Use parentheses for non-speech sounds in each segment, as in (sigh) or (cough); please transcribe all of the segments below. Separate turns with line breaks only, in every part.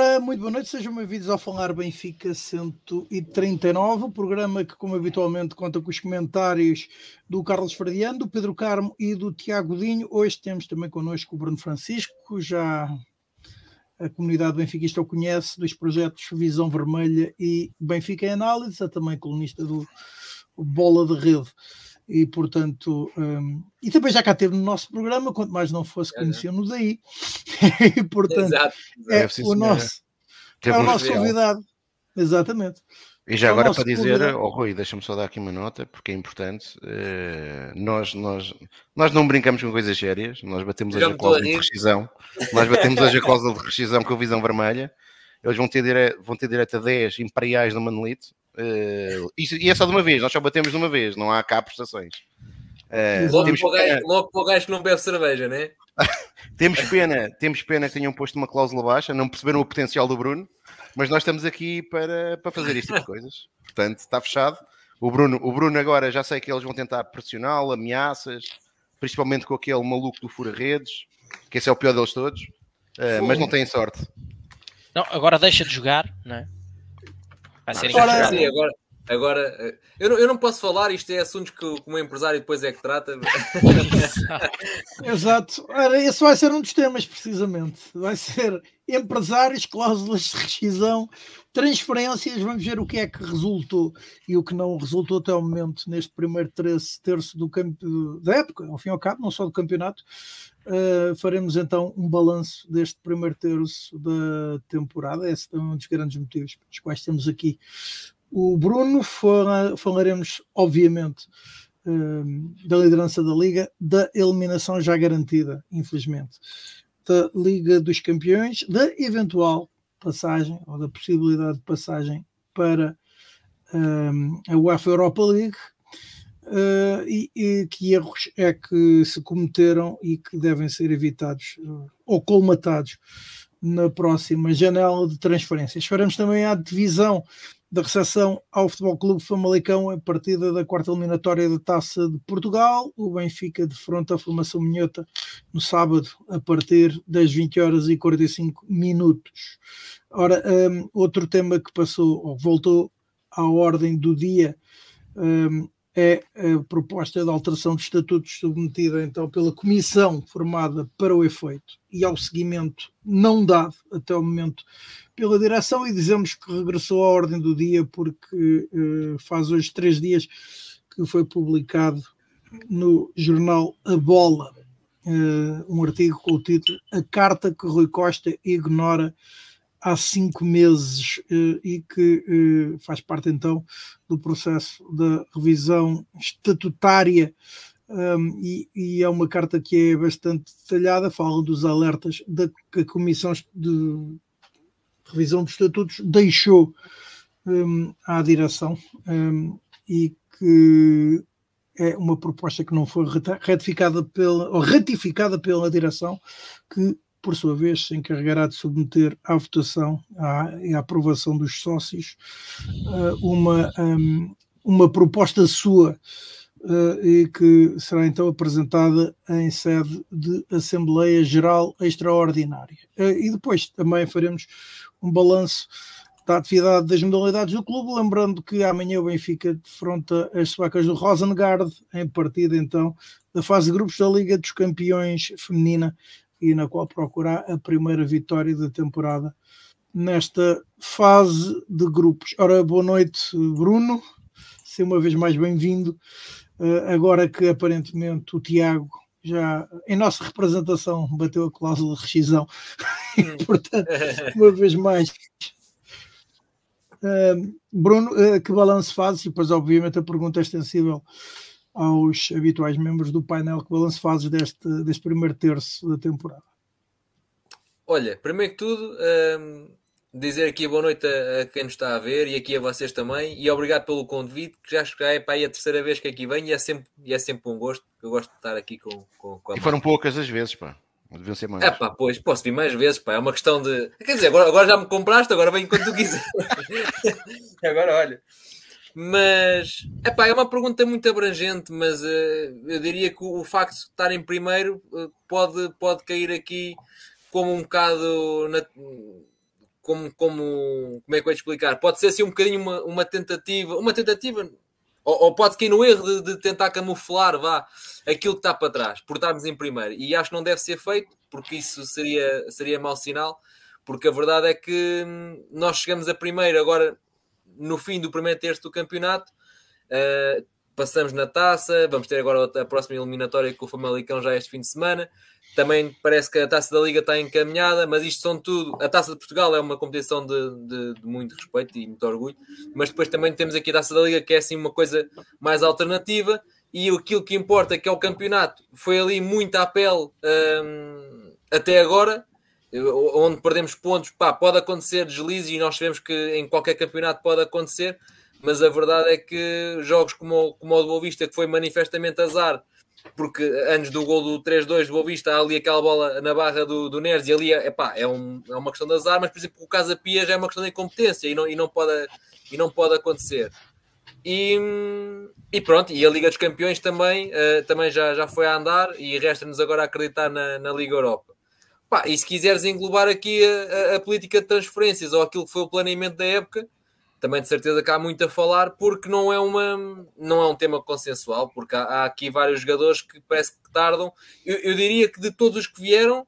Ora, muito boa noite, sejam bem-vindos ao Falar Benfica 139, o programa que, como habitualmente, conta com os comentários do Carlos Ferdiano, do Pedro Carmo e do Tiago Dinho. Hoje temos também connosco o Bruno Francisco, já a comunidade benfiquista o conhece, dos projetos Visão Vermelha e Benfica em Análise, é também colunista do Bola de Rede e portanto, um, e também já cá teve no nosso programa, quanto mais não fosse, conheceu-nos aí, (laughs) e portanto, Exato. é, é o nosso, é o nosso convidado,
exatamente. E já é agora para dizer, oh Rui, deixa-me só dar aqui uma nota, porque é importante, uh, nós, nós, nós não brincamos com coisas sérias, nós batemos eu a jacóloga de rescisão, nós batemos a jacóloga de rescisão com a visão vermelha, eles vão ter, dire... vão ter direito a 10 imperiais no Manolito, Uh, e é só de uma vez, nós só batemos de uma vez, não há cá prestações.
Uh, logo, temos... para gajo, logo para o gajo que não bebe cerveja, né?
(laughs) temos pena, temos pena que tenham posto uma cláusula baixa, não perceberam o potencial do Bruno, mas nós estamos aqui para, para fazer este tipo de coisas. Portanto, está fechado. O Bruno, o Bruno agora já sei que eles vão tentar pressioná-lo, ameaças, principalmente com aquele maluco do Fura Redes, que esse é o pior deles todos, uh, mas não têm sorte.
Não, agora deixa de jogar, não é?
agora, sim, agora, Agora, eh, eu não, eu não posso falar, isto é assuntos que, o meu empresário depois é que trata.
(laughs) Exato. Ora, esse vai ser um dos temas, precisamente. Vai ser empresários, cláusulas de rescisão, transferências. Vamos ver o que é que resultou e o que não resultou até o momento neste primeiro terço do campo, da época, ao fim e ao cabo, não só do campeonato. Uh, faremos então um balanço deste primeiro terço da temporada. Esse é um dos grandes motivos pelos quais temos aqui o Bruno, fala, falaremos, obviamente, hum, da liderança da Liga, da eliminação já garantida, infelizmente, da Liga dos Campeões, da eventual passagem ou da possibilidade de passagem para um, a UEFA Europa League. Uh, e, e, que erros é que se cometeram e que devem ser evitados uh, ou colmatados na próxima janela de transferências. esperamos também a divisão da recepção ao Futebol Clube Famalicão em partida da quarta eliminatória da Taça de Portugal. O Benfica defronta a formação minhota no sábado a partir das 20 horas e 45 minutos. Ora, um, outro tema que passou, ou voltou à ordem do dia um, é a proposta de alteração de estatutos submetida então pela comissão formada para o efeito e ao seguimento não dado até o momento pela direção e dizemos que regressou à ordem do dia porque eh, faz hoje três dias que foi publicado no jornal A Bola eh, um artigo com o título A Carta que Rui Costa ignora há cinco meses eh, e que eh, faz parte então do processo da revisão estatutária hum, e, é uma carta que é bastante detalhada, fala dos alertas da, que a Comissão de Revisão dos Estatutos deixou hum, à direção hum, e que é uma proposta que não foi ratificada pela, ou ratificada pela direção, que por sua vez, se encarregará de submeter à votação e à, à, aprovação dos sócios eh, uma, um, uma proposta sua eh, e que será então apresentada em sede de Assembleia Geral Extraordinária. Eh, e depois também faremos um balanço da atividade das modalidades do clube, lembrando que amanhã o Benfica defronta as suecas do Rosengard, em partida então da fase de grupos da Liga dos Campeões Feminina e na qual procurar a primeira vitória da temporada nesta fase de grupos. Ora, boa noite, Bruno. Seja uma vez mais bem-vindo. Uh, agora que aparentemente o Tiago já, em nossa representação, bateu a cláusula de rescisão. (laughs) Hum. portanto, (laughs) uma vez mais. Uh, Bruno, uh, que balanço fazes? E depois, obviamente, a pergunta é extensível aos habituais membros do painel. Que balanço fazes deste, deste primeiro terço da temporada?
Olha, primeiro que tudo, hum, dizer aqui boa noite a, a, quem nos está a ver e aqui a vocês também. E obrigado pelo convite, que já, já é para aí a terceira vez que aqui venho e é sempre, e é sempre um gosto. Eu gosto de estar aqui com, com, com
a. E foram poucas as vezes, pá. Deviam ser mais.
É pá, pois, posso vir mais vezes, pá. É uma questão de. Quer dizer, agora, agora já me compraste, agora vem quando tu quiser. (laughs) agora olha. Mas epá, é uma pergunta muito abrangente, mas uh, eu diria que o, o, facto de estar em primeiro uh, pode, pode cair aqui como um bocado na, como, como, como é que eu explicar? Pode ser assim um bocadinho uma, uma tentativa, uma tentativa, ou, ou pode cair no erro de, de, tentar camuflar vá, aquilo que está para trás, por estarmos em primeiro. E acho que não deve ser feito, porque isso seria, seria mau sinal, porque a verdade é que hum, nós chegamos a primeiro agora no fim do primeiro terço do campeonato. Uh, passamos na taça, vamos ter agora a próxima eliminatória com o Famalicão já este fim de semana. Também parece que a taça da Liga está encaminhada, mas isto são tudo. A taça de Portugal é uma competição de, de, de muito respeito e muito orgulho, mas depois também temos aqui a taça da Liga, que é assim uma coisa mais alternativa. E aquilo que importa, é que é o campeonato, foi ali muito à pele ehm, até agora, onde perdemos pontos, pá, pode acontecer deslize e nós sabemos que em qualquer campeonato pode acontecer, mas a verdade é que jogos como, como o do Boa Vista, que foi manifestamente azar, porque antes do gol do 3-2 do Boa Vista, há ali aquela bola na barra do, do Neres e ali é, pá, é, um, é uma questão de azar, mas por exemplo o Casa Pia já é uma questão de incompetência e não, e não, pode, e não pode acontecer. E, e, pronto, e a Liga dos Campeões também, uh, também já, já foi a andar e resta-nos agora acreditar na, na Liga Europa. Pá, e se quiseres englobar aqui a, a, a, política de transferências ou aquilo que foi o planeamento da época, também de certeza que há muito a falar, porque não é, uma, não é um tema consensual, porque há, há aqui vários jogadores que parece que tardam. Eu, eu diria que de todos os que vieram, uh,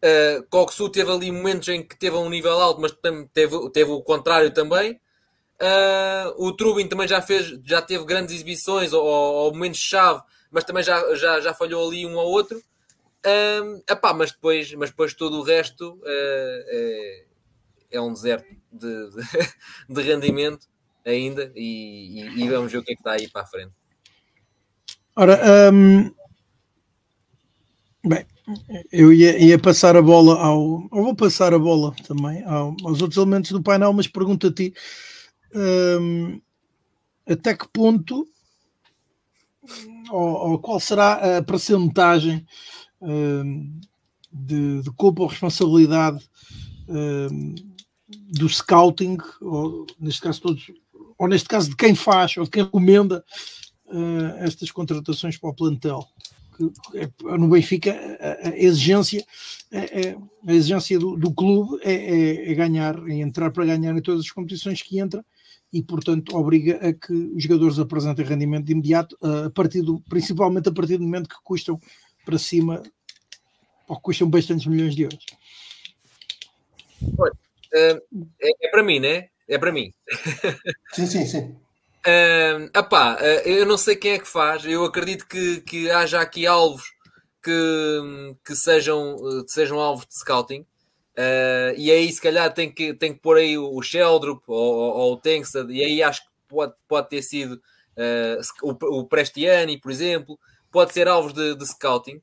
eh, Coxu teve ali momentos em que teve um nível alto, mas teve, teve o contrário também. Uh, o Trubin também já, fez, já teve grandes exibições ou, ou momentos-chave, mas também já, já, já falhou ali um ao outro. Um, epá, mas, depois, mas depois todo o resto uh, é um deserto de, de, (laughs) de rendimento ainda e, e, e, vamos ver o que é que está aí para a frente.
Ora, um, bem, eu ia, ia, passar a bola ao. vou passar a bola também ao, aos outros elementos do painel, mas pergunto a ti um, até que ponto ou, ou qual será a percentagem Hum, de, de culpa ou responsabilidade hum, do scouting, ou neste caso todos, ou neste caso de quem faz ou de quem recomenda hum, estas contratações para o plantel. É, no Benfica, a, a exigência, a, a exigência do, do clube é, é, é, ganhar, é entrar para ganhar em todas as competições que entra e, portanto, obriga a que os jogadores apresentem rendimento de imediato, a partir do, principalmente a partir do momento que custam para cima, ou custam bastantes milhões de euros.
Eh, é, é para mim, né? É para mim. (laughs)
Sim, sim, sim.
Uh, apá, uh, eh, eu não sei quem é que faz. Eu acredito que, que haja aqui alvos que, que, sejam, eh, que sejam alvos de scouting. Uh, e aí, se calhar, tem que, tem que pôr aí o Sheldrup ou, ou, o Tengsted. E aí acho que pode, pode ter sido uh, o, o Prestiani, por exemplo pode ser alvos de, de scouting.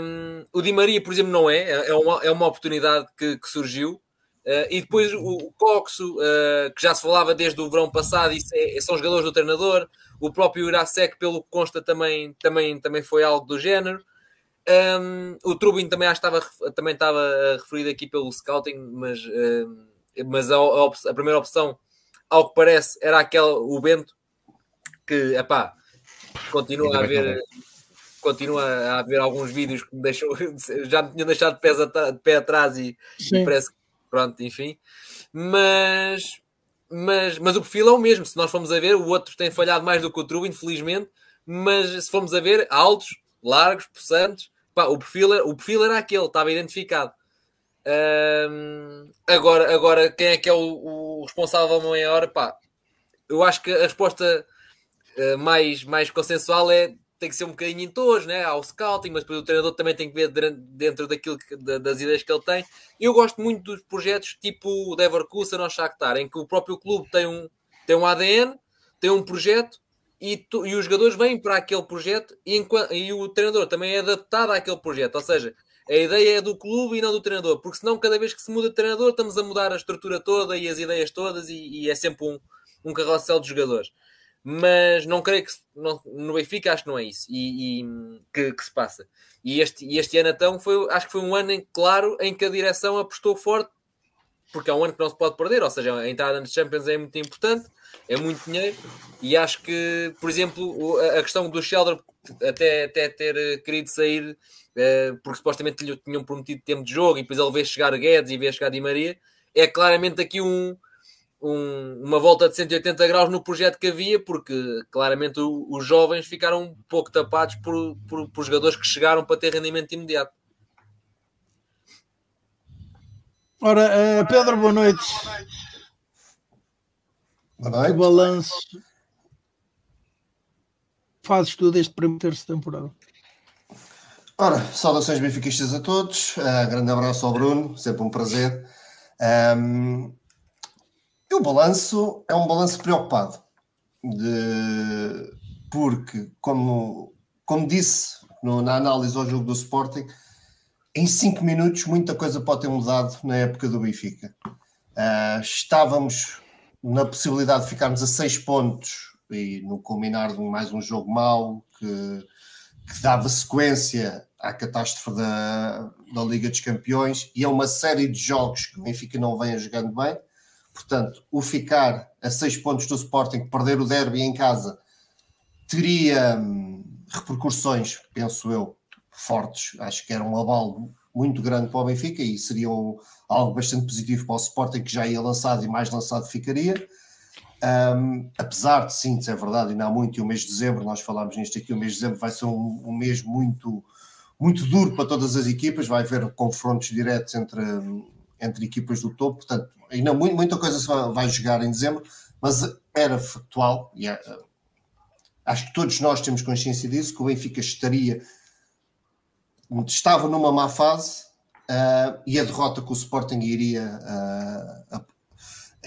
Um, o Di Maria, por exemplo, não é. é, é uma, é uma oportunidade que, que surgiu. Uh, e depois o, o Coxo, uh, que já se falava desde o verão passado, isso é, são jogadores do treinador. O próprio Irasek, pelo que consta, também, também, também foi algo do género. Um, o Trubin também estava, também estava referido aqui pelo scouting, mas, ah, mas a, a, a, primeira opção, ao que parece, era aquela, o Bento, que, epá, Continua a haver. Continua a haver alguns vídeos que me deixam. (laughs) Já me tinham deixado de, de pé atrás e, e parece que. Pronto, enfim. Mas, mas, mas o perfil é o mesmo. Se nós formos a ver, o outro tem falhado mais do que o True, infelizmente. Mas se formos a ver, altos, largos, possantes, pá, o, perfil, é- o perfil era aquele, estava identificado. agora, agora, quem é que é o, o responsável maior? Pá, eu acho que a resposta eh, mais, mais consensual é tem que ser um bocadinho em todos, né? ao scouting, mas depois o treinador também tem que ver dentro daquilo que, das ideias que ele tem. Eu gosto muito dos projetos tipo o Leverkusen ou Shakhtar, em que o próprio clube tem um, tem um ADN, tem um projeto e, tu, e os jogadores vêm para aquele projeto e, enquanto, e o treinador também é adaptado àquele projeto. Ou seja, a ideia é do clube e não do treinador, porque senão cada vez que se muda de treinador estamos a mudar a estrutura toda e as ideias todas e, e é sempre um, um carrossel de jogadores mas não creio que não, no Benfica acho que não é isso e, e que, que, se passa. E este, e este ano então foi, acho que foi um ano em, claro em que a direção apostou forte, porque é um ano que não se pode perder, ou seja, a entrada nos Champions é muito importante, é muito dinheiro, e acho que, por exemplo, a, a questão do Sheldon até, até ter eh, querido sair, uh, porque supostamente lhe tinham prometido tempo de jogo, e depois ele vê chegar Guedes e vê chegar Di Maria, é claramente aqui um um, uma volta de 180 graus no projeto que havia, porque claramente o, os jovens ficaram um pouco tapados por, por, por jogadores que chegaram para ter rendimento imediato.
Ora, uh, Pedro, boa noite. Boa noite. Que balanço fazes tu deste primeiro terço de temporada?
Ora, saudações benfiquistas a todos, uh, grande abraço ao Bruno, sempre um prazer. Um, ehm, e o balanço é um balanço preocupado, de... porque, como, como disse no, na análise ao jogo do Sporting, em cinco minutos muita coisa pode ter mudado na época do Benfica. Uh, estávamos na possibilidade de ficarmos a seis pontos e no culminar de mais um jogo mau que, que dava sequência à catástrofe da, da Liga dos Campeões e a uma série de jogos que o Benfica não vem jogando bem. Portanto, o ficar a seis pontos do Sporting, perder o derby em casa, teria hum, repercussões, penso eu, fortes. Acho que era um abalo muito grande para o Benfica e seria um, algo bastante positivo para o Sporting, que já ia lançado e mais lançado ficaria. Um, apesar de sim, é verdade, ainda há muito, e o mês de dezembro, nós falámos nisto aqui, o mês de dezembro vai ser um, um, mês muito, muito duro para todas as equipas, vai haver confrontos diretos entre hum, entre equipas do topo, portanto, ainda muita coisa se vai jogar em dezembro, mas era factual, e é, eh, acho que todos nós temos consciência disso, que o Benfica estaria, estava numa má fase, uh, e a derrota com o Sporting iria uh, eh, a,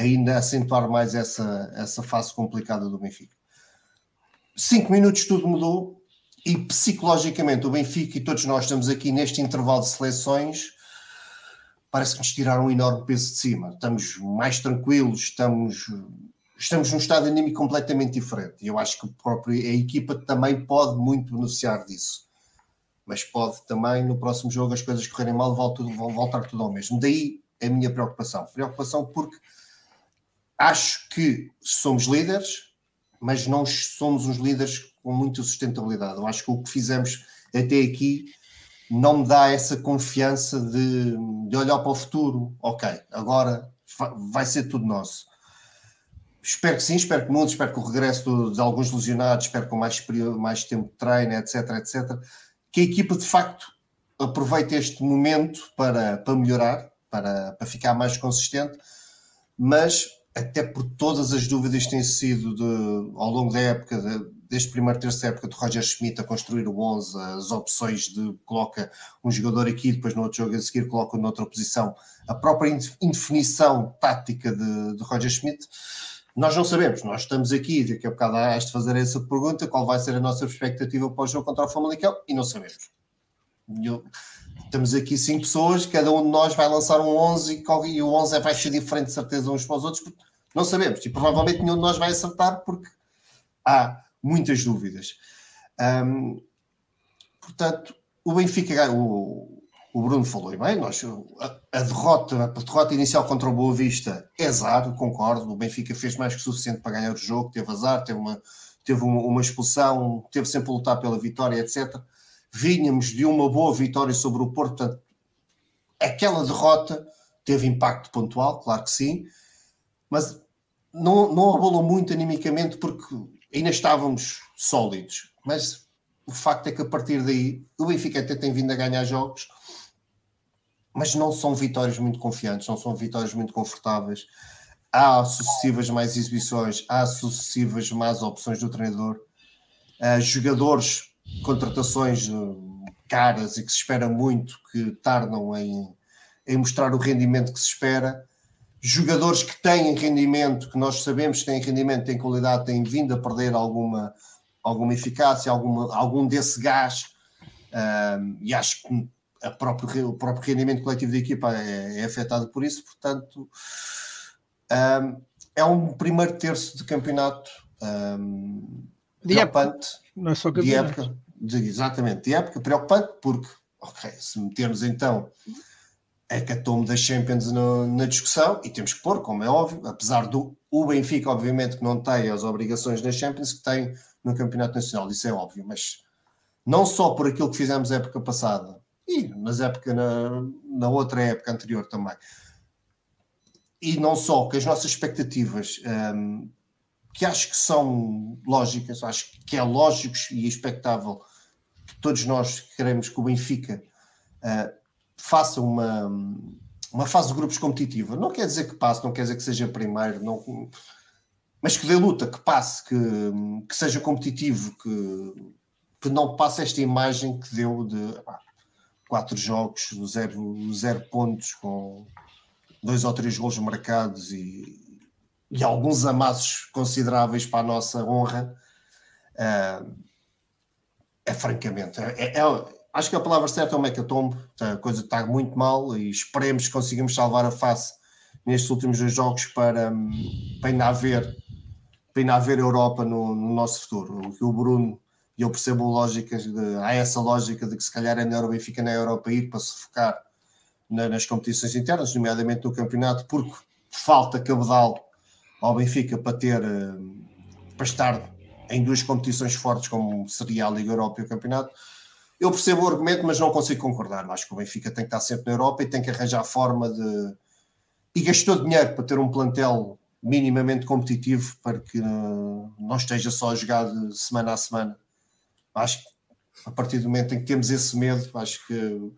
ainda acentuar mais essa, essa fase complicada do Benfica. Cinco minutos tudo mudou, e psicologicamente o Benfica e todos nós estamos aqui neste intervalo de seleções parece que nos tiraram um enorme peso de cima. Estamos mais tranquilos, estamos, estamos num estado anímico completamente diferente. E eu acho que o próprio, a equipa também pode muito beneficiar disso. Mas pode também, no próximo jogo, as coisas correrem mal, vão voltar tudo ao mesmo. Daí a minha preocupação. Preocupação porque acho que somos líderes, mas não somos uns líderes com muita sustentabilidade. Eu acho que o que fizemos até aqui não me dá essa confiança de, de olhar para o futuro. Ok, agora vai ser tudo nosso. Espero que sim, espero que mude, espero que o regresso de alguns lesionados, espero com mais, período, mais tempo de treino, etc, etc. Que a equipa, de facto, aproveite este momento para, para melhorar, para, para ficar mais consistente, mas até por todas as dúvidas que têm sido de, ao longo da época de, deste primeiro terço época do Roger Schmidt a construir o 11, as opções de coloca um jogador aqui, depois no outro jogo a seguir coloca noutra posição, a própria indefinição tática de, de Roger Schmidt, nós não sabemos, nós estamos aqui, daqui a bocado há de fazer essa pergunta, qual vai ser a nossa expectativa para o jogo contra o Famalicão, e não sabemos. Eu, estamos aqui cinco pessoas, cada um de nós vai lançar um 11 e, o 11 vai ser diferente de certeza uns para os outros, não sabemos, e provavelmente nenhum de nós vai acertar porque há muitas dúvidas. Um, portanto, o Benfica, o, o Bruno falou bem, nós, a, a, derrota, a derrota inicial contra o Boa Vista é azar, concordo, o Benfica fez mais que suficiente para ganhar o jogo, teve azar, teve uma, teve uma, uma expulsão, teve sempre a lutar pela vitória, etc. Vínhamos de uma boa vitória sobre o Porto, portanto, aquela derrota teve impacto pontual, claro que sim, mas não, não abalou muito animicamente porque ainda estávamos sólidos, mas o facto é que a partir daí o Benfica até tem vindo a ganhar jogos, mas não são vitórias muito confiantes, não são vitórias muito confortáveis. Há sucessivas mais exibições, há sucessivas más opções do treinador, há ah, jogadores, contratações ah, caras e que se espera muito que tardam em, em mostrar o rendimento que se espera jogadores que têm rendimento, que nós sabemos que têm rendimento, têm qualidade, têm vindo a perder alguma, alguma eficácia, alguma, algum desse gás, um, e acho que a próprio, o próprio rendimento coletivo da equipa é, é afetado por isso, portanto um, é um primeiro terço de campeonato um, de preocupante
não é só campeonato.
de época, de, exatamente, de época preocupante porque, ok, se metermos então hecatombe da Champions no, na discussão e temos que pôr, como é óbvio, apesar do o Benfica, obviamente, que não tem as obrigações na Champions que tem no Campeonato Nacional, isso é óbvio, mas não só por aquilo que fizemos época passada, e nas época na, na outra época anterior também, e não só que as nossas expectativas, um, que acho que são lógicas, acho que é lógico e expectável que todos nós queremos que o Benfica uh, faça uma, uma fase de grupos competitiva. Não quer dizer que passe, não quer dizer que seja primeiro, não, mas que dê luta, que passe, que, que seja competitivo, que, que não passe esta imagem que deu de quatro jogos, zero, zero pontos, com dois ou três gols marcados e, e alguns amassos consideráveis para a nossa honra. Ah, é francamente, é, é, acho que a palavra certa é o mecatombo, a coisa está muito mal e esperemos que consigamos salvar a face nestes últimos dois jogos para, hum, para ainda haver, para ainda haver Europa no, no nosso futuro. O que o Bruno, e eu percebo lógicas, de, há essa lógica de que se calhar é melhor o Benfica na Europa ir para se focar na, nas competições internas, nomeadamente no campeonato, porque falta cabedal ao Benfica para ter, hum, para estar em duas competições fortes como seria a Liga Europa e o campeonato eu percebo o argumento, mas não consigo concordar. Acho que o Benfica tem que estar sempre na Europa e tem que arranjar forma de. E gastou dinheiro para ter um plantel minimamente competitivo para que eh, não esteja só a jogar de semana a semana. Acho que a partir do momento em que temos esse medo, acho que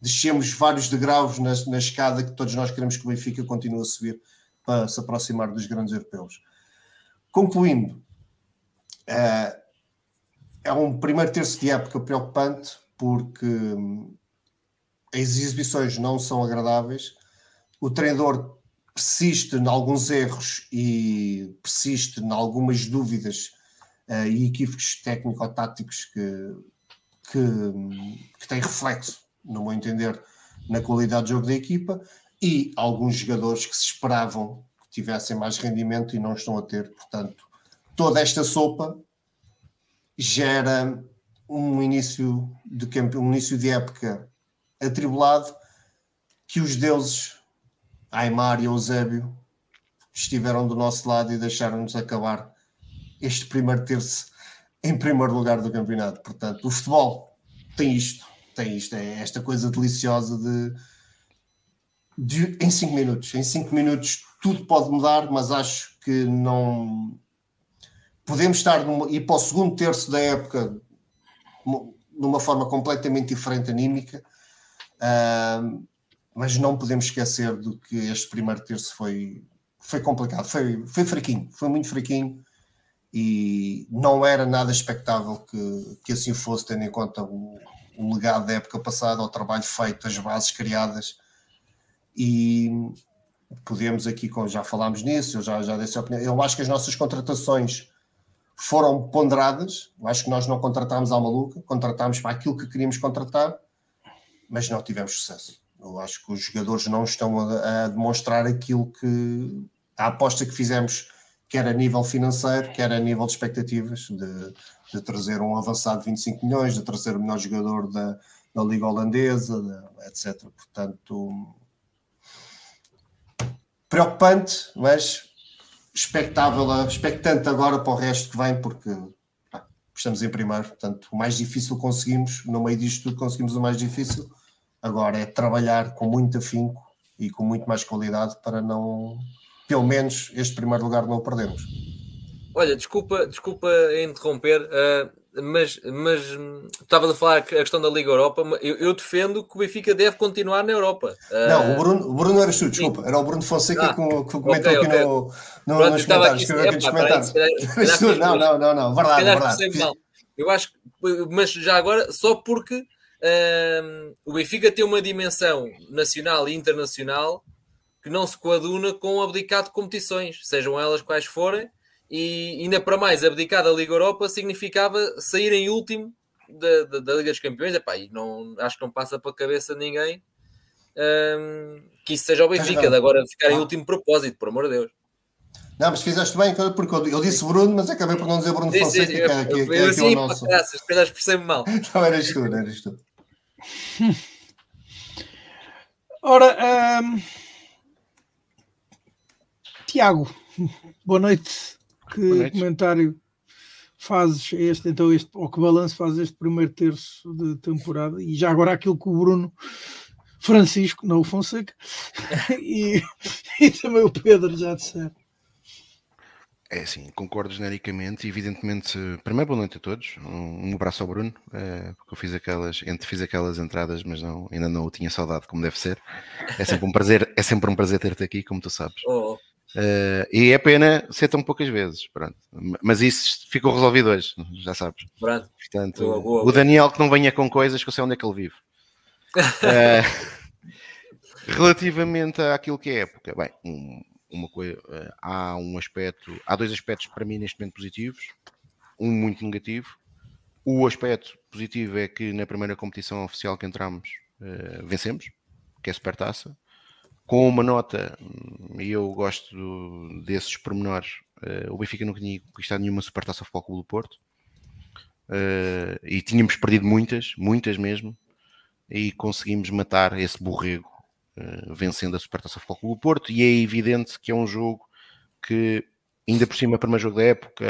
descemos vários degraus na, na escada que todos nós queremos que o Benfica continue a subir para se aproximar dos grandes europeus. Concluindo, uh, é um primeiro terço de época preocupante porque hum, as exibições não são agradáveis, o treinador persiste em alguns erros e persiste em algumas dúvidas uh, e equívocos técnico-táticos que, que, hum, que têm reflexo, no meu entender, na qualidade de jogo da equipa e alguns jogadores que se esperavam que tivessem mais rendimento e não estão a ter. Portanto, toda esta sopa gera um início de campo, um início de época atribulado que os deuses Aymar e Eusébio estiveram do nosso lado e deixaram-nos acabar este primeiro terço em primeiro lugar do campeonato. Portanto, o futebol tem isto, tem isto, é esta coisa deliciosa de, de em 5 minutos. Em 5 minutos tudo pode mudar, mas acho que não podemos estar numa, e para o segundo terço da época numa forma completamente diferente anímica, uh, mas não podemos esquecer do que este primeiro terço foi, foi complicado, foi, foi fraquinho, foi muito fraquinho e não era nada expectável que, que assim fosse, tendo em conta o, o legado da época passada, o trabalho feito, as bases criadas e podemos aqui, como já falámos nisso, eu já, já dei essa opinião, eu acho que as nossas contratações foram ponderadas. Acho que nós não contratámos ao maluca, contratámos para aquilo que queríamos contratar, mas não tivemos sucesso. Eu acho que os jogadores não estão a, a demonstrar aquilo que a aposta que fizemos, quer a nível financeiro, quer a nível de expectativas, de, de trazer um avançado de 25 milhões, de trazer o melhor jogador da, da Liga Holandesa, da, etc. Portanto, preocupante, mas expectável, eh, expectante agora para o resto que vem, porque pá, estamos em primeiro, portanto, o mais difícil conseguimos, no meio disto tudo conseguimos o mais difícil, agora é trabalhar com muito afinco e com muito mais qualidade para não, pelo menos este primeiro lugar não o perdemos.
Olha, desculpa, desculpa interromper, uh mas, mas estava a falar a questão da Liga Europa. Eu, eu, defendo que o Benfica deve continuar na Europa.
Não, ah, o Bruno, o Bruno era tu, desculpa, era o Bruno Fonseca ah, que, que comentou okay, aqui okay. No, no, Pronto, nos comentários. Aqui, é, nos pá, comentários. Aí, (laughs) não, não, não, não, verdade,
verdade. Eu acho mas já agora, só porque o Benfica tem uma dimensão nacional e internacional que não se coaduna com abdicado de competições, sejam elas quais forem e ainda para mais abdicar da Liga Europa significava sair em último da, da, da Liga dos Campeões. Epá, e não, acho que não passa para a cabeça de ninguém hum, que isso seja o Benfica, de agora ficar em ah. último propósito, por amor de Deus.
Não, mas fizeste bem, porque eu disse Bruno, mas acabei por não dizer Bruno sim, Fonseca, sim, que,
é, que, que é o nosso. Graças, percebo mal. (laughs)
Não eras tu, não eras tu. (laughs)
Ora, hum, Tiago, boa noite. Que comentário fazes este, então, este, ou que balanço fazes este primeiro terço de temporada? E já agora aquilo que o Bruno Francisco, não o Fonseca, (laughs) e, e também o Pedro já disseram.
É sim, concordo genericamente. Evidentemente, primeiro boa noite a todos. Um, um abraço ao Bruno, é, porque eu fiz aquelas, fiz aquelas entradas, mas não, ainda não o tinha saudado como deve ser. É sempre um prazer, é sempre um prazer ter-te aqui, como tu sabes. Oh, Uh, e é pena ser tão poucas vezes, pronto. Mas isso ficou resolvido hoje, já sabes. Pronto. Portanto, boa, boa, o Daniel que não venha com coisas que eu sei onde é que ele vive. uh, (laughs) relativamente àquilo que é época, bem, um, uma coisa, uh, eh, há um aspecto, há dois aspectos para mim neste momento positivos, um muito negativo. O aspecto positivo é que na primeira competição oficial que entramos vencemos, que é a Supertaça com uma nota, e eu gosto do, desses pormenores, uh, o Benfica não tinha conquistado nenhuma supertaça Futebol Clube do Porto, uh, e tínhamos perdido muitas, muitas mesmo, e conseguimos matar esse borrego, uh, vencendo a supertaça Futebol Clube do Porto, e é evidente que é um jogo que, ainda por cima, primeiro jogo da época,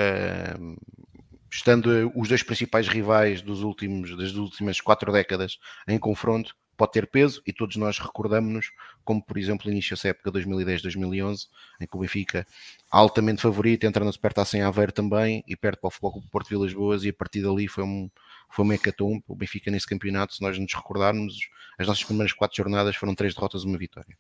estando os dois principais rivais dos últimos, das últimas quatro décadas em confronto, pode ter peso e todos nós recordamos-nos, como por exemplo, início dessa época 2010-2011, em que o Benfica, altamente favorito, entra no Supertaça em Aveiro também e perde para o Futebol Clube Porto Vilas Boas e a partir dali foi um, foi um hecatombe. O Benfica nesse campeonato, se nós nos recordarmos, as nossas primeiras quatro jornadas foram três derrotas e uma vitória.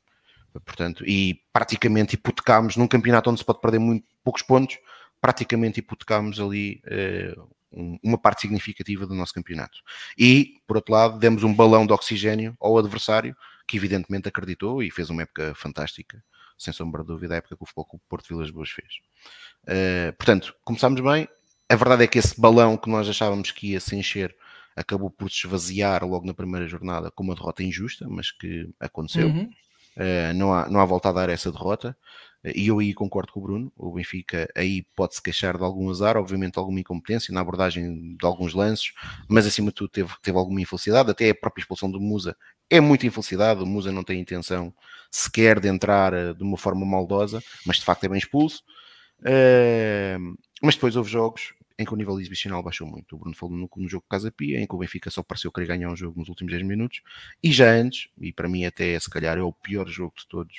Portanto, e praticamente hipotecámos num campeonato onde se pode perder muito poucos pontos, praticamente hipotecámos ali eh, uma parte significativa do nosso campeonato. E, por outro lado, demos um balão de oxigênio ao adversário, que evidentemente acreditou e fez uma época fantástica, sem sombra de dúvida, a época que o Futebol Clube Porto Vilas Boas fez. Uh, portanto, começámos bem. A verdade é que esse balão que nós achávamos que ia se encher acabou por se esvaziar logo na primeira jornada com uma derrota injusta, mas que aconteceu. Uhum. Uh, não, há, não há volta a dar essa derrota e eu aí concordo com o Bruno, o Benfica aí pode-se queixar de algum azar, obviamente alguma incompetência na abordagem de alguns lances, mas acima de tudo teve, teve alguma infelicidade, até a própria expulsão do Musa é muita infelicidade, o Musa não tem intenção sequer de entrar eh, de uma forma maldosa, mas de facto é bem expulso. Uh, mas depois houve jogos em que o nível exibicional baixou muito. O Bruno falou no, no jogo Casa Pia, em que o Benfica só pareceu querer ganhar um jogo nos últimos 10 minutos, e já antes, e para mim até se calhar é o pior jogo de todos,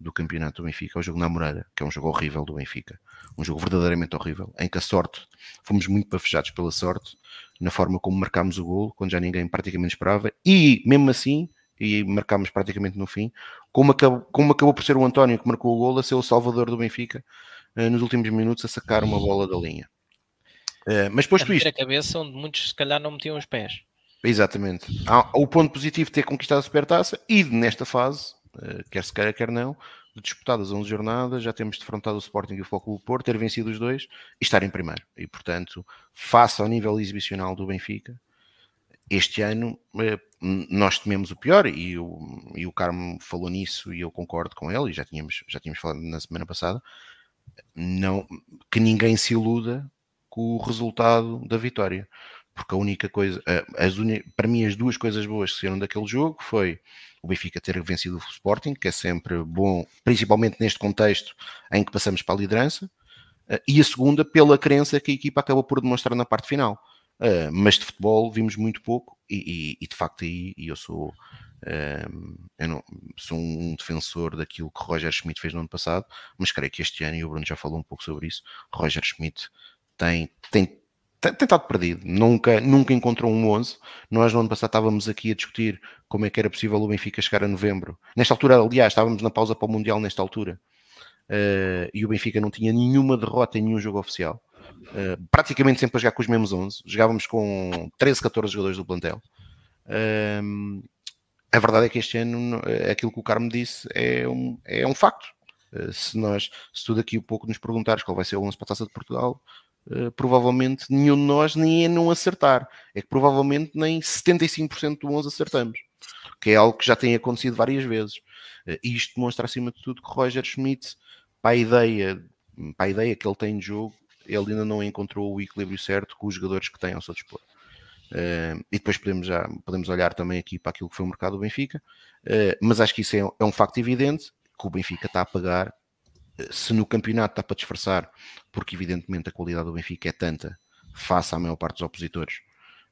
do campeonato do Benfica, é o jogo na Moreira, que é um jogo horrível do Benfica, um jogo verdadeiramente horrível, em que a sorte, fomos muito bafejados pela sorte, na forma como marcámos o gol, quando já ninguém praticamente esperava, e mesmo assim, e marcámos praticamente no fim, como acabou, como acabou por ser o António que marcou o gol, a ser o salvador do Benfica, eh, nos últimos minutos, a sacar uma bola da linha. Eh, mas posto isto... A
cabeça onde muitos se calhar não metiam os pés.
Exatamente. O ponto positivo de ter conquistado a Supertaça e nesta fase eh, quer se queira, quer não, de disputadas 11 jornadas, já temos defrontado o Sporting e o Foco do Porto, ter vencido os dois e estar em primeiro. E, portanto, face ao nível exibicional do Benfica, este ano eh, nós tememos o pior e o, e o Carmo falou nisso e eu concordo com ele e já tínhamos, já tínhamos falado na semana passada não, que ninguém se iluda com o resultado da vitória porque a única coisa, as uni, para mim as duas coisas boas que saíram daquele jogo foi o Benfica ter vencido o Sporting, que é sempre bom, principalmente neste contexto em que passamos para a liderança, eh, e a segunda pela crença que a equipa acabou por demonstrar na parte final. Eh, mas de futebol vimos muito pouco e, e, e de facto aí eu sou eh, eu não, sou um defensor daquilo que Roger Schmidt fez no ano passado, mas creio que este ano, e o Bruno já falou um pouco sobre isso, Roger Schmidt tem, tem tem estado perdido, nunca, nunca encontrou um 11. Nós no ano passado estávamos aqui a discutir como é que era possível o Benfica chegar a novembro. Nesta altura, aliás, estávamos na pausa para o Mundial nesta altura. Uh, e o Benfica não tinha nenhuma derrota em nenhum jogo oficial. Uh, praticamente sempre a jogar com os mesmos 11. Jogávamos com 13, 14 jogadores do plantel. Uh, a verdade é que este ano, eh, aquilo que o Carmo disse é um, é um facto. se nós, se tu daqui a pouco nos perguntares qual vai ser o 11 para a Taça de Portugal, eh, provavelmente nenhum de nós nem é não acertar. É que provavelmente nem 75% do 11 acertamos, que é algo que já tem acontecido várias vezes. Eh, e isto demonstra, acima de tudo, que Roger Schmidt, para a ideia, para a ideia que ele tem de jogo, ele ainda não encontrou o equilíbrio certo com os jogadores que tem ao seu dispor. Uh, e depois podemos, já, podemos olhar também aqui para aquilo que foi o mercado do Benfica, uh, mas acho que isso é, é, um facto evidente que o Benfica está a pagar se no campeonato está para disfarçar, porque evidentemente a qualidade do Benfica é tanta, face à maior parte dos opositores,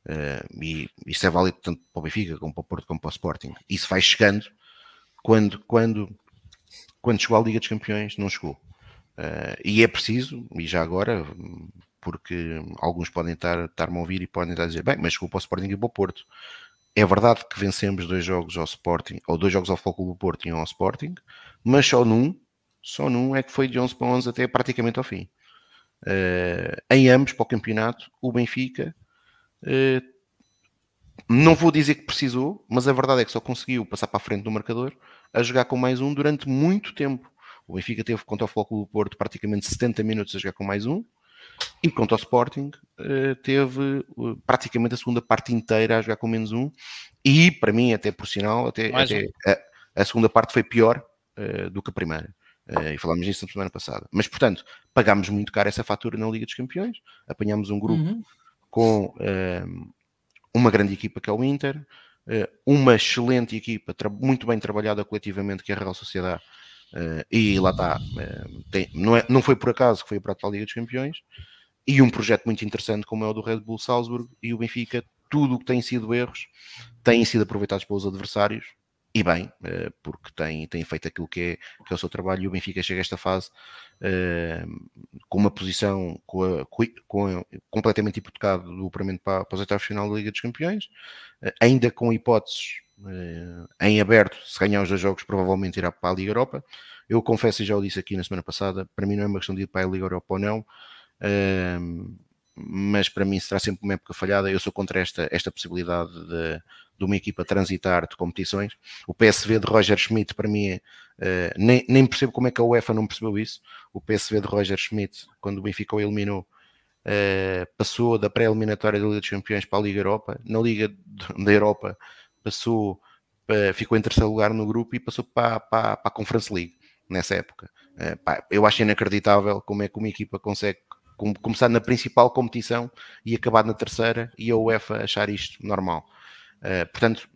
uh, e isso é válido tanto para o Benfica, como para o Porto, como para o Sporting. Isso vai chegando quando, quando, quando chegou à Liga dos Campeões, não chegou. Uh, e é preciso, e já agora, porque alguns podem estar, estar a ouvir e podem estar a dizer, bem, mas chegou para o Sporting e para o Porto. É verdade que vencemos dois jogos ao Sporting, ou dois jogos ao Foco do Porto e um ao Sporting, mas só num só num é que foi de 11 para 11 até praticamente ao fim. Uh, em ambos para o campeonato, o Benfica, uh, não vou dizer que precisou, mas a verdade é que só conseguiu passar para a frente do marcador a jogar com mais um durante muito tempo. O Benfica teve contra o Futebol do Porto praticamente 70 minutos a jogar com mais um e contra o Sporting eh, teve praticamente a segunda parte inteira a jogar com menos um e para mim, até por sinal, até, até um. a, a, segunda parte foi pior uh, do que a primeira. Eh, e falámos isso na semana passada. Mas, portanto, pagámos muito caro essa fatura na Liga dos Campeões, apanhámos um grupo uhum. com uh, uma grande equipa que é o Inter, uh, uma excelente equipa, muito bem trabalhada coletivamente, que é a Real Sociedade, eh, e lá está, ehm, não, é, não foi por acaso que foi para a tal Liga dos Campeões, e um projeto muito interessante como é o do Red Bull Salzburg, e o Benfica, tudo o que tem sido erros, têm sido aproveitados pelos adversários, e bem, eh, porque tem, tem feito aquilo que é, que é o seu trabalho e o Benfica chega a esta fase uh, com uma posição com a, com a, completamente hipotecada do operamento para, para os oitavos final da Liga dos Campeões, uh, ainda com hipóteses uh, em aberto, se ganhar os dois jogos provavelmente irá para a Liga Europa. Eu confesso e já o disse aqui na semana passada, para mim não é uma questão de ir para a Liga Europa ou não, mas para mim será sempre uma época falhada. Eu sou contra esta, esta possibilidade de, de uma equipa transitar de competições. O PSV de Roger Schmidt, para mim, uh, nem, nem, percebo como é que a UEFA não percebeu isso. O PSV de Roger Schmidt, quando o Benfica o eliminou, uh, passou da pré-eliminatória da Liga dos Campeões para a Liga Europa. Na Liga da Europa, passou, uh, ficou em terceiro lugar no grupo e passou para, para, para a Conference League nessa época. Eh, pá, eu acho inacreditável como é que uma equipa consegue começar na principal competição e acabar na terceira e a UEFA achar isto normal. Uh, portanto,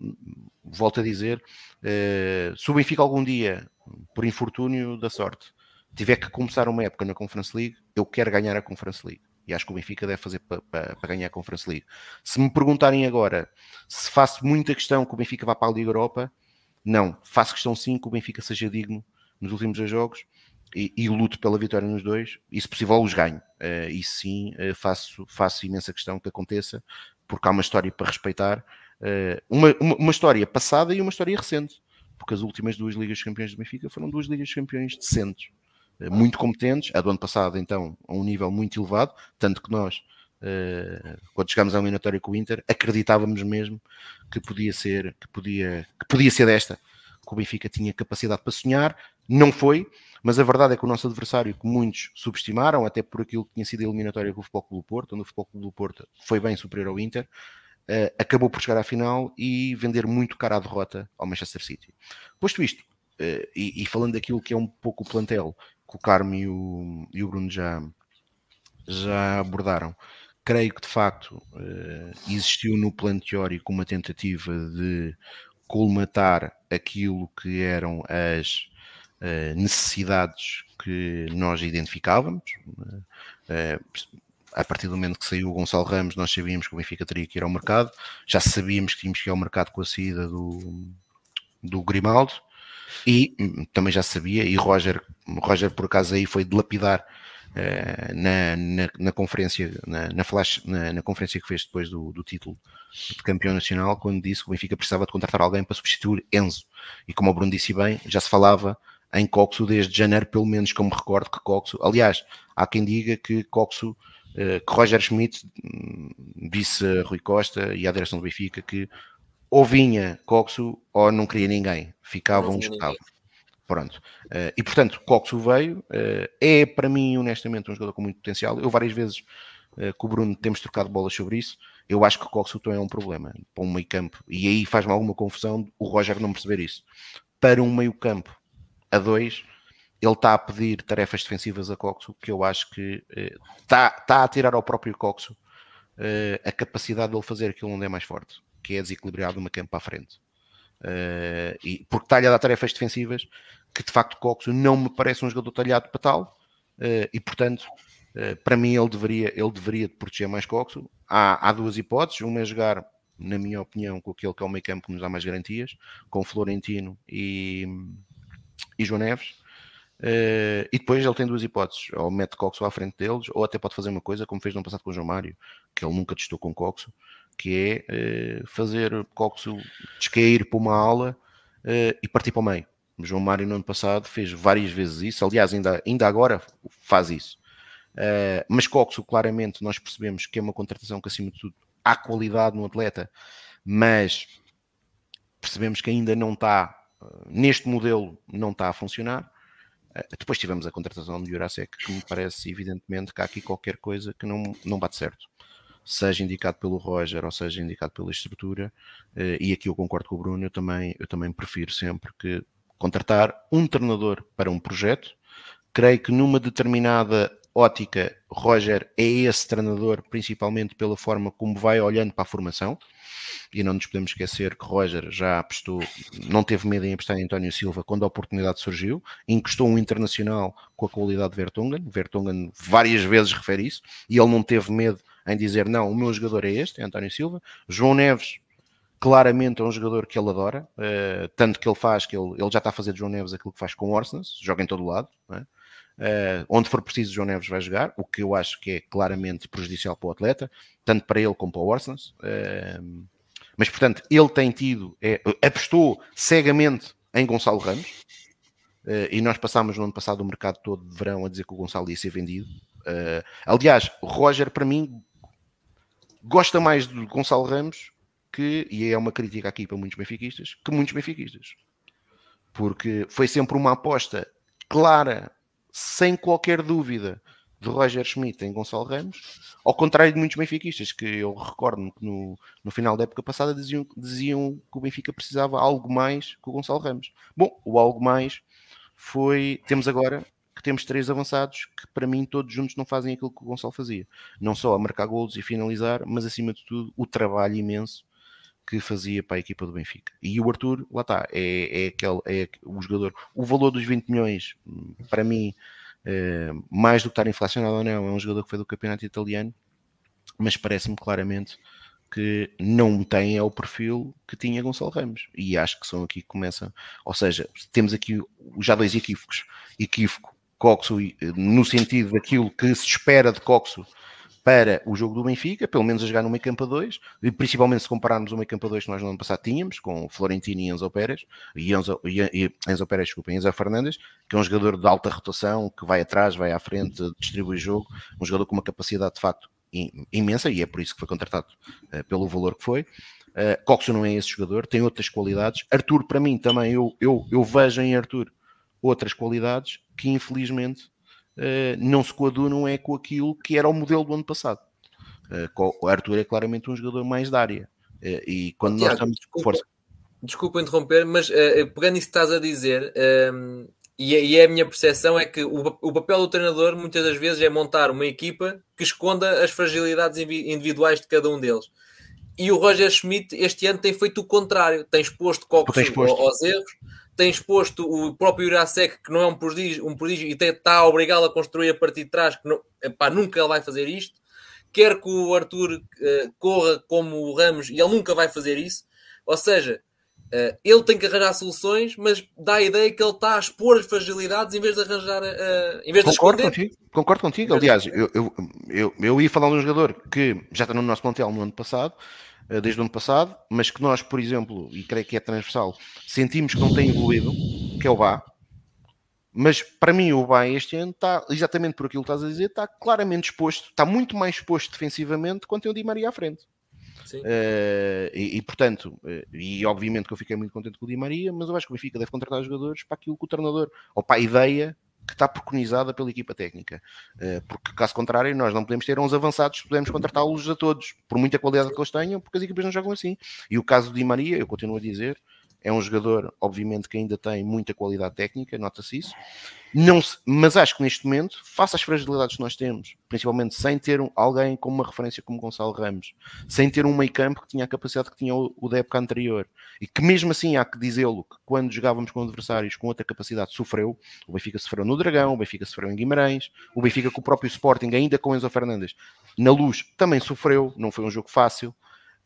volto a dizer, uh, se o Benfica algum dia, por infortúnio da sorte, tiver que começar uma época na Conference League, eu quero ganhar a Conference League. E acho que o Benfica deve fazer para, para ganhar a Conference League. Se me perguntarem agora se faço muita questão que o Benfica vá para a Liga Europa, não. Faço questão sim que o Benfica seja digno nos últimos dois jogos e, e luto pela vitória nos dois e se possível os ganho uh, e sim uh, faço, faço imensa questão que aconteça porque há uma história para respeitar uh, uma, uma, uma, história passada e uma história recente porque as últimas duas Ligas de Campeões do Benfica foram duas Ligas de Campeões decentes muito competentes, a do ano passado então a um nível muito elevado, tanto que nós quando chegámos à eliminatória com o Inter acreditávamos mesmo que podia ser que podia, que podia ser desta que o Benfica tinha capacidade para sonhar, não foi, mas a verdade é que o nosso adversário, que muitos subestimaram, até por aquilo que tinha sido a eliminatória com o Futebol Clube do Porto, onde o Futebol Clube do Porto foi bem superior ao Inter, uh, acabou por chegar à final e vender muito cara a derrota ao Manchester City. Posto isto, uh, e, e, falando daquilo que é um pouco o plantel, que o Carmo e o, e o Bruno já, já abordaram, creio que de facto uh, existiu no plano teórico uma tentativa de colmatar aquilo que eram as uh, necessidades que nós identificávamos. Uh, a partir do momento que saiu o Gonçalo Ramos, nós sabíamos que o Benfica teria que ir ao mercado, já sabíamos que tínhamos que ir ao mercado com a saída do, do Grimaldo, e hum, também já sabia, e Roger, Roger por acaso aí foi dilapidar eh, na, na, na, conferência, na, na flash, na, conferência que fez depois do, do, título de campeão nacional, quando disse que o Benfica precisava de contratar alguém para substituir Enzo. E como o Bruno disse bem, já se falava em Coxo desde janeiro, pelo menos como recordo que Coxo, aliás, há quem diga que Coxo eh, que Roger Schmidt disse hum, a Rui Costa e à direção do Benfica que ou vinha Coxo ou não queria ninguém, ficavam escutavam. Pronto. Uh, e portanto, Coxo veio, uh, é para mim, honestamente, um jogador com muito potencial. Eu várias vezes uh, com o Bruno temos trocado bolas sobre isso. Eu acho que Coxo é um problema para um meio campo. E aí faz-me alguma confusão o Roger não perceber isso. Para um meio campo a dois, ele está a pedir tarefas defensivas a Coxo, que eu acho que está, tá a tirar ao próprio Coxo a capacidade de ele fazer aquilo onde é mais forte, que é desequilibrar de uma campo para a frente. Uh, e, porque está-lhe a dar tarefas defensivas que de facto Coxo não me parece um jogador talhado para tal, eh, e portanto, eh, para mim ele deveria, ele deveria proteger mais Coxo. Há, há duas hipóteses, uma é jogar, na minha opinião, com aquele que é o meio campo que nos dá mais garantias, com Florentino e, e João Neves. Uh, e depois ele tem duas hipóteses: ou mete Coxo à frente deles, ou até pode fazer uma coisa como fez no passado com o João Mário, que ele nunca testou com Coxo, que é uh, fazer Coxo descair para uma aula uh, e partir para o meio. João Mário no ano passado fez várias vezes isso, aliás, ainda, ainda agora faz isso. Uh, mas Coxo, claramente, nós percebemos que é uma contratação que, acima de tudo, há qualidade no atleta, mas percebemos que ainda não está, neste modelo, não está a funcionar. Uh, depois tivemos a contratação de Jurasek, que me parece, evidentemente, que há aqui qualquer coisa que não, não bate certo. Seja indicado pelo Roger ou seja indicado pela estrutura, uh, e aqui eu concordo com o Bruno, eu também, eu também prefiro sempre que contratar um treinador para um projeto. Creio que numa determinada ótica, Roger é esse treinador, principalmente pela forma como vai olhando para a formação. E não nos podemos esquecer que Roger já apostou, não teve medo em apostar em António Silva quando a oportunidade surgiu, encostou um internacional com a qualidade de Vertonghen. Vertonghen várias vezes refere isso, e ele não teve medo em dizer: não, o meu jogador é este, é António Silva. João Neves claramente é um jogador que ele adora, uh, tanto que ele faz que ele, ele já está a fazer de João Neves aquilo que faz com o Orsnes, joga em todo lado, é? uh, onde for preciso João Neves vai jogar, o que eu acho que é claramente prejudicial para o atleta, tanto para ele como para o Orsnes. Uh, mas portanto, ele tem tido, é, apostou cegamente em Gonçalo Ramos, eh, e nós passámos no ano passado o mercado todo de verão a dizer que o Gonçalo ia ser vendido. aliás, Roger, para mim, gosta mais de Gonçalo Ramos que, e é uma crítica aqui para muitos benfiquistas, que muitos benfiquistas. Porque foi sempre uma aposta clara, sem qualquer dúvida, de Roger Schmidt em Gonçalo Ramos, ao contrário de muitos benfiquistas, que eu recordo que no, no final da época passada diziam, diziam que o Benfica precisava algo mais que o Gonçalo Ramos. Bom, o algo mais foi, temos agora que temos três avançados que para mim todos juntos não fazem aquilo que o Gonçalo fazia. Não só a marcar golos e finalizar, mas acima de tudo o trabalho imenso que fazia para a equipa do Benfica. E o Arthur, lá está, é, é, aquele, é o jogador. O valor dos 20 milhões, para mim, é, mais do que estar inflacionado ou não, é um jogador que foi do campeonato italiano, mas parece-me claramente que não tem é o perfil que tinha Gonçalo Ramos. E acho que são aqui que começa. Ou seja, temos aqui já dois equívocos. Equívoco, Coxo, eh, no sentido daquilo que se espera de Coxo para o jogo do Benfica, pelo menos a jogar no meio campo a 2, principalmente se compararmos o meio campo 2 que nós no ano passado tínhamos, com Florentino e Enzo Pérez, e Enzo, e, Enzo Pérez, desculpem, Enzo Fernandes, que é um jogador de alta rotação, que vai atrás, vai à frente, distribui jogo, um jogador com uma capacidade de facto imensa, e é por isso que foi contratado uh, pelo valor que foi. Uh, eh, Coxo não é esse jogador, tem outras qualidades. Arthur, para mim, também, eu, eu, eu vejo em Arthur outras qualidades que infelizmente eh, não se coadunam é com aquilo que era o modelo do ano passado. Eh, o Arthur é claramente um jogador mais da área. Eh, e quando Tiago, nós estamos. Desculpa, força.
desculpa interromper, mas pegando isso que estás a dizer. Um, ehm, e, é, e é a minha percepção é que o, o papel do treinador muitas das vezes é montar uma equipa que esconda as fragilidades individuais de cada um deles e o Roger Schmidt este ano tem feito o contrário, tem exposto Cox aos erros, tem exposto o próprio Irasek, que não é um prodígio, um prodígio e está a obrigá-lo a construir a partir de trás, que não, epá, nunca vai fazer isto. Quer que o Arthur uh, corra como o Ramos, e ele nunca vai fazer isso. Ou seja, uh, ele tem que arranjar soluções, mas dá a ideia que ele está a expor as fragilidades em vez de arranjar. Uh, em vez concordo, de
contigo, concordo contigo. Aliás, eu, eu, eu, eu ia falar de um jogador que já está no nosso plantel no ano passado eh, desde o ano passado, mas que nós, por exemplo, e creio que é transversal, sentimos que não tem evoluído, que é o Bá. Mas para mim, o Bá este ano está, exatamente por aquilo que estás a dizer, está claramente exposto, está muito mais exposto defensivamente quando tem o Di Maria à frente. Uh, e, e, portanto, uh, e obviamente que eu fiquei muito contente com o Di Maria, mas eu acho que o Benfica deve contratar jogadores para aquilo que o treinador, ou para a ideia que está preconizada pela equipa técnica. Eh, porque, caso contrário, nós não podemos ter uns avançados, podemos contratá-los a todos, por muita qualidade que eles tenham, porque as equipas não jogam assim. E o caso de Maria, eu continuo a dizer, é um jogador, obviamente, que ainda tem muita qualidade técnica, nota-se isso. Não se, mas acho que neste momento, face às fragilidades que nós temos, principalmente sem ter um, alguém com uma referência como Gonçalo Ramos, sem ter um meio campo que tinha a capacidade que tinha o, o da época anterior, e que mesmo assim há que dizê-lo que quando jogávamos com adversários com outra capacidade sofreu, o Benfica sofreu no Dragão, o Benfica sofreu em Guimarães, o Benfica com o próprio Sporting, ainda com Enzo Fernandes, na luz também sofreu, não foi um jogo fácil.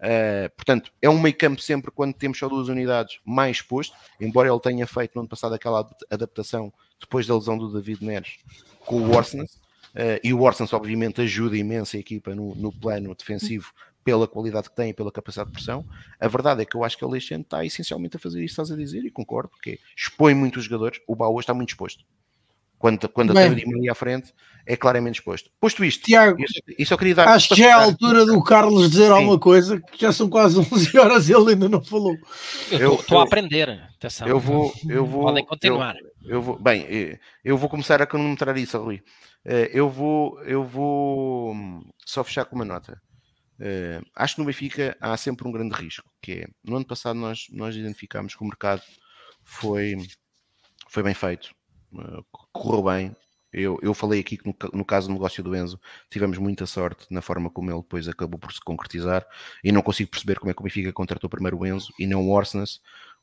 Uh, portanto, é um meio campo sempre quando temos só duas unidades mais exposto, embora ele tenha feito no ano passado aquela adaptação depois da lesão do David Neres com o Orsnes, uh, e o Orsnes obviamente ajuda imenso a equipa no, no, plano defensivo pela qualidade que tem e pela capacidade de pressão. A verdade é que eu acho que o Alexandre está essencialmente a fazer isto, estás a dizer, e concordo, porque expõe muito os jogadores, o Baú está muito exposto quando, quando Bem, a teoria ali à frente é claramente exposto. Posto isto,
Tiago, isso eu queria dar. Acho que já é a altura do Carlos dizer Sim. alguma coisa, que já são quase 11 (laughs) horas e ele ainda não falou.
Eu estou a aprender,
atenção. Eu vou, eu vou, Podem continuar. Eu, eu vou, bem, eh, eu vou começar a cronometrar isso, Rui. Eh, eu vou, eu vou hum, só fechar com uma nota. Eh, acho que no Benfica há sempre um grande risco, que é, no ano passado nós, nós identificámos que o mercado foi, foi bem feito correu bem. Eu, eu falei aqui que no, no caso do negócio do Enzo tivemos muita sorte na forma como ele depois acabou por se concretizar e não consigo perceber como é que o Benfica contratou primeiro o Enzo e não o Orsnes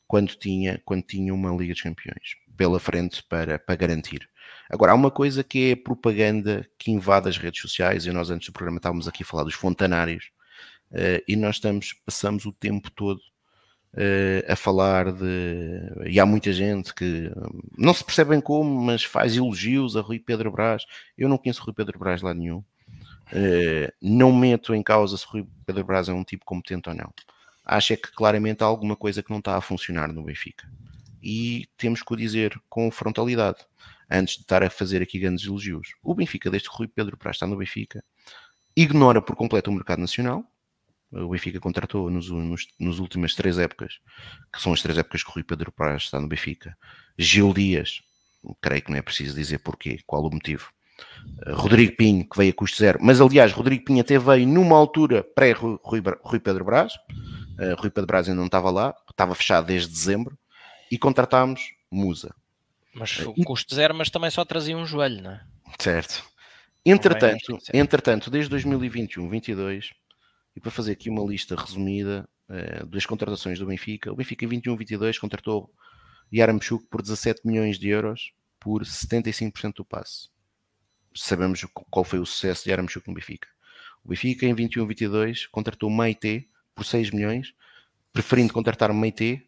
quando tinha, quando tinha uma Liga dos Campeões pela frente para, para garantir. Agora, há uma coisa que é propaganda que invade as redes sociais, e nós antes do programa estávamos aqui a falar dos fontanários, uh, e nós estamos, passamos o tempo todo eh, a falar de. E há muita gente que não se percebe bem como, mas faz elogios a Rui Pedro Brás. Eu não conheço Rui Pedro Brás lá nenhum. Eh, não meto em causa se Rui Pedro Brás é um tipo competente ou não. Acho é que claramente há alguma coisa que não está a funcionar no Benfica. E temos que o dizer com frontalidade, antes de estar a fazer aqui grandes elogios. O Benfica, desde que Rui Pedro Brás está no Benfica, ignora por completo o mercado nacional, o Benfica contratou nos, nos, nos, últimas três épocas, que são as três épocas que o Rui Pedro Praz está no Benfica. Gil Dias, creio que não é preciso dizer porquê, qual o motivo. Eh, Rodrigo Pinho, que veio a custo zero, mas aliás, Rodrigo Pinho até veio numa altura pré-Rui Rui Pedro Braz. Uh, Rui Pedro Braz ainda não estava lá, estava fechado desde dezembro, e contratámos Musa.
Mas eh, custo zero, mas também só trazia um joelho, não é?
Certo. É entretanto, entretanto desde 2021-22, e para fazer aqui uma lista resumida uh, das contratações do Benfica, o Benfica em 21-22 contratou Yaramchuk por 17 milhões de euros por 75% do passe. Sabemos qual foi o sucesso de Yaramchuk no Benfica. O Benfica em 21-22 contratou Maite por 6 milhões, preferindo contratar Maite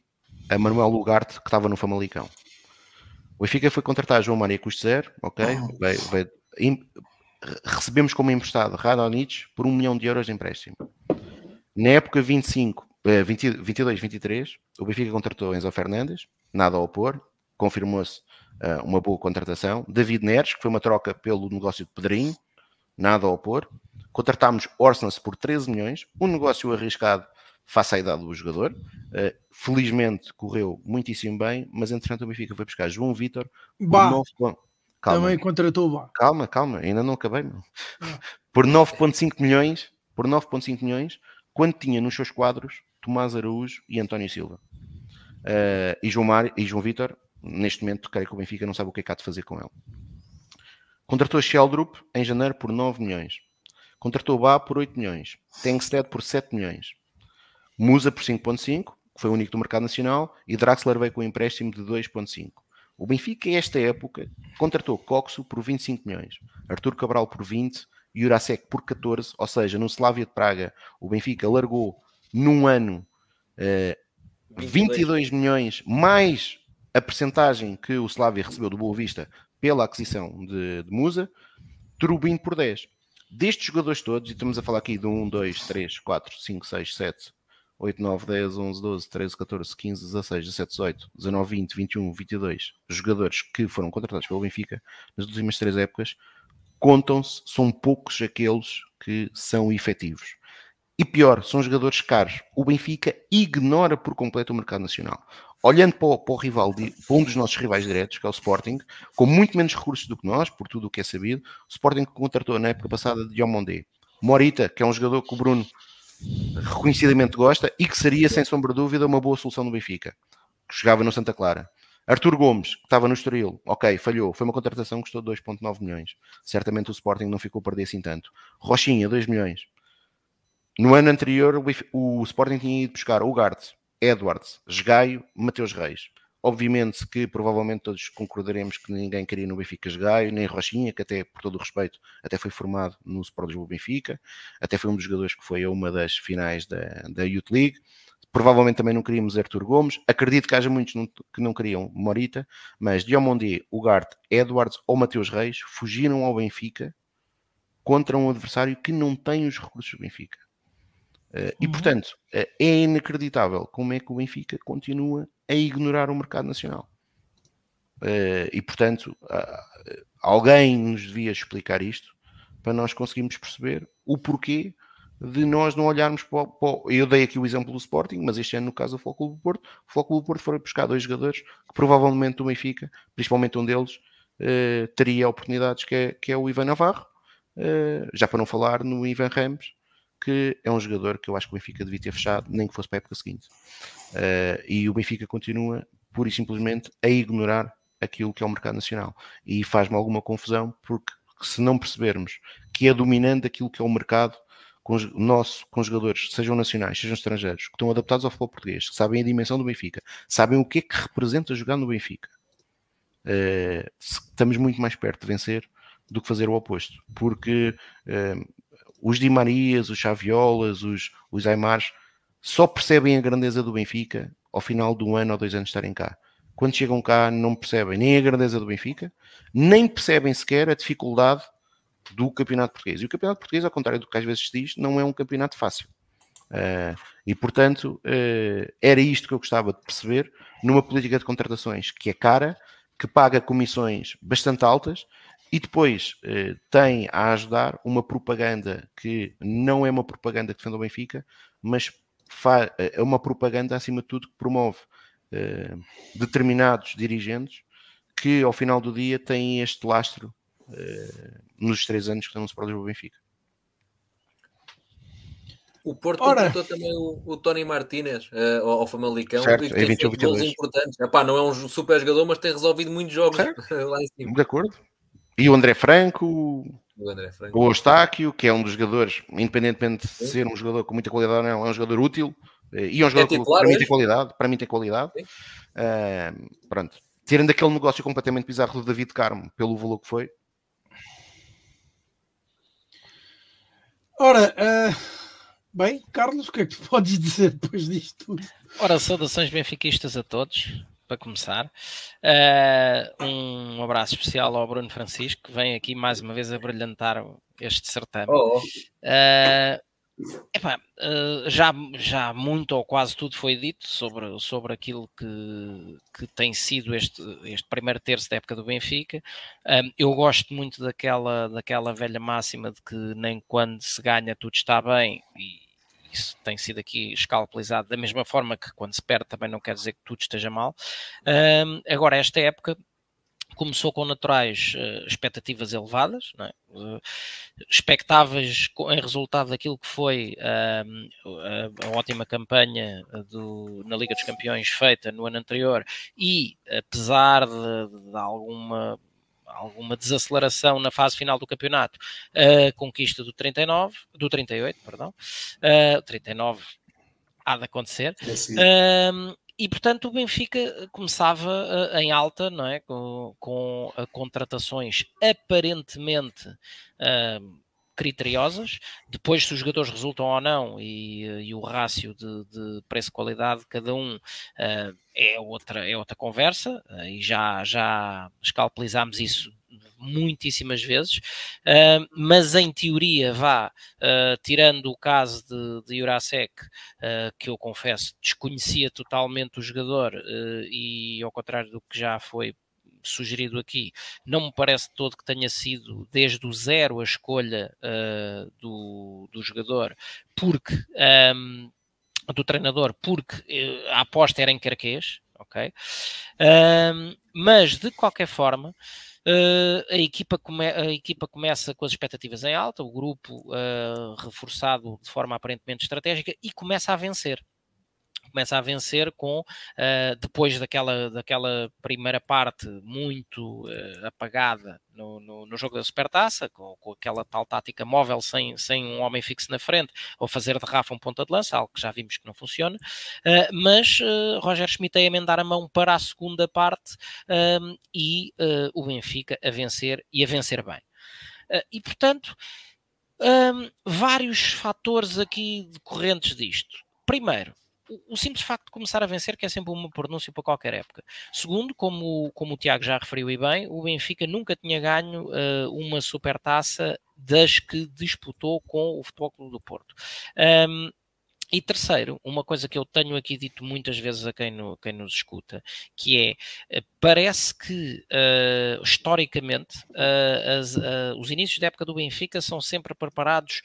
a Manuel Lugarte, que estava no Famalicão. O Benfica foi contratar João Maria custo zero, ok? Uhum recebemos como emprestado Radonich por 1 milhão de euros de empréstimo. Na época 25, 22, 23, o Benfica contratou Enzo Fernandes, nada a opor, confirmou-se uh, uma boa contratação. David Neres, que foi uma troca pelo negócio de Pedrinho, nada a opor. Contratámos Orsens por 13 milhões, um negócio arriscado face à idade do jogador. Uh, felizmente correu muitíssimo bem, mas entretanto o Benfica foi buscar João Vitor,
bah. Calma. Também contratou o Bá.
Calma, calma, ainda não acabei, meu. Ah. Por 9,5 milhões, por 9,5 milhões, quanto tinha nos seus quadros Tomás Araújo e António Silva. Uh, e João, Mar, e João Vitor, neste momento, creio que o Benfica não sabe o que é que há de fazer com ele. Contratou Sheldrup em janeiro por 9 milhões. Contratou Bá por 8 milhões. Tengsted por 7 milhões. Musa por 5.5, que foi o único do mercado nacional, e Draxler veio com um empréstimo de 2.5. O Benfica, esta época, contratou Coxo por 25 milhões, Artur Cabral por 20 e por 14. Ou seja, no Slavia de Praga, o Benfica largou num ano uh, eh, 22 milhões mais a percentagem que o Slavia recebeu do Boa Vista pela aquisição de, de Musa, Trubin por 10. Destes jogadores todos, e estamos a falar aqui de 1, 2, 3, 4, 5, 6, 7, 8, 9, 10, 11, 12, 13, 14, 15, 16, 17, 18, 19, 20, 21, 22 jogadores que foram contratados pelo Benfica nas últimas três épocas, contam-se, são poucos aqueles que são efetivos. E pior, são jogadores caros. O Benfica ignora por completo o mercado nacional. Olhando para o, para o rival, de, para um dos nossos rivais diretos, que é o Sporting, com muito menos recursos do que nós, por tudo o que é sabido, o Sporting contratou na época passada de Diomondé. Morita, que é um jogador que o Bruno reconhecidamente gosta e que seria, sem sombra de dúvida, uma boa solução no Benfica, que chegava no Santa Clara. Artur Gomes, que estava no Estoril, ok, falhou. Foi uma contratação que custou 2,9 milhões. Certamente o Sporting não ficou a perder assim tanto. Rochinha, 2 milhões. No ano anterior, o Sporting tinha ido buscar Ugardes, Edwards, Esgaio, Mateus Reis. Obviamente que provavelmente todos concordaremos que ninguém queria no Benfica jogar, nem Rochinha, que até por todo o respeito, até foi formado no Sport Lisboa Benfica, até foi um dos jogadores que foi a uma das finais da, da Youth League. Provavelmente também não queríamos Artur Gomes. Acredito que haja muitos que não queriam Morita, mas Diomondi, Ugarte, Edwards ou Mateus Reis fugiram ao Benfica contra um adversário que não tem os recursos do Benfica. Eh, e uhum. portanto, eh, é inacreditável como é que o Benfica continua é ignorar o mercado nacional. Uh, e portanto, uh, alguém nos devia explicar isto para nós conseguirmos perceber o porquê de nós não olharmos para, o, Eu dei aqui o exemplo do Sporting, mas este ano, no caso do Flóculo do Porto, o Flóculo do Porto foi buscar dois jogadores que provavelmente o Benfica, principalmente um deles, uh, teria oportunidades, que é, que é o Ivan Navarro, eh, já para não falar no Ivan Ramos, que é um jogador que eu acho que o Benfica devia ter fechado, nem que fosse para a época seguinte. Uh, e o Benfica continua, pura e simplesmente, a ignorar aquilo que é o mercado nacional. E faz-me alguma confusão, porque se não percebermos que é dominante aquilo que é o mercado com, nosso, com jogadores, sejam nacionais, sejam estrangeiros, que estão adaptados ao futebol português, que sabem a dimensão do Benfica, sabem o que é que representa jogar no Benfica, uh, estamos muito mais perto de vencer do que fazer o oposto, porque uh, os Di Marias, os Xaviolas, os, os Aymars, só percebem a grandeza do Benfica ao final de um ano ou dois anos estarem cá. Quando chegam cá, não percebem nem a grandeza do Benfica, nem percebem sequer a dificuldade do campeonato português. E o campeonato português, ao contrário do que às vezes se diz, não é um campeonato fácil. Uh, e portanto, uh, era isto que eu gostava de perceber numa política de contratações que é cara, que paga comissões bastante altas e depois eh, tem a ajudar uma propaganda que não é uma propaganda que defende o Benfica, mas eh, é uma propaganda, acima de tudo, que promove eh, determinados dirigentes que, ao final do dia, têm este lastro eh, nos três anos que estão no Sporting o Benfica.
O Porto Ora. contratou também o, o Tony Martínez uh, ao, Famalicão certo, e tem é um
gols importantes.
Epá, não é um super jogador, mas tem resolvido muitos jogos certo. (laughs)
lá em cima. De acordo, e o André Franco, o André Franco. O que é um dos jogadores, independentemente de ser um jogador com muita qualidade ou não, é um jogador útil eh, e é um é jogador é que para mim tem qualidade. Para mim tem qualidade. Uh, pronto. Tirando aquele negócio completamente bizarro do David Carmo, pelo valor que foi.
Ora, uh, bem, Carlos, o que é que tu podes dizer depois disto tudo?
Ora, saudações benfiquistas a todos para começar. Uh, um abraço especial ao Bruno Francisco, que vem aqui mais uma vez a brilhantar este certame. Oh. Uh, uh, já, já muito ou quase tudo foi dito sobre, sobre aquilo que, que tem sido este, este primeiro terço da época do Benfica. eu gosto muito daquela, daquela velha máxima de que nem quando se ganha tudo está bem, e, isso tem sido aqui escalpelizado da mesma forma que quando se perde também não quer dizer que tudo esteja mal. Um, agora, esta época começou com naturais eh, expectativas elevadas, é? Eh, expectáveis em resultado daquilo que foi a, a, a ótima campanha do, na Liga dos Campeões feita no ano anterior e apesar de, de alguma alguma desaceleração na fase final do campeonato, a conquista do 39, do 38, perdão, uh, 39 há de acontecer. É e portanto o Benfica começava uh, em alta, não é? Com, com uh, contratações aparentemente uh, criteriosas. Depois, se os jogadores resultam ou não e, eh, e o rácio de, de preço-qualidade de cada um uh, é, outra, é outra conversa uh, e já, já escalpelizámos isso muitíssimas vezes, uh, mas em teoria, vá, uh, tirando o caso de, de Jurasek, uh, que eu confesso desconhecia totalmente o jogador e ao contrário do que já foi sugerido aqui, não me parece todo que tenha sido desde o zero a escolha uh, do, do jogador, porque. Um, do treinador, porque uh, a aposta era em Carquês, ok? Um, mas, de qualquer forma, Uh, a, equipa come, a equipa começa com as expectativas em alta, o grupo uh, reforçado de forma aparentemente estratégica e começa a vencer começa a vencer com, uh, depois daquela, daquela primeira parte muito uh, apagada no, no, no, jogo da Supertaça, com, com aquela tal tática móvel sem, sem um homem fixo na frente, ou fazer de Rafa um ponta de lança, algo que já vimos que não funciona, uh, mas Roger Schmidt a emendar a mão para a segunda parte um, ehm, e o Benfica a vencer e a vencer bem. e portanto, um, ehm, vários fatores aqui decorrentes disto. Primeiro, o, simples facto de começar a vencer, que é sempre uma pronúncia para qualquer época. Segundo, como, como o Tiago já referiu e bem, o Benfica nunca tinha ganho uh, uma supertaça das que disputou com o Futebol Clube do Porto. Um, e terceiro, uma coisa que eu tenho aqui dito muitas vezes a quem, no, quem nos escuta, que é, eh, parece que, uh, historicamente, uh, as, uh, os inícios da época do Benfica são sempre preparados,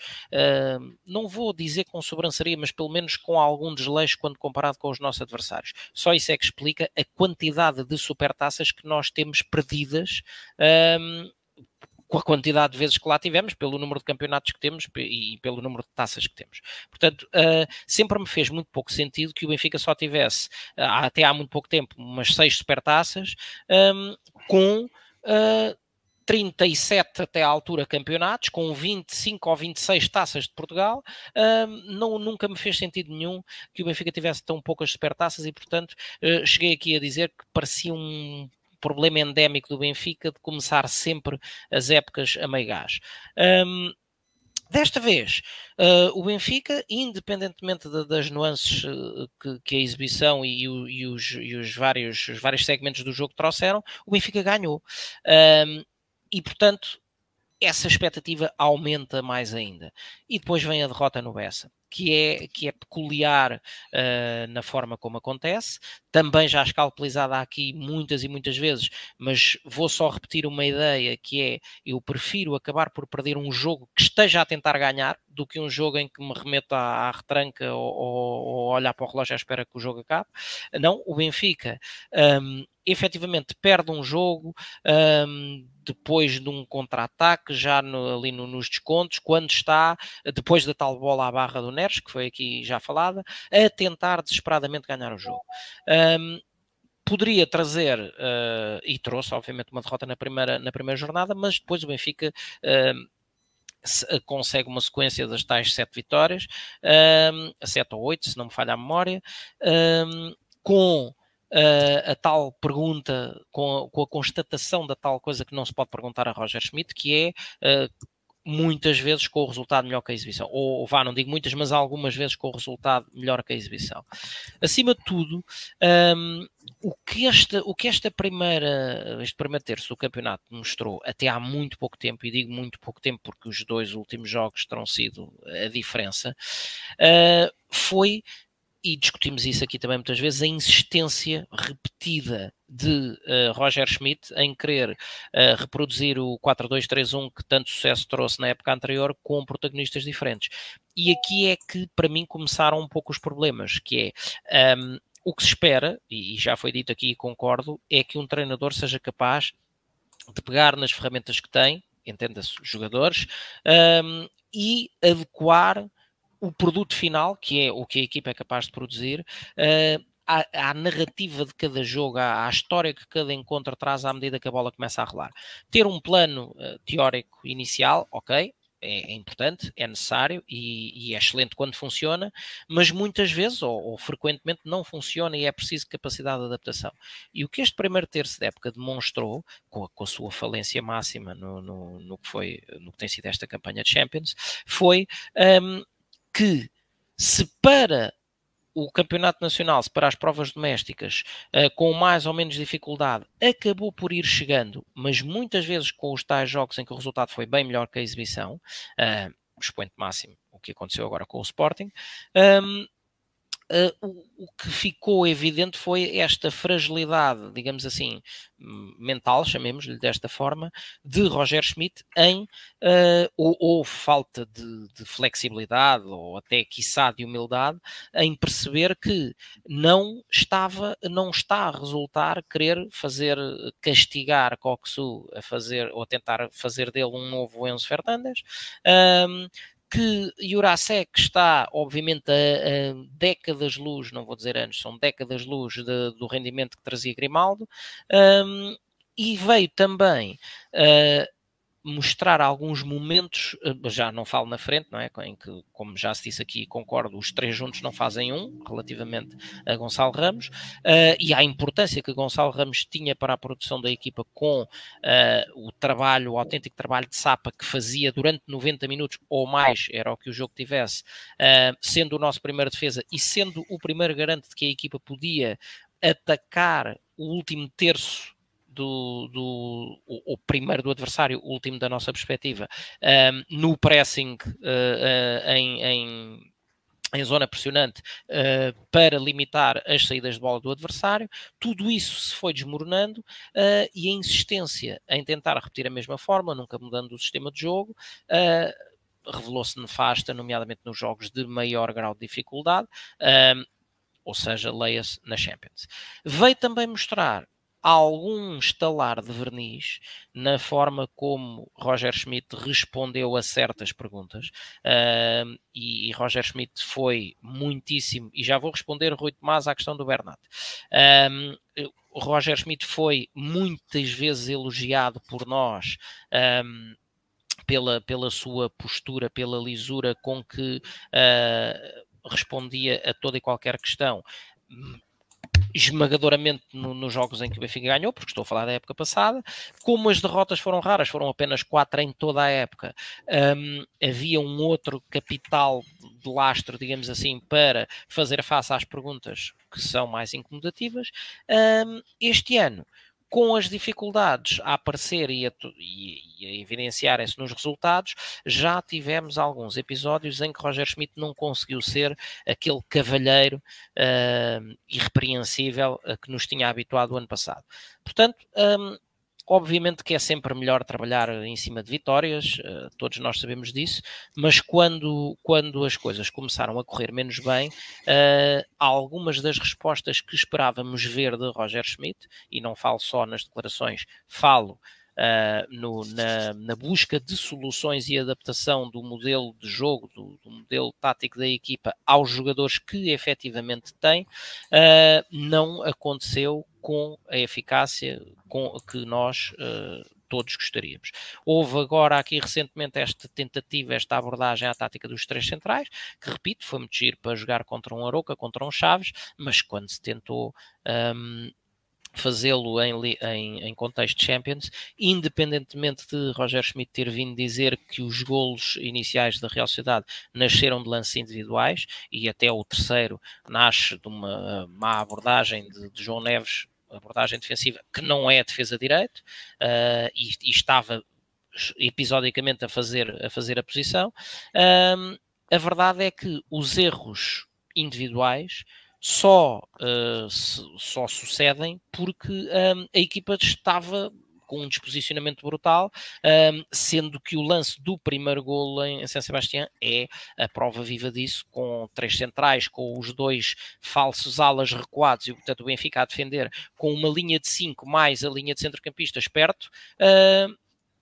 não vou dizer com sobranceria, mas pelo menos com algum desleixo quando comparado com os nossos adversários. Só isso é que explica a quantidade de supertaças que nós temos perdidas com a quantidade de vezes que lá tivemos, pelo número de campeonatos que temos e pelo número de taças que temos. Portanto, uh, sempre me fez muito pouco sentido que o Benfica só tivesse, uh, até há muito pouco tempo, umas seis supertaças um, com. Uh, ah, 37 até à altura campeonatos, com 25 ou 26 taças de Portugal, não, nunca me fez sentido nenhum que o Benfica tivesse tão poucas supertaças e, portanto, cheguei aqui a dizer que parecia um problema endémico do Benfica de começar sempre as épocas a meio gás. Um, Desta vez, uh, o Benfica, independentemente de, das nuances ah, que, que, a exibição e, e, os, e os, vários, os, vários, segmentos do jogo trouxeram, o Benfica ganhou. Um, e, portanto, essa expectativa aumenta mais ainda. E depois vem a derrota no Bessa que é, que é peculiar uh, na forma como acontece. Também já escalpelizada aqui muitas e muitas vezes, mas vou só repetir uma ideia que é: eu prefiro acabar por perder um jogo que esteja a tentar ganhar do que um jogo em que me remeta à, à retranca ou, ou, ou, olhar para o relógio à espera que o jogo acabe. Não, o Benfica um, efetivamente perde um jogo um, depois de um contra-ataque, já no, ali no, nos descontos, quando está, depois da tal bola à barra do Neres, que foi aqui já falada, a tentar desesperadamente ganhar o jogo. Um, poderia trazer, uh, e trouxe, obviamente, uma derrota na primeira, na primeira jornada, mas depois o Benfica. Uh, eh, consegue uma sequência das tais sete vitórias, um, sete ou oito, se não me falha a memória, um, com a, eh, a tal pergunta, com a, com a, constatação da tal coisa que não se pode perguntar a Roger Schmidt, que é uh, muitas vezes com o resultado melhor que a exibição. Ou, vá, não digo muitas, mas algumas vezes com o resultado melhor que a exibição. Acima de tudo, um, o, que esta, o que esta primeira, este primeiro terço do campeonato mostrou até há muito pouco tempo, e digo muito pouco tempo porque os dois últimos jogos terão sido a diferença, uh, foi e discutimos isso aqui também muitas vezes, a insistência repetida de uh, Roger Schmidt em querer uh, reproduzir o 4-2-3-1 que tanto sucesso trouxe na época anterior com protagonistas diferentes. E aqui é que, para mim, começaram um pouco os problemas, que é um, ehm, o que se espera, e já foi dito aqui e concordo, é que um treinador seja capaz de pegar nas ferramentas que tem, entenda-se, jogadores, um, ehm, e adequar o produto final, que é o que a equipa é capaz de produzir, uh, à, à, narrativa de cada jogo, à, à, história que cada encontro traz à medida que a bola começa a rolar. Ter um plano uh, teórico inicial, ok, é, é, importante, é necessário e, e, é excelente quando funciona, mas muitas vezes ou, ou, frequentemente não funciona e é preciso capacidade de adaptação. E o que este primeiro terço da época demonstrou, com a, com a sua falência máxima no, no, no, que foi, no que tem sido esta campanha de Champions, foi. Um, ah, que se para o campeonato nacional, se para as provas domésticas, eh, com mais ou menos dificuldade, acabou por ir chegando, mas muitas vezes com os tais jogos em que o resultado foi bem melhor que a exibição, uh, expoente máximo, o que aconteceu agora com o Sporting, um, ehm, Uh, o, o, que ficou evidente foi esta fragilidade, digamos assim, mental, chamemos-lhe desta forma, de Roger Schmidt em uh, ou, ou, falta de, de, flexibilidade ou até quiçá de humildade em perceber que não estava, não está a resultar querer fazer castigar Coxu a fazer ou a tentar fazer dele um novo Enzo Fernandes, ah, que Jurasek está, obviamente, a, a décadas-luz, não vou dizer anos, são décadas-luz do rendimento que trazia Grimaldo, um, e veio também uh, mostrar alguns momentos, eh, já não falo na frente, não é? Em que, como já se disse aqui, concordo, os três juntos não fazem um, relativamente a Gonçalo Ramos, uh, e à importância que Gonçalo Ramos tinha para a produção da equipa com uh, o trabalho, o autêntico trabalho de Sapa que fazia durante 90 minutos ou mais, era o que o jogo tivesse, uh, sendo o nosso primeiro defesa e sendo o primeiro garante de que a equipa podia atacar o último terço do, do o, o, primeiro do adversário, o último da nossa perspectiva, um, no pressing uh, em, em em zona pressionante uh, para limitar as saídas de bola do adversário, tudo isso se foi desmoronando uh, e a insistência em tentar repetir a mesma forma, nunca mudando o sistema de jogo, uh, revelou-se nefasta, nomeadamente nos jogos de maior grau de dificuldade, ou seja, leia-se na Champions. Veio também mostrar algum estalar de verniz na forma como Roger Schmidt respondeu a certas perguntas uh, e, e, Roger Schmidt foi muitíssimo, e já vou responder Rui Tomás à questão do Bernat um, Roger Schmidt foi muitas vezes elogiado por nós um, pela, pela sua postura, pela lisura com que uh, respondia a toda e qualquer questão esmagadoramente no, nos jogos em que o Benfica ganhou, porque estou a falar da época passada. Como as derrotas foram raras, foram apenas quatro em toda a época, um, havia um outro capital de lastro, digamos assim, para fazer face às perguntas que são mais incomodativas. Um, este ano com as dificuldades a aparecer e a, e, e a evidenciarem-se nos resultados, já tivemos alguns episódios em que Roger Schmidt não conseguiu ser aquele cavalheiro uh, irrepreensível ah, que nos tinha habituado o ano passado. Portanto, um, ah, Obviamente que é sempre melhor trabalhar em cima de vitórias, eh, todos nós sabemos disso, mas quando, quando as coisas começaram a correr menos bem, eh, algumas das respostas que esperávamos ver de Roger Schmidt, e não falo só nas declarações, falo Uh, no, na, na, busca de soluções e adaptação do modelo de jogo, do, do, modelo tático da equipa aos jogadores que efetivamente tem, uh, não aconteceu com a eficácia com, que nós uh, todos gostaríamos. Houve agora aqui recentemente esta tentativa, esta abordagem à tática dos três centrais, que repito, foi muito giro para jogar contra um Aroca, contra um Chaves, mas quando se tentou um, ehm, fazê-lo em, em, em, contexto Champions, independentemente de Roger Schmidt ter vindo dizer que os golos iniciais da Real Sociedade nasceram de lances individuais e até o terceiro nasce de uma eh, má abordagem de, de João Neves, abordagem defensiva que não é defesa direito uh, e, e, estava episodicamente a fazer a, fazer a posição. Uh, a verdade é que os erros individuais só, uh, só sucedem porque um, ah, a equipa estava com um disposicionamento brutal, um, ah, sendo que o lance do primeiro golo em São Sebastião é a prova viva disso, com três centrais, com os dois falsos alas recuados e, portanto, o Benfica a defender com uma linha de cinco mais a linha de centrocampistas perto, uh,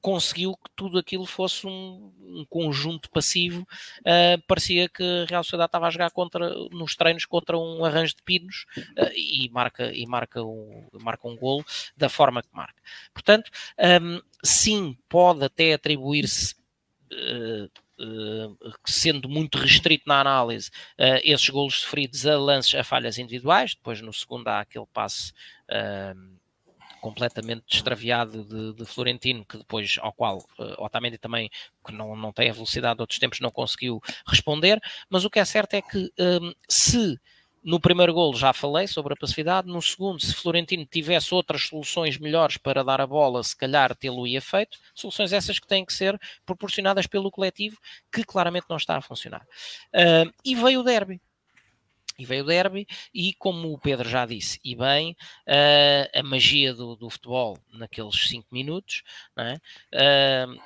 conseguiu que tudo aquilo fosse um, um conjunto passivo. Uh, parecia que a Real Sociedade estava a jogar contra, nos treinos contra um arranjo de pinos uh, e, marca, e marca, um, marca um golo da forma que marca. Portanto, um, sim, pode até atribuir-se. Uh, sendo muito restrito na análise, esses golos sofridos a lances, a falhas individuais, depois no segundo há aquele passe completamente extraviado de, de, Florentino, que depois, ao qual uh, Otamendi também, que não, não tem a velocidade de outros tempos, não conseguiu responder. Mas o que é certo é que um, ehm, se no primeiro gol já falei sobre a passividade, no segundo, se Florentino tivesse outras soluções melhores para dar a bola, se calhar tê-lo ia feito, soluções essas que têm que ser proporcionadas pelo coletivo, que claramente não está a funcionar. Uh, e veio o derby, e veio o derby, e como o Pedro já disse, e bem, uh, a magia do, do, futebol naqueles cinco minutos, é? uh,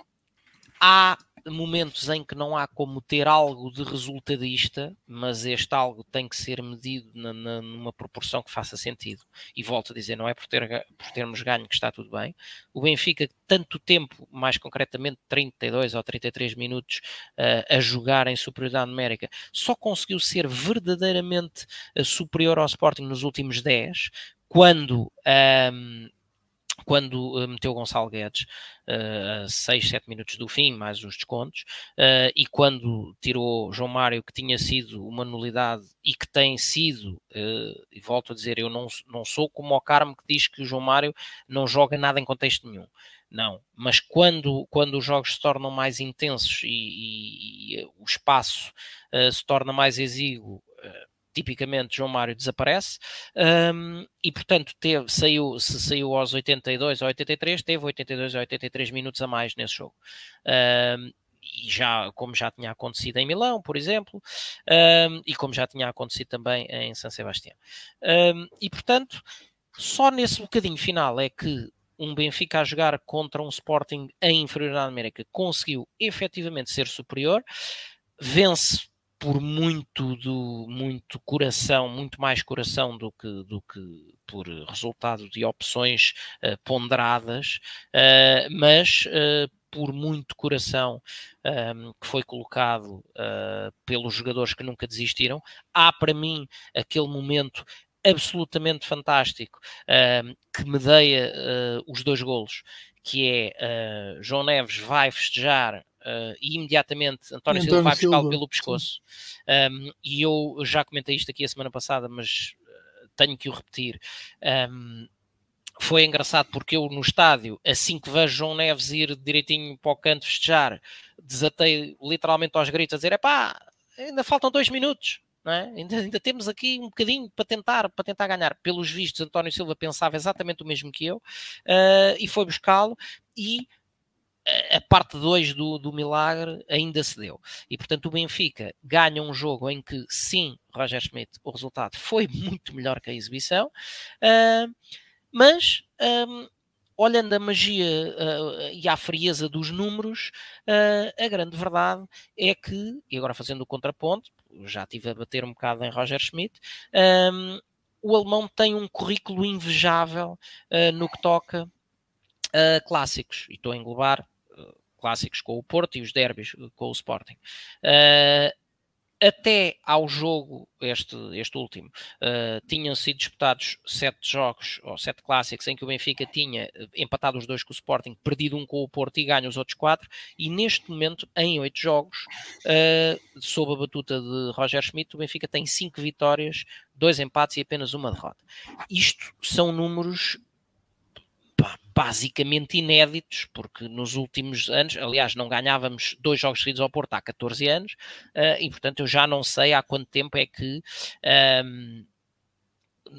há momentos em que não há como ter algo de resultadista, mas este algo tem que ser medido na, na, numa proporção que faça sentido. E volto a dizer, não é por, ter, por termos ganho que está tudo bem. O Benfica, tanto tempo, mais concretamente 32 ou 33 minutos, uh, a jogar em superioridade numérica, só conseguiu ser verdadeiramente eh, superior ao Sporting nos últimos 10, quando. Um, ehm, quando uh, meteu Gonçalo Guedes uh, a 6, 7 minutos do fim, mais os descontos, uh, e quando tirou João Mário, que tinha sido uma nulidade e que tem sido, uh, e volto a dizer, eu não, não sou como o Carmo que diz que o João Mário não joga nada em contexto nenhum. Não, mas quando, quando os jogos se tornam mais intensos e, e, e o espaço se torna mais exíguo, tipicamente João Mário desaparece, um, e portanto teve, saiu, se saiu aos 82 ou 83, teve 82 ou 83 minutos a mais nesse jogo. Um, e já, como já tinha acontecido em Milão, por exemplo, um, e como já tinha acontecido também em San Sebastião. Hum, e portanto, só nesse bocadinho final é que um Benfica a jogar contra um Sporting em inferioridade numérica conseguiu efetivamente ser superior, vence por muito do muito coração, muito mais coração do que do que por resultado de opções uh, ponderadas, uh, mas uh, por muito coração um, ehm, que foi colocado uh, pelos jogadores que nunca desistiram. Há para mim aquele momento absolutamente fantástico ehm, que medeia uh, os dois golos, que é uh, João Neves vai festejar Uh, e imediatamente António, Silva vai buscá-lo pelo pescoço. Um, e eu já comentei isto aqui a semana passada, mas eh, tenho que o repetir. Um, foi engraçado porque eu no estádio, assim que vejo João Neves ir direitinho para o canto festejar, desatei literalmente aos gritos a dizer: é pá, ainda faltam dois minutos. É? Ainda, ainda, temos aqui um bocadinho para tentar, para tentar ganhar. Pelos vistos, António Silva pensava exatamente o mesmo que eu uh, e foi buscá-lo. E a parte 2 do, do milagre ainda se deu. E, portanto, o Benfica ganha um jogo em que, sim, Roger Schmidt, o resultado foi (laughs) muito melhor que a exibição, uh, mas um, ah, olhando a magia uh, e a frieza dos números, uh, a grande verdade é que, e agora fazendo o contraponto, já estive a bater um bocado em Roger Schmidt, um, o alemão tem um currículo invejável no que toca uh, clássicos, e estou a englobar uh, clássicos com o Porto e os derbys eh, com o Sporting. Uh, até ao jogo, este, este último, uh, tinham sido disputados sete jogos, ou sete clássicos, em que o Benfica tinha empatado os dois com o Sporting, perdido um com o Porto e ganho os outros quatro, e neste momento, em oito jogos, uh, sob a batuta de Roger Schmidt, o Benfica tem cinco vitórias, dois empates e apenas uma derrota. Isto são números basicamente inéditos, porque nos últimos anos, aliás, não ganhávamos dois jogos seguidos ao Porto há 14 anos, uh, e portanto eu já não sei há quanto tempo é que um, ehm,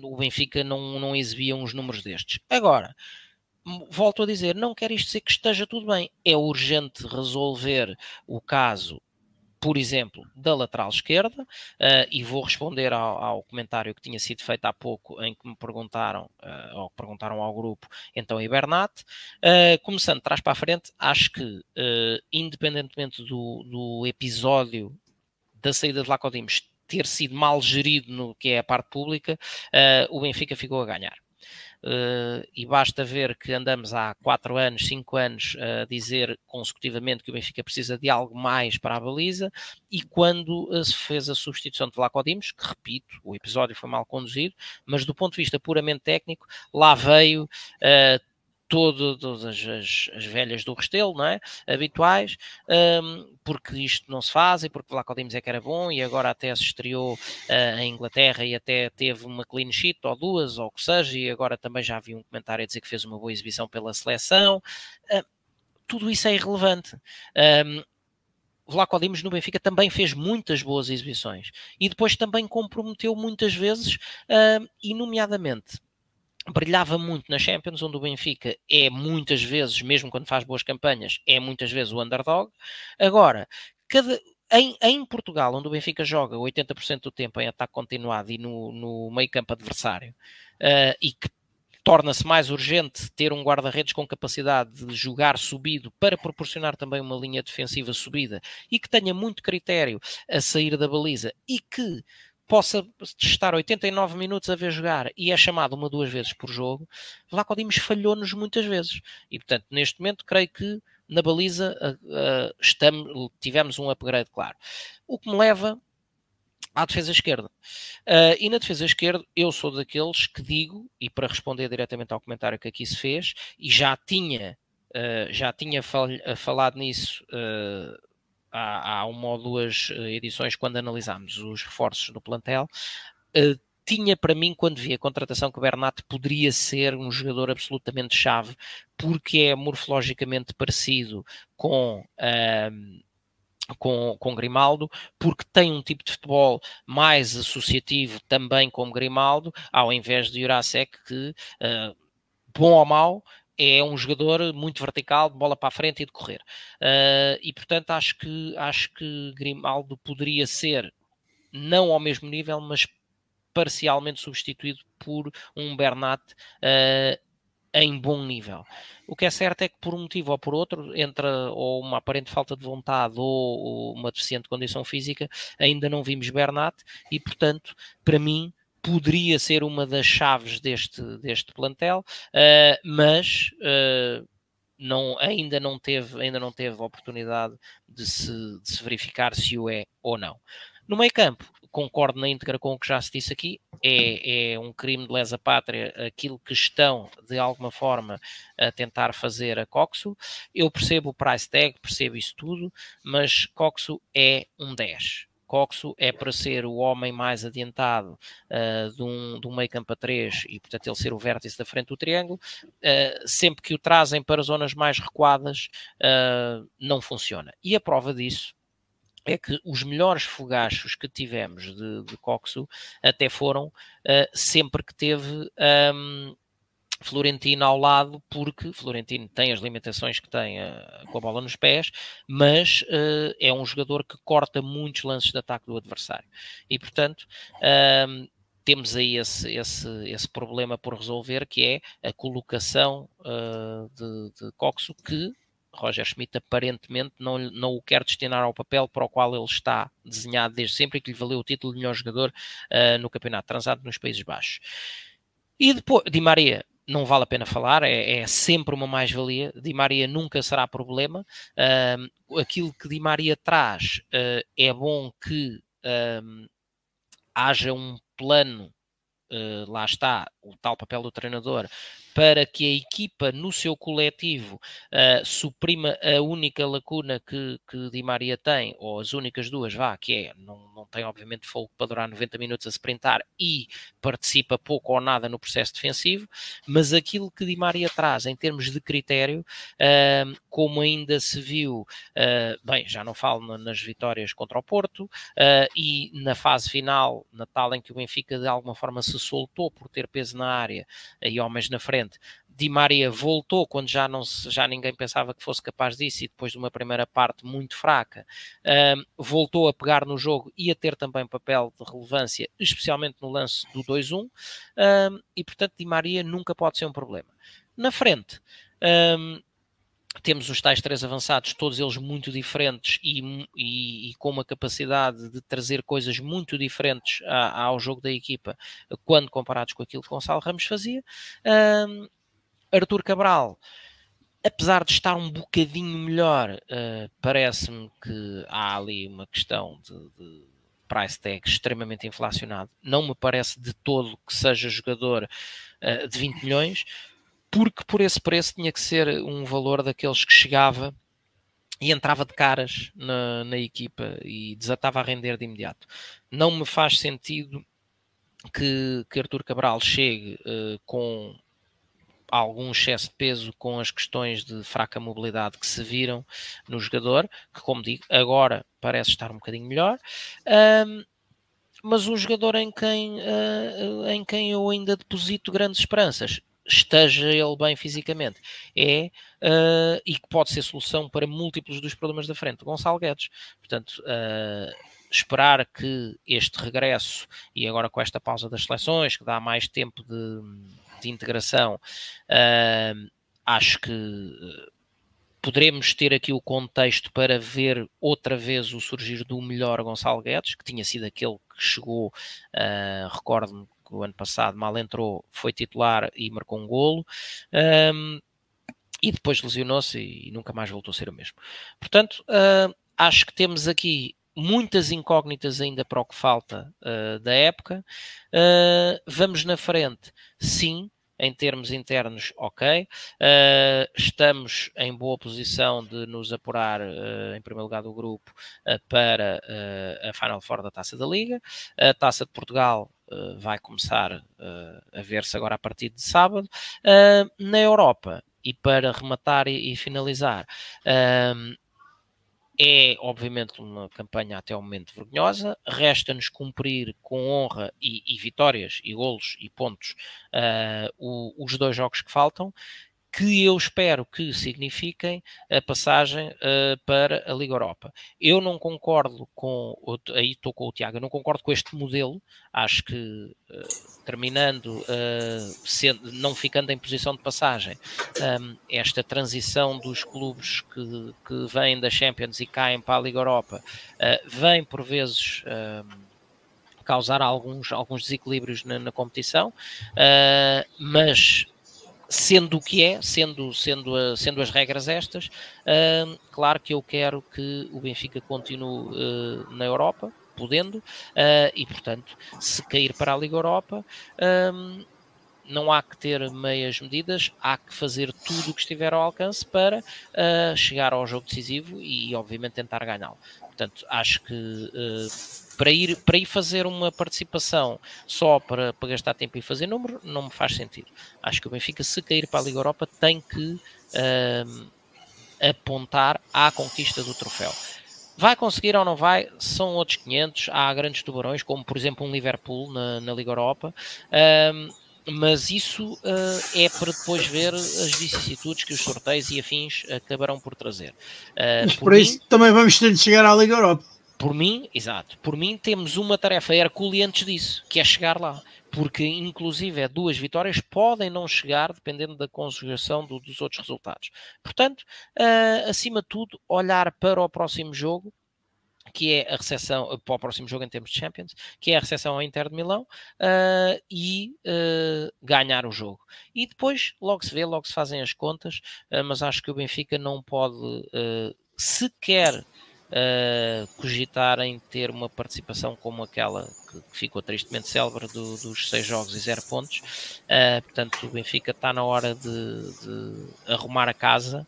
o Benfica não, não exibia uns números destes. Agora, volto a dizer, não quer isto dizer que esteja tudo bem, é urgente resolver o caso por exemplo, da lateral esquerda, uh, e vou responder ao, ao, comentário que tinha sido feito há pouco, em que me perguntaram, uh, ou perguntaram ao grupo, então a Bernat. Uh, começando de trás para a frente, acho que, independentemente do, do, episódio da saída de Lacodimos ter sido mal gerido no que é a parte pública, o Benfica ficou a ganhar. Uh, e basta ver que andamos há 4 anos, 5 anos a dizer consecutivamente que o Benfica precisa de algo mais para a baliza e quando eh, se fez a substituição de Vlaco Dimos, que repito, o episódio foi mal conduzido, mas do ponto de vista puramente técnico, lá veio uh, todas as, as, velhas do Restelo, não é? Habituais, um, porque isto não se faz e porque lá é que era bom e agora até se estreou uh, em Inglaterra e até teve uma clean sheet ou duas ou o que seja e agora também já vi um comentário a dizer que fez uma boa exibição pela seleção. Uh, tudo isso é irrelevante. Um, Vlaco Dimos no Benfica também fez muitas boas exibições e depois também comprometeu muitas vezes, uh, e nomeadamente brilhava muito na Champions, onde o Benfica é muitas vezes, mesmo quando faz boas campanhas, é muitas vezes o underdog. Agora, cada, em, em, Portugal, onde o Benfica joga 80% do tempo em ataque continuado e no, no meio campo adversário, uh, e que torna-se mais urgente ter um guarda-redes com capacidade de jogar subido para proporcionar também uma linha defensiva subida e que tenha muito critério a sair da baliza e que possa estar 89 minutos a ver jogar e é chamado uma duas vezes por jogo, Vlaco Dimes falhou-nos muitas vezes. E, portanto, neste momento, creio que na baliza uh, estamos, tivemos um upgrade claro. O que me leva à defesa esquerda. Uh, e na defesa esquerda, eu sou daqueles que digo, e para responder diretamente ao comentário que aqui se fez, e já tinha, uh, já tinha fal falado nisso uh, há, há uma ou duas eh, edições, quando analisámos os reforços do plantel, eh, tinha para mim, quando vi a contratação, que o Bernat poderia ser um jogador absolutamente chave, porque é morfologicamente parecido com. Um, ehm, com, com Grimaldo, porque tem um tipo de futebol mais associativo também como Grimaldo, ao invés de Jurasek, que, uh, bom ou mau, é um jogador muito vertical, de bola para a frente e de correr. Uh, e portanto acho que, acho que Grimaldo poderia ser, não ao mesmo nível, mas parcialmente substituído por um Bernat uh, em bom nível. O que é certo é que por um motivo ou por outro, entre ou uma aparente falta de vontade ou, ou uma deficiente condição física, ainda não vimos Bernat e portanto, para mim, poderia ser uma das chaves deste, deste plantel, eh, mas eh, não, ainda, não teve, ainda não teve oportunidade de se, de se verificar se o é ou não. No meio campo, concordo na íntegra com o que já se disse aqui, é, é um crime de lesa pátria aquilo que estão, de alguma forma, a tentar fazer a Coxo. Eu percebo o price tag, percebo isso tudo, mas Coxo é um 10. Coxo é para ser o homem mais adiantado uh, de, um, de um meio campo a três e, portanto, ele ser o vértice da frente do triângulo. Uh, sempre que o trazem para zonas mais recuadas, uh, não funciona. E a prova disso é que os melhores fogachos que tivemos de, de Coxo até foram uh, sempre que teve um, Florentino ao lado, porque Florentino tem as limitações que tem uh, com a bola nos pés, mas uh, é um jogador que corta muitos lances de ataque do adversário. E, portanto, uh, temos aí esse, esse, esse problema por resolver, que é a colocação eh, de, de Coxo, que Roger Schmidt aparentemente não, não o quer destinar ao papel para o qual ele está desenhado desde sempre e que lhe valeu o título de melhor jogador no campeonato transado nos Países Baixos. E depois, Di Maria, não vale a pena falar, é, é sempre uma mais-valia. Di Maria nunca será problema. aquilo que Di Maria traz uh, é bom que haja um plano, uh, lá está, o tal papel do treinador, para que a equipa, no seu coletivo, uh, suprima a única lacuna que, que Di Maria tem, ou as únicas duas, vá, que é, não, não tem obviamente fogo para durar 90 minutos a sprintar e participa pouco ou nada no processo defensivo, mas aquilo que Di Maria traz em termos de critério, uh, como ainda se viu, uh, bem, já não falo nas vitórias contra o Porto, e na fase final, na tal em que o Benfica de alguma forma se soltou por ter peso na área e homens na frente, frente. Di Maria voltou quando já, não se, já ninguém pensava que fosse capaz disso e depois de uma primeira parte muito fraca, um, voltou a pegar no jogo e a ter também papel de relevância, especialmente no lance do 2-1, um, e portanto Di Maria nunca pode ser um problema. Na frente, um, temos os tais três avançados, todos eles muito diferentes e, e, e com uma capacidade de trazer coisas muito diferentes a, ao jogo da equipa quando comparados com aquilo que Gonçalo Ramos fazia. Um, Arthur Cabral, apesar de estar um bocadinho melhor, uh, parece-me que há ali uma questão de, de price tag extremamente inflacionado. Não me parece de todo que seja jogador uh, de 20 milhões porque por esse preço tinha que ser um valor daqueles que chegava e entrava de caras na, na equipa e desatava a render de imediato. Não me faz sentido que, que Artur Cabral chegue uh, com algum excesso de peso com as questões de fraca mobilidade que se viram no jogador, que, como digo, agora parece estar um bocadinho melhor. Um, mas um jogador em quem, uh, em quem eu ainda deposito grandes esperanças esteja ele bem fisicamente. É, uh, e que pode ser solução para múltiplos dos problemas da frente. Gonçalo Guedes. Portanto, uh, esperar que este regresso, e agora com esta pausa das seleções, que dá mais tempo de, de integração, uh, acho que poderemos ter aqui o contexto para ver outra vez o surgir do melhor Gonçalo Guedes, que tinha sido aquele que chegou, uh, recordo-me, que o ano passado mal entrou, foi titular e marcou um golo. Um, e depois lesionou-se e, nunca mais voltou a ser o mesmo. Portanto, uh, acho que temos aqui muitas incógnitas ainda para o que falta uh, da época. Uh, vamos na frente, sim. Em termos internos, ok. Ah, estamos em boa posição de nos apurar, em primeiro lugar, do grupo para a Final Four da Taça da Liga. A Taça de Portugal eh, vai começar uh, a ver-se agora a partir de sábado. Eh, na Europa, e para rematar e, e finalizar, é obviamente uma campanha até o momento vergonhosa. Resta-nos cumprir com honra e, e, vitórias, e golos e pontos uh, o, os dois jogos que faltam que eu espero que signifiquem a passagem uh, para a Liga Europa. Eu não concordo com, aí estou com o Tiago, eu não concordo com este modelo, acho que uh, terminando, uh, eh, sendo, não ficando em posição de passagem, um, ehm, esta transição dos clubes que, que vêm da Champions e caem para a Liga Europa, vem por vezes... Um, ehm, causar alguns, alguns desequilíbrios na, na competição, uh, mas sendo o que é, sendo, sendo, a, sendo as regras estas, uh, claro que eu quero que o Benfica continue uh, na Europa, podendo, uh, e portanto, se cair para a Liga Europa, não há que ter meias medidas, há que fazer tudo o que estiver ao alcance para eh, chegar ao jogo decisivo e, obviamente, tentar ganhá-lo. Portanto, acho que eh, para, ir, para ir fazer uma participação só para, para gastar tempo e fazer número, não me faz sentido. Acho que o Benfica, se cair para a Liga Europa, tem que eh, apontar à conquista do troféu. Vai conseguir ou não vai, são outros 500. Há grandes tubarões, como por exemplo um Liverpool na, na Liga Europa. Um, ehm, mas isso uh, é para depois ver as vicissitudes que os sorteios e afins acabarão por trazer.
Uh, mas por, por isso mim, também vamos ter de chegar à Liga Europa.
Por mim, exato, por mim temos uma tarefa hercúlea antes disso, que é chegar lá. Porque, inclusive, é duas vitórias podem não chegar, dependendo da conjugação do, dos outros resultados. Portanto, uh, acima de tudo, olhar para o próximo jogo que é a recepção eh, para o próximo jogo em termos de Champions, que é a recepção ao Inter de Milão uh, e uh, ganhar o jogo. E depois logo se vê, logo se fazem as contas, uh, mas acho que o Benfica não pode sequer cogitar em ter uma participação como aquela que, que ficou tristemente célebre do, dos seis jogos e zero pontos. portanto, o Benfica está na hora de, de arrumar a casa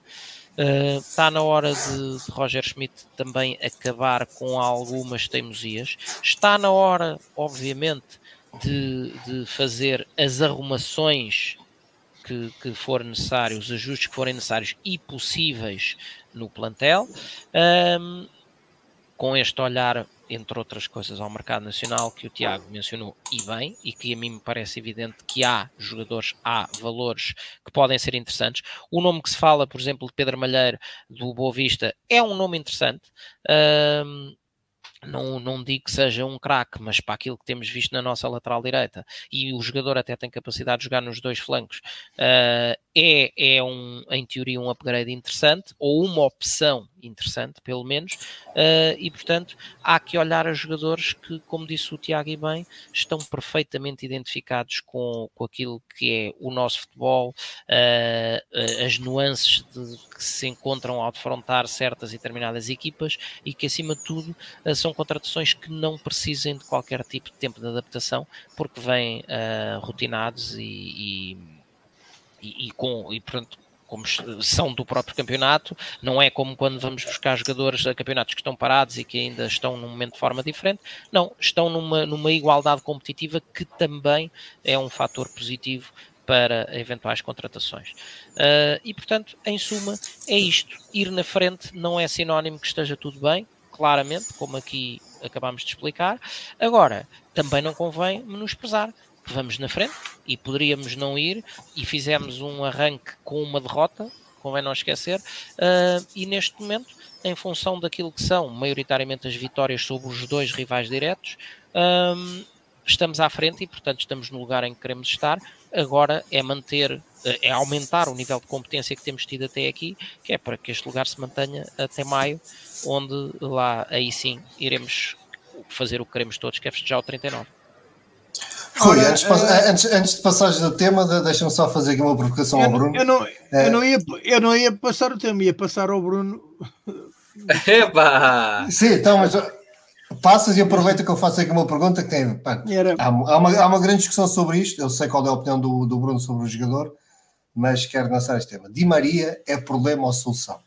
está eh, na hora de, de, Roger Schmidt também acabar com algumas teimosias. Está na hora, obviamente, de, de fazer as arrumações que, que forem necessários, os ajustes que forem necessários e possíveis no plantel. com este olhar entre outras coisas, ao mercado nacional que o Tiago mencionou e bem, e que a mim me parece evidente que há jogadores, há valores que podem ser interessantes. O nome que se fala, por exemplo, de Pedro Malheiro do Boa Vista é um nome interessante. Um, não, não digo que seja um craque, mas para aquilo que temos visto na nossa lateral direita, e o jogador até tem capacidade de jogar nos dois flancos, ah, é, é um, em teoria, um upgrade interessante, ou uma opção interessante, pelo menos, uh, e portanto há que olhar a jogadores que, como disse o Tiago e bem, estão perfeitamente identificados com, com aquilo que é o nosso futebol, uh, as nuances de, que se encontram ao defrontar certas e determinadas equipas e que, acima de tudo, uh, são contratações que não precisem de qualquer tipo de tempo de adaptação, porque vêm rotinados e, e e, com, e portanto, como são do próprio campeonato, não é como quando vamos buscar jogadores a campeonatos que estão parados e que ainda estão num momento de forma diferente, não, estão numa, numa igualdade competitiva que também é um fator positivo para eventuais contratações. Uh, e portanto, em suma, é isto. Ir na frente não é sinónimo que esteja tudo bem, claramente, como aqui acabámos de explicar. Agora, também não convém menosprezar vamos na frente e poderíamos não ir e fizemos um arranque com uma derrota, convém não esquecer, uh, e neste momento, em função daquilo que são maioritariamente as vitórias sobre os dois rivais diretos, ah, estamos à frente e, portanto, estamos no lugar em que queremos estar. Agora é manter, ah, é aumentar o nível de competência que temos tido até aqui, que é para que este lugar se mantenha até maio, onde lá aí sim iremos fazer o que queremos todos, que é festejar o 39.
Rui, Ora, antes, uh, antes, antes, de passares do tema, deixa-me só fazer aqui uma provocação ao Bruno.
Eu não, é. eu, eh, não ia, eu não ia passar o tema, ia passar ao Bruno. (laughs)
Epa! Sim, então, mas passas e aproveita que eu faço aqui uma pergunta que tem. Pá, há, há, uma, há uma grande discussão sobre isto. Eu sei qual é a opinião do, do Bruno sobre o jogador, mas quero lançar este tema. Di Maria é problema ou solução?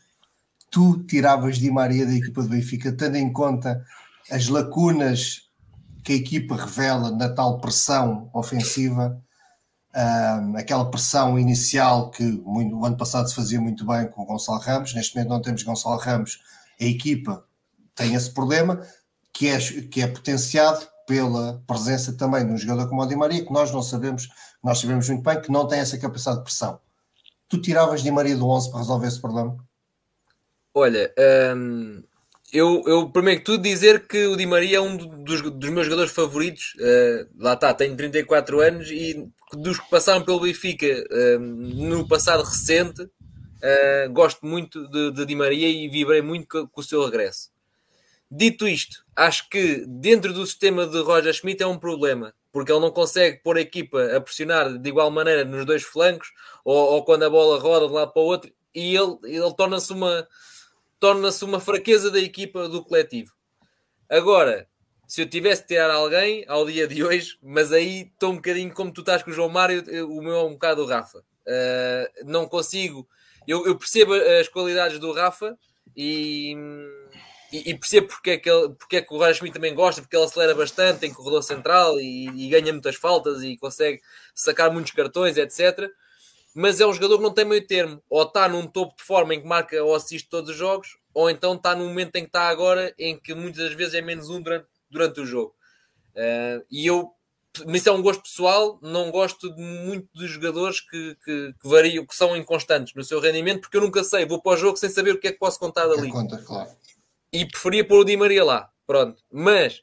Tu tiravas Di Maria da equipa do Benfica, tendo em conta as lacunas que a equipa revela na tal pressão ofensiva, um, aquela pressão inicial que muito, o ano passado se fazia muito bem com o Gonçalo Ramos, neste momento não temos Gonçalo Ramos, a equipa tem esse problema, que é, que é potenciado pela presença também de um jogador como o Di Maria, que nós não sabemos, nós sabemos muito bem que não tem essa capacidade de pressão. Tu tiravas Di Maria do 11 para resolver esse problema?
Olha, eu, eu, primeiro que tudo, dizer que o Di Maria é um dos, dos meus jogadores favoritos. Uh, lá está, tenho 34 anos e dos que passaram pelo Benfica uh, no passado recente, uh, gosto muito de, de Di Maria e vibrei muito com, com, o seu regresso. Dito isto, acho que dentro do sistema de Roger Schmidt é um problema, porque ele não consegue pôr a equipa a pressionar de igual maneira nos dois flancos ou, ou quando a bola roda de um lado para o outro e ele, ele torna-se uma torna-se uma fraqueza da equipa do coletivo. Agora, se eu tivesse de tirar alguém ao dia de hoje, mas aí estou um bocadinho como tu estás com o João Mário, o meu é um bocado o Rafa. Uh, não consigo. Eu, eu, percebo as qualidades do Rafa e, e, e percebo porque é, que ele, porque é que o Ryan Schmidt também gosta, porque ele acelera bastante, tem corredor central e, e ganha muitas faltas e consegue sacar muitos cartões, etc mas é um jogador que não tem meio termo. Ou está num topo de forma em que marca ou assiste todos os jogos, ou então está no momento em que está agora, em que muitas das vezes é menos um durante, durante o jogo. Uh, e eu, mas isso é um gosto pessoal, não gosto de, muito dos jogadores que, que, que, variam, que são inconstantes no seu rendimento, porque eu nunca sei, vou para o jogo sem saber o que é que posso contar é dali. Conta, claro. E preferia pôr o Di Maria lá, pronto. Mas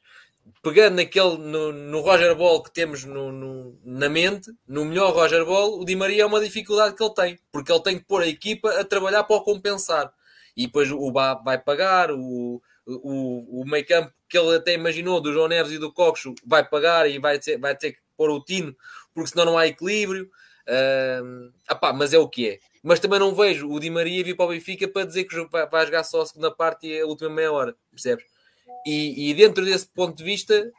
pegando naquele, no, no Roger Ball que temos no, no, na mente, no melhor Roger Ball, o Di Maria é uma dificuldade que ele tem, porque ele tem que pôr a equipa a trabalhar para o compensar. E depois o Bá vai pagar, o, o, o meio campo que ele até imaginou do João Neves e do Coxo vai pagar e vai ter, vai ter que pôr o Tino, porque senão não há equilíbrio. Uh, apá, mas é o que é. Mas também não vejo o Di Maria vir para o Benfica para dizer que vai jogar só a segunda parte e a última meia hora, percebes? E, e dentro desse ponto de vista,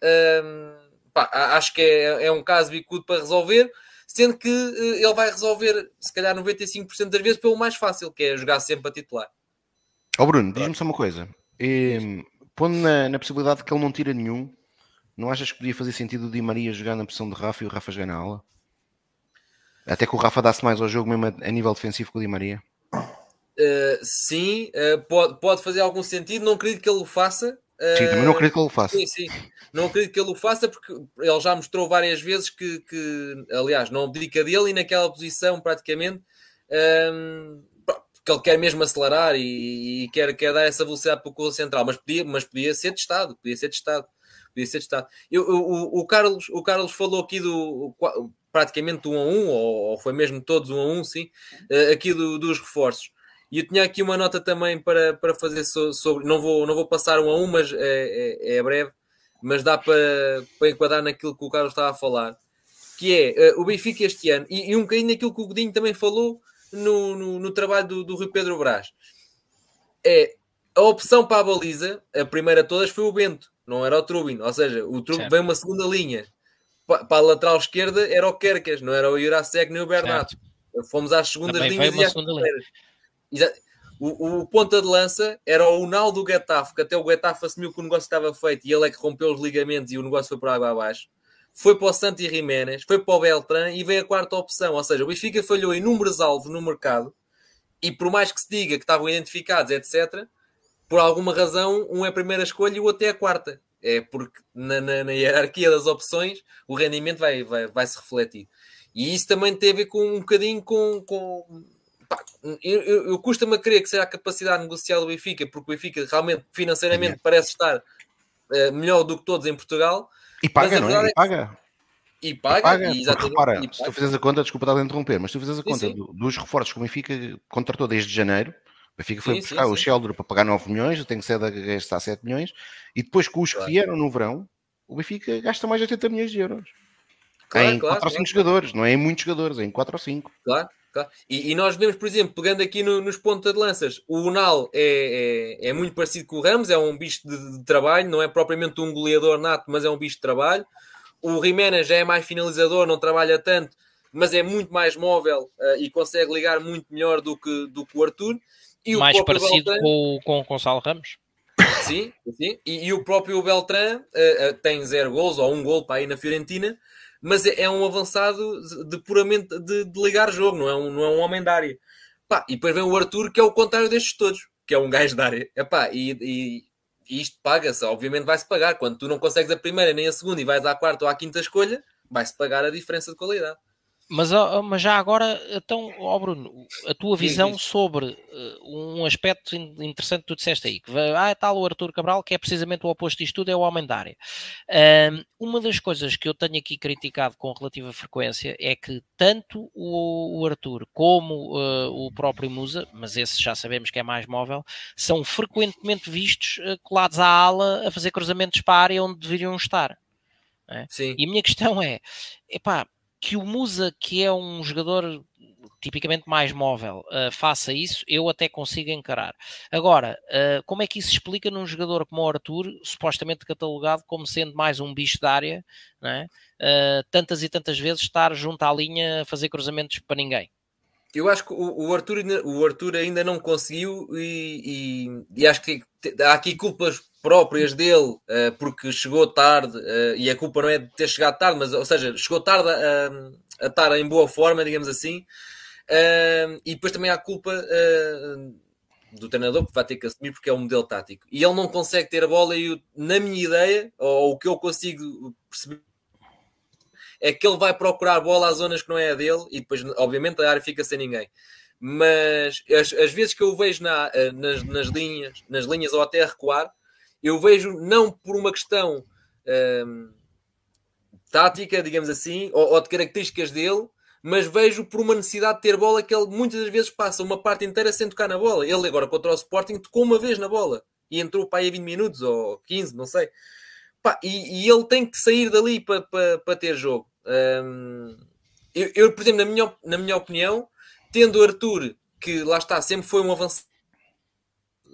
hum, pá, acho que é, é, um caso bicudo para resolver, sendo que eh, ele vai resolver, se calhar, 95% das vezes pelo mais fácil, que é jogar sempre a titular.
Ó oh Bruno, diz-me só uma coisa. E, pondo na, na possibilidade que ele não tira nenhum, não achas que podia fazer sentido o Di Maria jogar na posição de Rafa e o Rafa jogar na aula? Até que o Rafa dá mais ao jogo mesmo a, a nível defensivo que o Di Maria.
Uh, sim, uh, eh, pode, pode fazer algum sentido. Não acredito que ele o faça,
Sim, também não acredito que ele o faça.
Sim, sim. Não acredito que ele o faça porque ele já mostrou várias vezes que, que aliás, não abdica dele e naquela posição praticamente um, que ele quer mesmo acelerar e, e, quer, quer dar essa velocidade para o corredor central, mas podia, mas podia ser testado, podia ser testado, podia ser testado. Eu, eu, o, o, Carlos, o Carlos falou aqui do praticamente um a um, ou, ou foi mesmo todos um a um, sim, eh, aqui do, dos reforços. E eu tinha aqui uma nota também para, para fazer sobre. Não vou, não vou passar um a um, mas é, é, é breve, mas dá para, para enquadrar naquilo que o Carlos estava a falar, que é uh, o Benfica este ano, e, e, um bocadinho naquilo que o Godinho também falou no, no, no trabalho do, do Rui Pedro Brás. É a opção para a baliza, a primeira de todas foi o Bento, não era o Trubin. Ou seja, o Trubin vem uma segunda linha. Para, para a lateral esquerda era o Kerkas, não era o Jurasek nem o Bernardo. Fomos às segundas Também linhas e às linha. O, o, ponta de lança era o Naldo Getafe, que até o Getafe assumiu que o negócio estava feito e ele é que rompeu os ligamentos e o negócio foi para água abaixo. Foi para o Santi Jiménez, foi para o Beltran e veio a quarta opção. Ou seja, o Benfica falhou em números alvos no mercado e por mais que se diga que estavam identificados, etc., por alguma razão, um é a primeira escolha e o outro é a quarta. É porque na, na, na hierarquia das opções o rendimento vai, vai, vai se refletir. E isso também teve a ver com um bocadinho com, com Pá, eu, eu, eu custa-me a crer que seja a capacidade negocial do Benfica, porque o Benfica realmente financeiramente parece estar uh, melhor do que todos em Portugal.
E paga, não é? E é paga. E paga, e paga e repara, e paga. se tu fizeres a conta, desculpa estar a interromper, mas se tu fizeres a conta sim. dos reforços que o Benfica contratou desde janeiro, o Benfica foi sim, buscar o Sheldon para pagar 9 milhões, eu tenho que ser da gastar 7 milhões, e depois com os claro. que vieram no verão, o Benfica gasta mais de 80 milhões de euros. Claro, em claro, 4 ou 5 é jogadores, não é em muitos jogadores, é em 4 ou 5.
Claro. Claro. E, e, nós vemos, por exemplo, pegando aqui no, nos pontos de lanças, o Unal é, é, é, muito parecido com o Ramos, é um bicho de, de, trabalho, não é propriamente um goleador nato, mas é um bicho de trabalho. O Rimena já é mais finalizador, não trabalha tanto, mas é muito mais móvel uh, e consegue ligar muito melhor do que, do que o Arthur. E
mais parecido com, com o Gonçalo Ramos.
Sim, sim. E, e o próprio Beltrán uh, uh, tem zero gols ou um gol para ir na Fiorentina mas é, é um avançado de puramente de, de, ligar jogo, não é um, não é um homem da área. Pá, e depois vem o Arthur, que é o contrário destes todos, que é um gajo da área. Epá, e, e, e isto paga-se, obviamente vai-se pagar. Quando tu não consegues a primeira nem a segunda e vais à quarta ou à quinta escolha, vai-se pagar a diferença de qualidade.
Mas, mas já agora, então, oh Bruno, a tua visão sim, sim. sobre uh, um aspecto interessante que tu disseste aí, que ah, é tal o Arthur Cabral, que é precisamente o oposto disto tudo, é o homem da área. uma das coisas que eu tenho aqui criticado com relativa frequência é que tanto o, o Arthur como uh, o próprio Musa, mas esse já sabemos que é mais móvel, são frequentemente vistos eh, colados à ala a fazer cruzamentos para a área onde deveriam estar. É? E a minha questão é, epá, que o Musa, que é um jogador tipicamente mais móvel, uh, faça isso, eu até consigo encarar. Agora, uh, como é que isso explica num jogador como o Arthur, supostamente catalogado como sendo mais um bicho de área, uh, tantas e tantas vezes estar junto à linha a fazer cruzamentos para ninguém?
Eu acho que o, o Arthur, ainda, o Arthur ainda não conseguiu e, e, e acho que há aqui culpas próprias dele, eh, porque chegou tarde, eh, e a culpa não é de ter chegado tarde, mas, ou seja, chegou tarde a, a estar em boa forma, digamos assim, eh, e depois também há culpa do treinador, que vai ter que assumir porque é um modelo tático. E ele não consegue ter a bola, e eu, na minha ideia, ou, o que eu consigo perceber, é que ele vai procurar bola às zonas que não é a dele, e depois, obviamente, a área fica sem ninguém. Mas as, as vezes que eu vejo na, nas, nas linhas, nas linhas ou até recuar, eu vejo não por uma questão hum, tática, digamos assim, ou, ou de características dele, mas vejo por uma necessidade de ter bola que ele muitas das vezes passa uma parte inteira sem tocar na bola. Ele agora contra o Sporting tocou uma vez na bola e entrou para aí a 20 minutos ou 15, não sei. Pá, e, e, ele tem que sair dali para, para, ter jogo. Hum, eu, eu, por exemplo, na minha, na minha opinião, tendo o Arthur, que lá está, sempre foi um avançado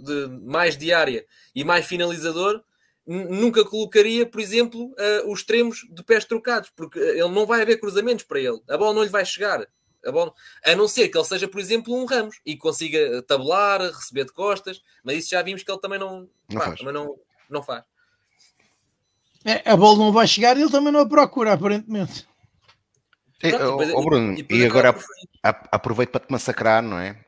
de mais diária e mais finalizador, nunca colocaria, por exemplo, uh, os extremos de pés trocados, porque eh, ele não vai haver cruzamentos para ele, a bola não lhe vai chegar. A, bola... a não ser que ele seja, por exemplo, um Ramos e consiga eh, tabular, receber de costas, mas isso já vimos que ele também não, não pá, faz. Também não, não faz.
É, a bola não vai chegar e ele também não a procura, aparentemente.
Sim, depois, oh, Bruno, e, e agora aproveito para te massacrar, não é?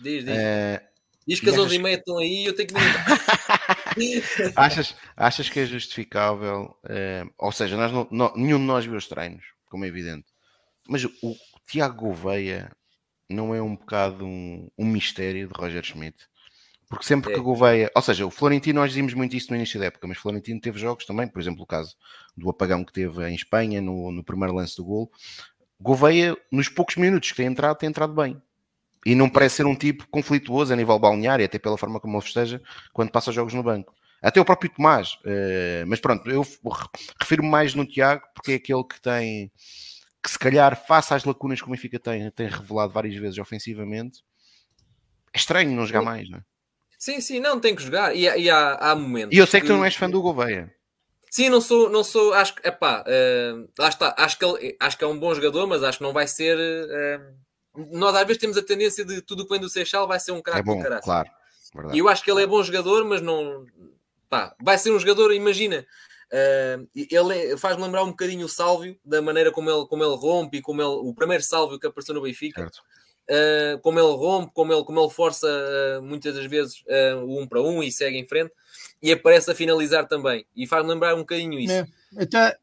Diz, diz. Uh, Diz que as 11 e estão aí eu tenho que me (laughs)
achas, achas que é justificável? Uh, ou seja, nós não, não, nenhum de nós viu os treinos, como é evidente. Mas o, o Tiago Gouveia não é um bocado um, um mistério de Roger Schmidt? Porque sempre é. que Gouveia, ou seja, o Florentino, nós dizíamos muito isso no início da época, mas Florentino teve jogos também, por exemplo, o caso do apagão que teve em Espanha, no, no primeiro lance do gol. Gouveia, nos poucos minutos que tem entrado, tem entrado bem. E não parece ser um tipo conflituoso a nível balneário e até pela forma como ele festeja quando passa jogos no banco. Até o próprio Tomás. Eh, mas pronto, eu refiro-me mais no Tiago porque é aquele que tem que se calhar, face às lacunas que o Benfica tem, tem revelado várias vezes ofensivamente, é estranho não jogar mais, não é?
Sim, sim, não, tem que jogar. E, e há, há, momentos.
E eu sei que, que tu não és fã do Gouveia.
Sim, não sou, não sou, acho que, epá, uh, lá está, acho que, ele, acho que é um bom jogador, mas acho que não vai ser uh, nós às vezes temos a tendência de tudo que vem do Seixal vai ser um craque é bom, caralho. Claro, verdade. E eu acho que ele é bom jogador, mas não. Pá, vai ser um jogador, imagina. Uh, ele é, faz-me lembrar um bocadinho o Sálvio, da maneira como ele, como ele rompe e como ele, o primeiro Sálvio que apareceu no Benfica, uh, como ele rompe, como ele, como ele força uh, muitas das vezes o um para um e segue em frente e aparece a finalizar também. E faz-me lembrar um bocadinho isso. É.
Até,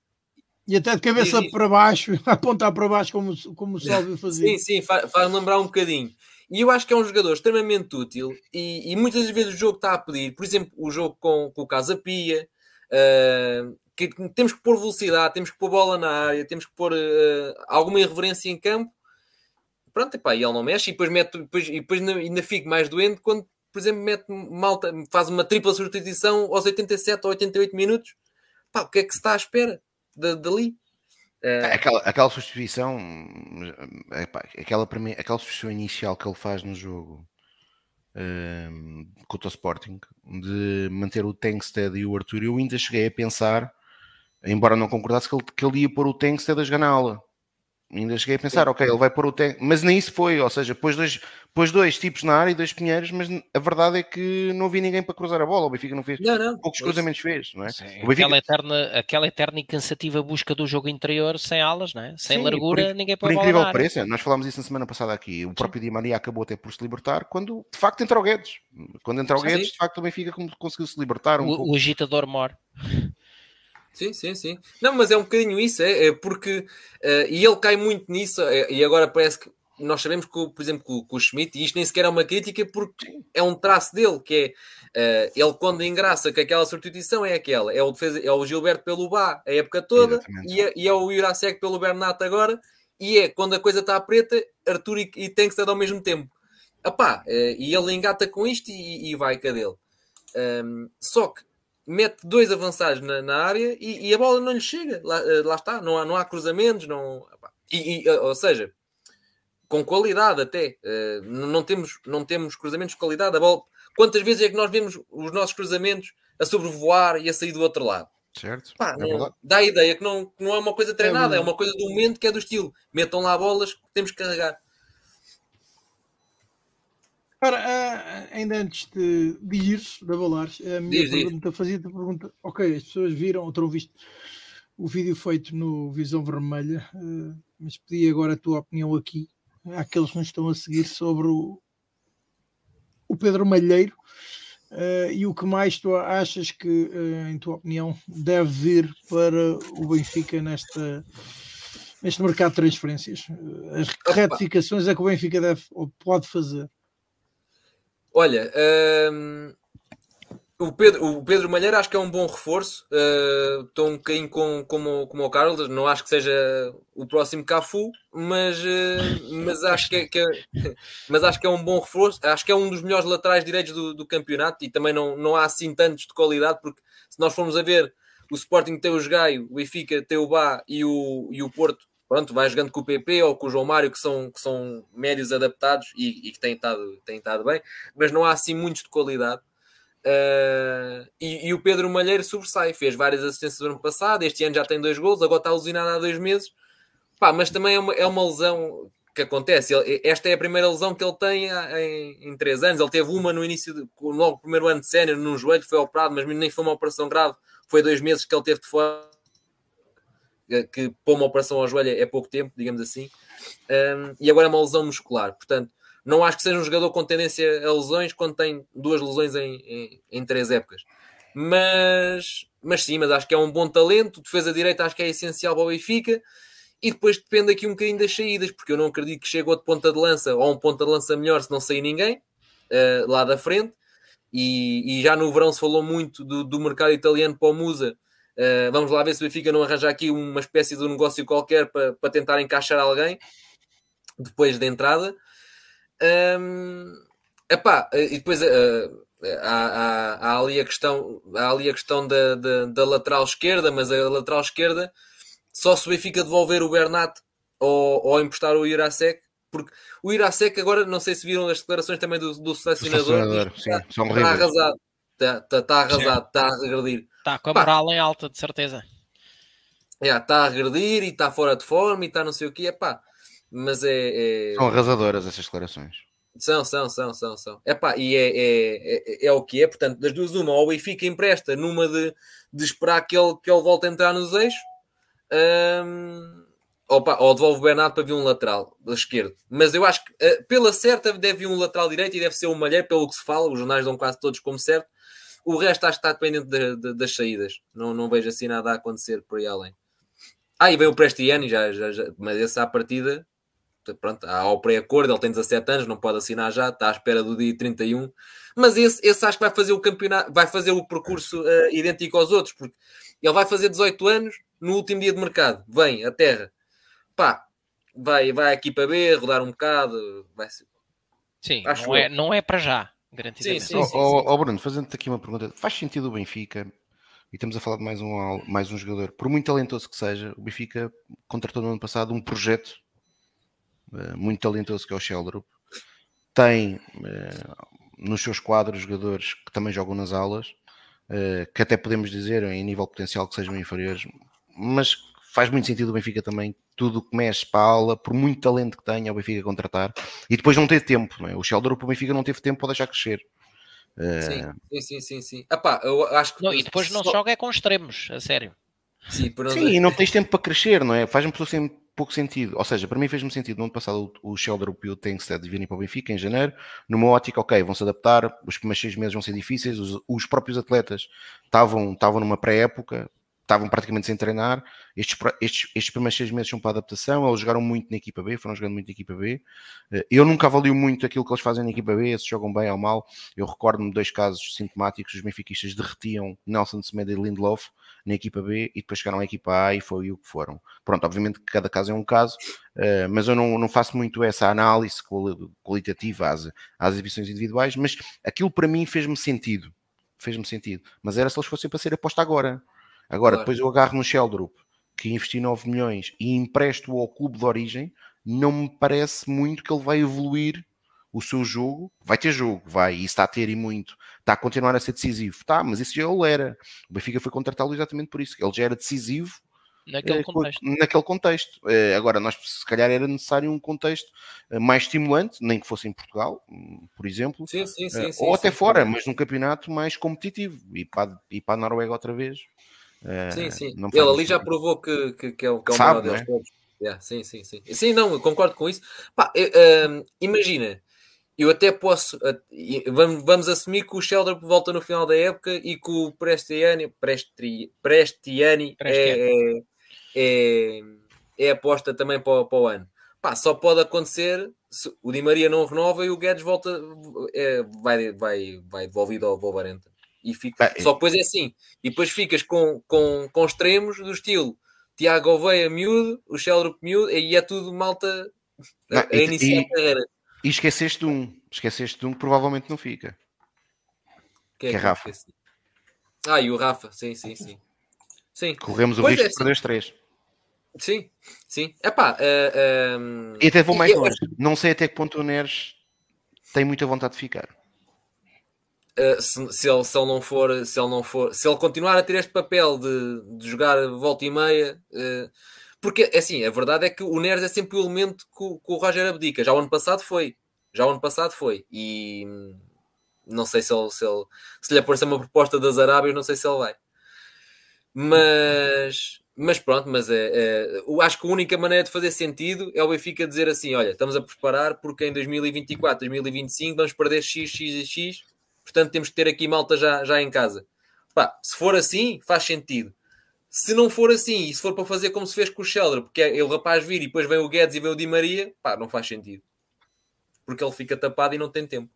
e até de cabeça para baixo, (laughs) apontar para baixo, como, como o Sálvio fazia.
Sim, sim, faz, faz lembrar um bocadinho. E eu acho que é um jogador extremamente útil e, e muitas vezes o jogo está a pedir, por exemplo, o jogo com, com o Casa Pia, uh, que temos que pôr velocidade, temos que pôr bola na área, temos que pôr uh, alguma irreverência em campo. Pronto, epá, e ele não mexe e depois, mete, depois, e depois ainda fico mais doente quando, por exemplo, mete malta, faz uma tripla substituição aos 87 ou 88 minutos. Pá, o que é que se está à espera? dali. Uh...
Aquela, aquela substituição, aquela, aquela substituição inicial que ele faz no jogo um, ehm, contra o Sporting, de manter o Tankstead e o Arthur, eu ainda cheguei a pensar, embora não concordasse, que ele, que ele ia pôr o Tankstead a jogar na aula. Ainda cheguei a pensar, ok, ele vai pôr o Tankstead, mas nem isso foi, ou seja, depois dois, pois dois tipos na área e dois pinheiros, mas a verdade é que não vi ninguém para cruzar a bola. O Benfica não fez. Não, não. Poucos cruzamentos fez, não é? Sim, Benfica... aquela,
eterna, aquela eterna e cansativa busca do jogo interior sem alas, não é? Sem Sim, largura, por, ninguém pode Por incrível que pareça,
nós falámos isso na semana passada aqui. O próprio Di Maria acabou até por se libertar quando de facto entra o Guedes. Quando entra
o
Guedes, de facto o Benfica conseguiu se libertar
um o, pouco. O agitador morre.
Sim, sim, sim. Não, mas é um bocadinho isso, é, é porque. Uh, e ele cai muito nisso, é, e agora parece que nós sabemos que, por exemplo, com o, o Schmidt, e isto nem sequer é uma crítica porque é um traço dele, que é uh, ele quando engraça que aquela substituição é aquela, é o, defesa, é o Gilberto pelo Bá a época toda e é, e é, o Irasek pelo Bernat agora, e é quando a coisa está preta, Arthur e, e Tankstead ao mesmo tempo. Epá, uh, e ele engata com isto e, e vai cadê dele. Um, ehm, só que mete dois avançados na, na área e, e, a bola não lhe chega. Lá, eh, lá, está, não há, não há cruzamentos, não. E, e, ou seja, com qualidade até. Uh, não, temos, não temos cruzamentos de qualidade. A bola, quantas vezes é que nós vemos os nossos cruzamentos a sobrevoar e a sair do outro lado?
Certo. Pá,
é não, dá a ideia que não, não é uma coisa treinada, é, é uma coisa do momento que é do estilo. Metam lá bolas que temos que carregar.
Ora, ah, ainda antes de, de ir da Balares, a minha pergunta fazia a pergunta: ok, as pessoas viram ou terão visto o vídeo feito no Visão Vermelha, ah, mas pedi agora a tua opinião aqui àqueles que nos estão a seguir sobre o, o Pedro Malheiro. Uh, e o que mais tu achas que, uh, em tua opinião, deve vir para o Benfica nesta, neste mercado de transferências? Eh, as retificações é que o Benfica deve ou pode fazer?
Olha, ehm, o Pedro, o Pedro Malheiro acho que é um bom reforço. Uh, estou um bocadinho com, como, como o Carlos, não acho que seja o próximo Cafu, mas, uh, mas, acho que é, que é, (laughs) mas acho que é um bom reforço. Acho que é um dos melhores laterais direitos do, do, campeonato e também não, não há assim tantos de qualidade, porque se nós formos a ver, o Sporting tem os Gaio, o Benfica tem o Bá e o, e o Porto, pronto, vai jogando com o PP ou com o João Mário, que são, que são médios adaptados e, e que têm estado, têm estado bem, mas não há assim muitos de qualidade. Uh, e, e, o Pedro Malheiro sobressai, fez várias assistências no ano passado, este ano já tem dois gols, agora está alucinado há dois meses. Pá, mas também é uma, é uma lesão que acontece. Ele, esta é a primeira lesão que ele tem em, em três anos. Ele teve uma no início, de, logo no primeiro ano de sénior, num joelho, foi operado, mas nem foi uma operação grave. Foi dois meses que ele teve de fora. Que pôr uma operação ao joelho é, é pouco tempo, digamos assim. Um, ah, e agora é uma lesão muscular. Portanto, não acho que seja um jogador com tendência a lesões quando tem duas lesões em, em, em três épocas. Mas, mas sim, mas acho que é um bom talento. Defesa direita acho que é essencial para o Benfica. E depois depende aqui um bocadinho das saídas, porque eu não acredito que chegue outro ponta de lança ou um ponta de lança melhor se não sair ninguém uh, lá da frente. E, e, já no verão se falou muito do, do mercado italiano para o Musa. Uh, vamos lá ver se o Benfica não arranja aqui uma espécie de um negócio qualquer para, para tentar encaixar alguém depois da entrada. Um, epá, eh, e depois uh, há, há, há, ali a questão, há ali a questão da, da, da, lateral esquerda, mas a lateral esquerda só se Benfica devolver o Bernat ou, ou emprestar o Irasek, porque o Irasek agora, não sei se viram as declarações também do, do selecionador, está, arrasado, está, arrasado, está a regredir. Está
com a moral em alta, de certeza.
Está yeah, a regredir e está fora de forma e está não sei o que, é pá mas é, é...
São arrasadoras essas declarações.
São, são, são, são, são. Epá, e é, é, é, é o que é, portanto, das duas, uma, ou e fica empresta numa de, de esperar que ele, que ele volte a entrar nos eixos, hum, opa, ou devolve o Bernardo para vir um lateral esquerdo. Mas eu acho que uh, pela certa deve vir um lateral direito e deve ser o um Malheiro, pelo que se fala, os jornais dão quase todos como certo. O resto acho que está dependente de, de, das saídas. Não, não vejo assim nada a acontecer por aí além. Ah, e veio o Prestiani, já, já, já, mas essa à partida pronto, há o pré-acordo, ele tem 17 anos, não pode assinar já, está à espera do dia 31. Mas esse, esse acho que vai fazer o campeonato, vai fazer o percurso uh, idêntico aos outros, porque ele vai fazer 18 anos no último dia de mercado, vem a terra, pá, vai, vai aqui para B, rodar um bocado, vai ser. Sim,
acho não, é, não é para já,
garantidamente. Sim, sim, sim, oh, oh, Bruno, fazendo-te aqui uma pergunta, faz sentido o Benfica e estamos a falar de mais um, mais um jogador, por muito talentoso que seja, o Benfica contratou no ano passado um projeto eh, muito talentoso que é o Sheldrup, tem eh, nos seus quadros jogadores que também jogam nas aulas, eh, que até podemos dizer em nível potencial que sejam inferiores, mas faz muito sentido o Benfica também, tudo que mexe para a aula, por muito talento que tenha, o Benfica contratar, e depois não ter tempo, não é? o Sheldrup, o Benfica não teve tempo para deixar crescer.
Sim, sim, sim, sim. Epá, eu acho que...
Não, e depois não só... joga é com extremos, a sério.
Sim, por... sim, não tens tempo para crescer, não é? Faz-me pessoa sempre pouco sentido. Ou seja, para mim fez-me sentido no ano passado o, o Pio tem que vir para o Benfica em janeiro, numa ótica, ok, vão-se adaptar, os primeiros seis meses vão ser difíceis, os, os próprios atletas estavam, estavam numa pré-época, estavam praticamente sem treinar, estes, estes, estes primeiros seis meses são para adaptação, eles jogaram muito na equipa B, foram jogando muito na equipa B. Eh, eu nunca avalio muito aquilo que eles fazem na equipa B, se jogam bem ou mal. Eu recordo-me dois casos sintomáticos, os benfiquistas derretiam Nelson Semedo e Lindelof, na equipa B e depois chegaram à equipa A e foi o que foram. Pronto, obviamente que cada caso é um caso, eh, mas eu não, não faço muito essa análise qualitativa às, às exibições individuais, mas aquilo para mim fez-me sentido. Fez-me sentido. Mas era se eles fossem para ser aposta agora. Agora, depois eu agarro no Sheldrup, que investi 9 milhões e empresto ao clube de origem, não me parece muito que ele vai evoluir o seu jogo, vai ter jogo, vai, e está a ter e muito, está a continuar a ser decisivo, tá, mas isso já é o era. O Benfica foi contratá-lo exatamente por isso, ele já era decisivo
naquele é, contexto.
Naquele contexto. É, agora, nós se calhar era necessário um contexto eh, mais estimulante, nem que fosse em Portugal, hum, por exemplo,
sim, sim, sim,
ou até fora, mas num campeonato mais competitivo e para, e para a Noruega outra vez.
Sim, sim. Ele ali já provou que, que, que é o, que é o melhor maior é? deles todos. sim, sim, sim. Sim, não, concordo com isso. Pá, eu, um, imagina, eu até posso. Eh, vamos, vamos assumir que o Sheldon volta no final da época e que o Prestiani, Prestri, Prestiani, é, Prestiani. É, é, é, aposta também para, para o ano. Pá, só pode acontecer se o Di Maria não renova e o Guedes volta, é, vai, vai, vai devolvido ao Bovarenta. E fica, Bem, só depois é assim. E depois ficas com, com, com extremos do estilo Tiago Oveia miúdo, o Sheldrup miúdo, e é tudo malta
a, a iniciar a carreira. E esqueceste de um. Esqueceste de um que provavelmente não fica.
É que é, que é Rafa. Ah, e o Rafa, sim, sim, sim. sim.
Corremos o pois risco é, de perder os três.
Sim, sim. Epá, uh, eh, um... Ehm, e
até vou mais longe. Eu... Não sei até que ponto o Neres tem muita vontade de ficar.
Uh, se, se, ele, se ele não for, se ele não for, se ele continuar a ter este papel de, de jogar volta e meia, uh, porque, é assim, a verdade é que o Neres é sempre o elemento que o, que o Roger abdica. Já o ano passado foi. Já o ano passado foi. E hum, não sei se ele, se, ele, se lhe aparecer uma proposta das Arábias, não sei se ele vai. Mas, mas pronto, mas é, é, acho que a única maneira de fazer sentido é o Benfica dizer assim: olha, estamos a preparar porque em 2024, 2025 vamos perder X, X e X, portanto temos que ter aqui malta já, já em casa. Pá, se for assim, faz sentido. Se não for assim, e se for para fazer como se fez com o Sheldon, porque é, é o rapaz vir e depois vem o Guedes e vem o Di Maria, pá, não faz sentido. Porque ele fica tapado e não tem tempo.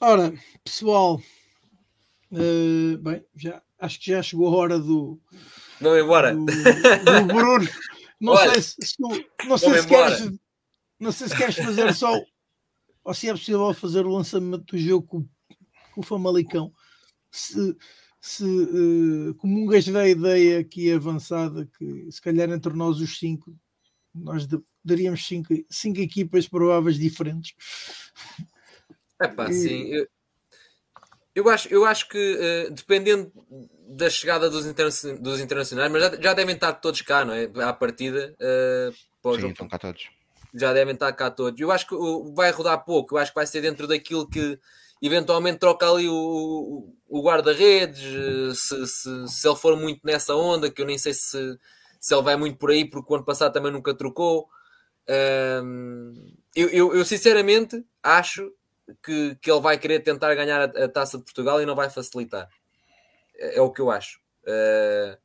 Ora, pessoal, uh, bem, já, acho que já chegou a hora do.
Vamos embora. Do,
do Bruno. (laughs) Não Olha, sei se, se, não sei se queres, não sei se queres fazer só ou se é possível fazer o lançamento do jogo com, com o Famalicão. Se, se uh, eh, comungas da ideia aqui avançada que se calhar entre nós os cinco nós daríamos cinco, cinco equipas prováveis diferentes.
É pá, e... sim. Eu, eu, acho, eu acho que uh, dependendo da chegada dos, interna dos internacionais, mas já, já, devem estar todos cá, não é? À partida.
Uh, sim, estão cá todos.
Já devem estar cá todos. Eu acho que vai rodar pouco. Eu acho que vai ser dentro daquilo que eventualmente troca ali o, o guarda-redes, eh, se, se, se, ele for muito nessa onda, que eu nem sei se, se ele vai muito por aí, porque o ano passado também nunca trocou. Um, eu, eu, eu, sinceramente acho que, que ele vai querer tentar ganhar a, a, taça de Portugal e não vai facilitar. É, é o que eu acho. Uh,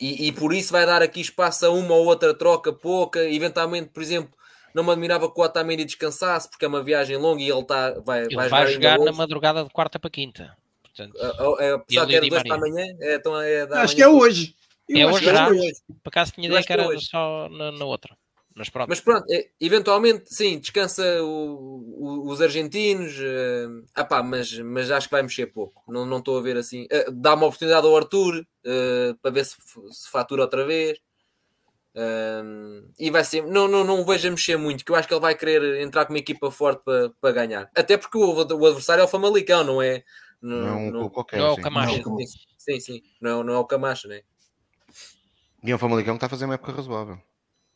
e, e, por isso vai dar aqui espaço a uma ou outra troca pouca, eventualmente, por exemplo, não me admirava que o Otamendi descansasse, porque é uma viagem longa e ele, tá, vai, ele
vai, vai jogar,
na
madrugada de quarta para quinta. Portanto,
é, é, apesar que era dois para amanhã, é,
então é, é
da
acho que é hoje. é
hoje, é já. hoje. Por acaso tinha ideia que é era hoje. só na, na outra. Mas pronto.
Mas pronto, eventualmente, sim, descansa o, o, os argentinos. Uh, ah mas, mas acho que vai mexer pouco. Não estou a ver assim. Uh, dá uma oportunidade ao Arthur uh, para ver se, se fatura outra vez. Um, e vai ser, não, não, não o vejo a mexer muito, que eu acho que ele vai querer entrar com uma equipa forte para, para ganhar, até porque o, o adversário é o Famalicão, não é?
Não, não, é não, qualquer, não é o Camacho,
não, sim, sim, sim, não, é não é o Camacho,
né?
E é o Famalicão que está a fazer uma época razoável.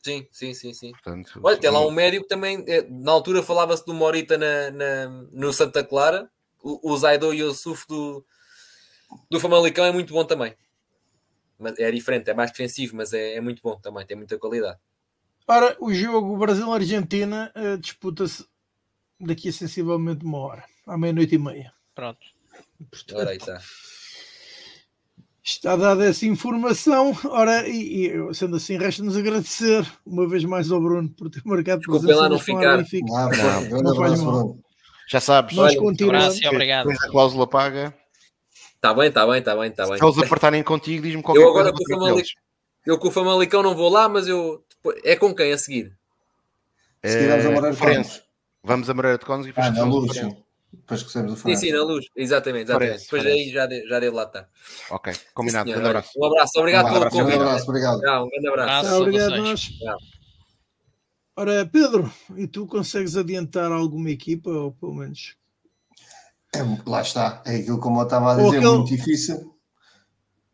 Sim, sim, sim, sim. Portanto, Olha, tem lá um médio que também, eh, na altura falava-se do Morita na, na, no Santa Clara, o, o Zaido e o Suf do, do Famalicão é muito bom também é diferente, é mais defensivo, mas é, é muito bom também, tem muita qualidade.
Ora, o jogo Brasil-Argentina uh, disputa-se daqui a sensivelmente uma hora, à meia-noite e meia.
Pronto.
Portanto, Ora, aí está.
Está dada essa informação. Ora, e, e sendo assim, resta-nos agradecer uma vez mais ao Bruno por ter marcado
Desculpem lá não ficar. Não, não, não, não, não, não,
não, não, não, não,
Está bem, está bem, está bem, está bem. Se
eles apertarem contigo, diz-me qualquer eu agora coisa. Com é
Eu com o Famalicão não vou lá, mas eu. É com quem a seguir?
A seguir vamos a Moreira de Cones. Vamos a Moreira de Cones e depois.
Ah, na luz. Depois que saímos Sim,
sim, na luz. Exatamente, exatamente. depois aí já, de, já devo lá estar. Tá.
Ok, combinado. Senhor, um
abraço. Um abraço, obrigado um
pelo
convite.
Um abraço, obrigado.
Não, um grande abraço.
obrigado a nós. Ora, Pedro, e tu consegues adiantar alguma equipa, ou pelo menos
é, lá está, é aquilo como eu estava a dizer, aquele... muito difícil.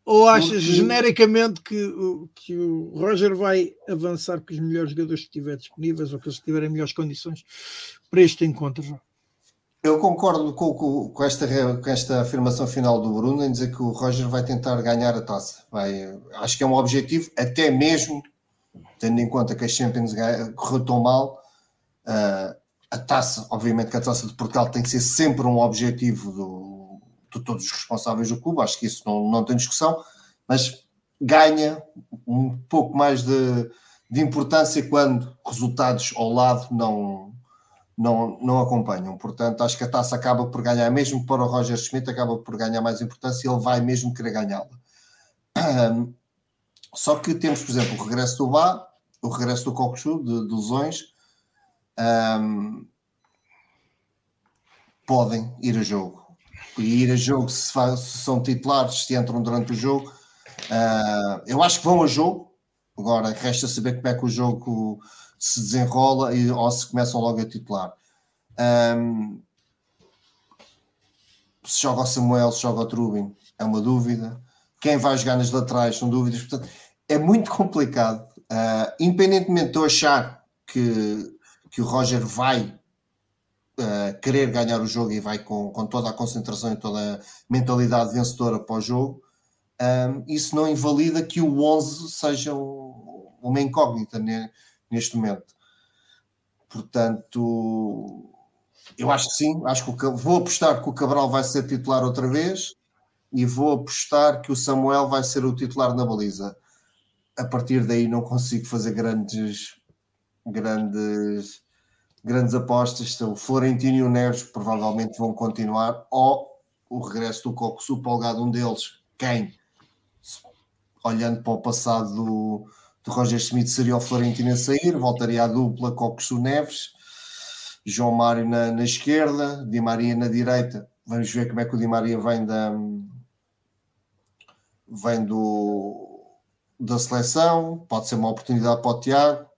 Ou achas genericamente que, que o Roger vai avançar com os melhores jogadores que estiverem disponíveis ou que eles tiverem melhores condições para este encontro?
Eu concordo com, com, com, esta, com esta afirmação final do Bruno em dizer que o Roger vai tentar ganhar a taça. Vai, acho que é um objetivo, até mesmo tendo em conta que a Champions correu tão mal. Uh, a taça, obviamente que a taça de Portugal tem que ser sempre um objetivo do, de todos os responsáveis do clube, acho que isso não, não tem discussão, mas ganha um pouco mais de, de importância quando resultados ao lado não, não, não acompanham. Portanto, acho que a taça acaba por ganhar, mesmo para o Roger Schmidt, acaba por ganhar mais importância e ele vai mesmo querer ganhá-la. Só que temos, por exemplo, o regresso do Bá, o regresso do Cocosu, de, de lesões, um, podem ir a jogo. E ir a jogo se, se são titulares, se entram durante o jogo. Uh, eu acho que vão a jogo. Agora resta saber como é que o jogo se desenrola e, ou se começam logo a titular. Um, se joga o Samuel, se joga o Trubin, é uma dúvida. Quem vai jogar nas laterais são dúvidas. Portanto, é muito complicado. Uh, independentemente de eu achar que que o Roger vai uh, querer ganhar o jogo e vai com, com toda a concentração e toda a mentalidade vencedora para o jogo, um, isso não invalida que o 11 seja um, uma incógnita neste momento. Portanto, eu acho que sim, acho que o, vou apostar que o Cabral vai ser titular outra vez e vou apostar que o Samuel vai ser o titular na baliza. A partir daí não consigo fazer grandes grandes grandes apostas são Florentino e o Neves, que provavelmente vão continuar, ou o regresso do Coco Sul, Supolgado, um deles, quem, olhando para o passado do, do Roger Smith, seria o Florentino a sair, voltaria à dupla Coco Sul Neves, João Mário na, na, esquerda, Di Maria na direita. Vamos ver como é que o Di Maria vem da vem do da seleção, pode ser uma oportunidade para o Tiago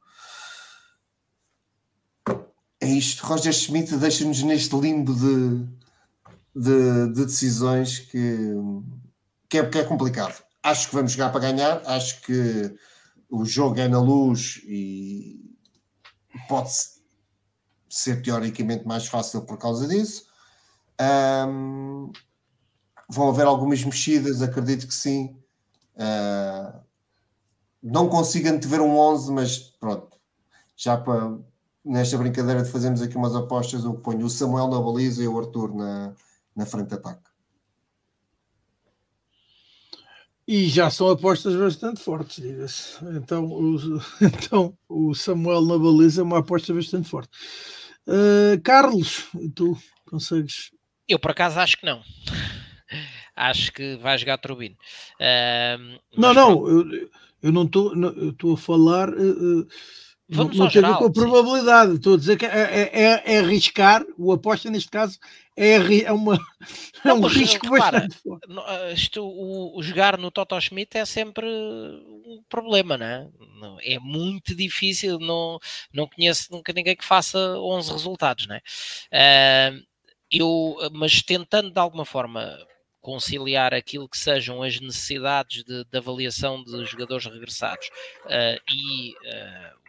é isto. Roger Schmidt deixa-nos neste limbo de, de, de, decisões que, que, é, que é complicado. Acho que vamos jogar para ganhar, acho que o jogo é na luz e pode ser teoricamente mais fácil por causa disso. Um, vão haver algumas mexidas, acredito que sim. Uh, não consigo antever um 11, mas pronto, já para nesta brincadeira de fazermos aqui umas apostas, eu ponho o Samuel na baliza e o Arthur na, na frente de ataque. E
já são apostas bastante fortes, diga-se. Então, o, (laughs) então, o Samuel na baliza é uma aposta bastante forte. Uh, Carlos, tu consegues?
Eu, por acaso, acho que não. Acho que vai jogar Turbino.
Uh, não, não, eu, eu não estou a falar. Uh, Vamos não, não tem geral, a ver com a probabilidade. Estou a dizer que é, é, é, é, arriscar, o aposta neste caso é, é, uma, é um eh, risco repara, bastante eh, isto, o,
o, jogar no Toto Schmidt é sempre um problema, não é? É muito difícil, não, não conheço nunca ninguém que faça 11 resultados, não é? Uh, eu, mas tentando de alguma forma conciliar aquilo que sejam as necessidades de, de avaliação de jogadores regressados uh, e uh,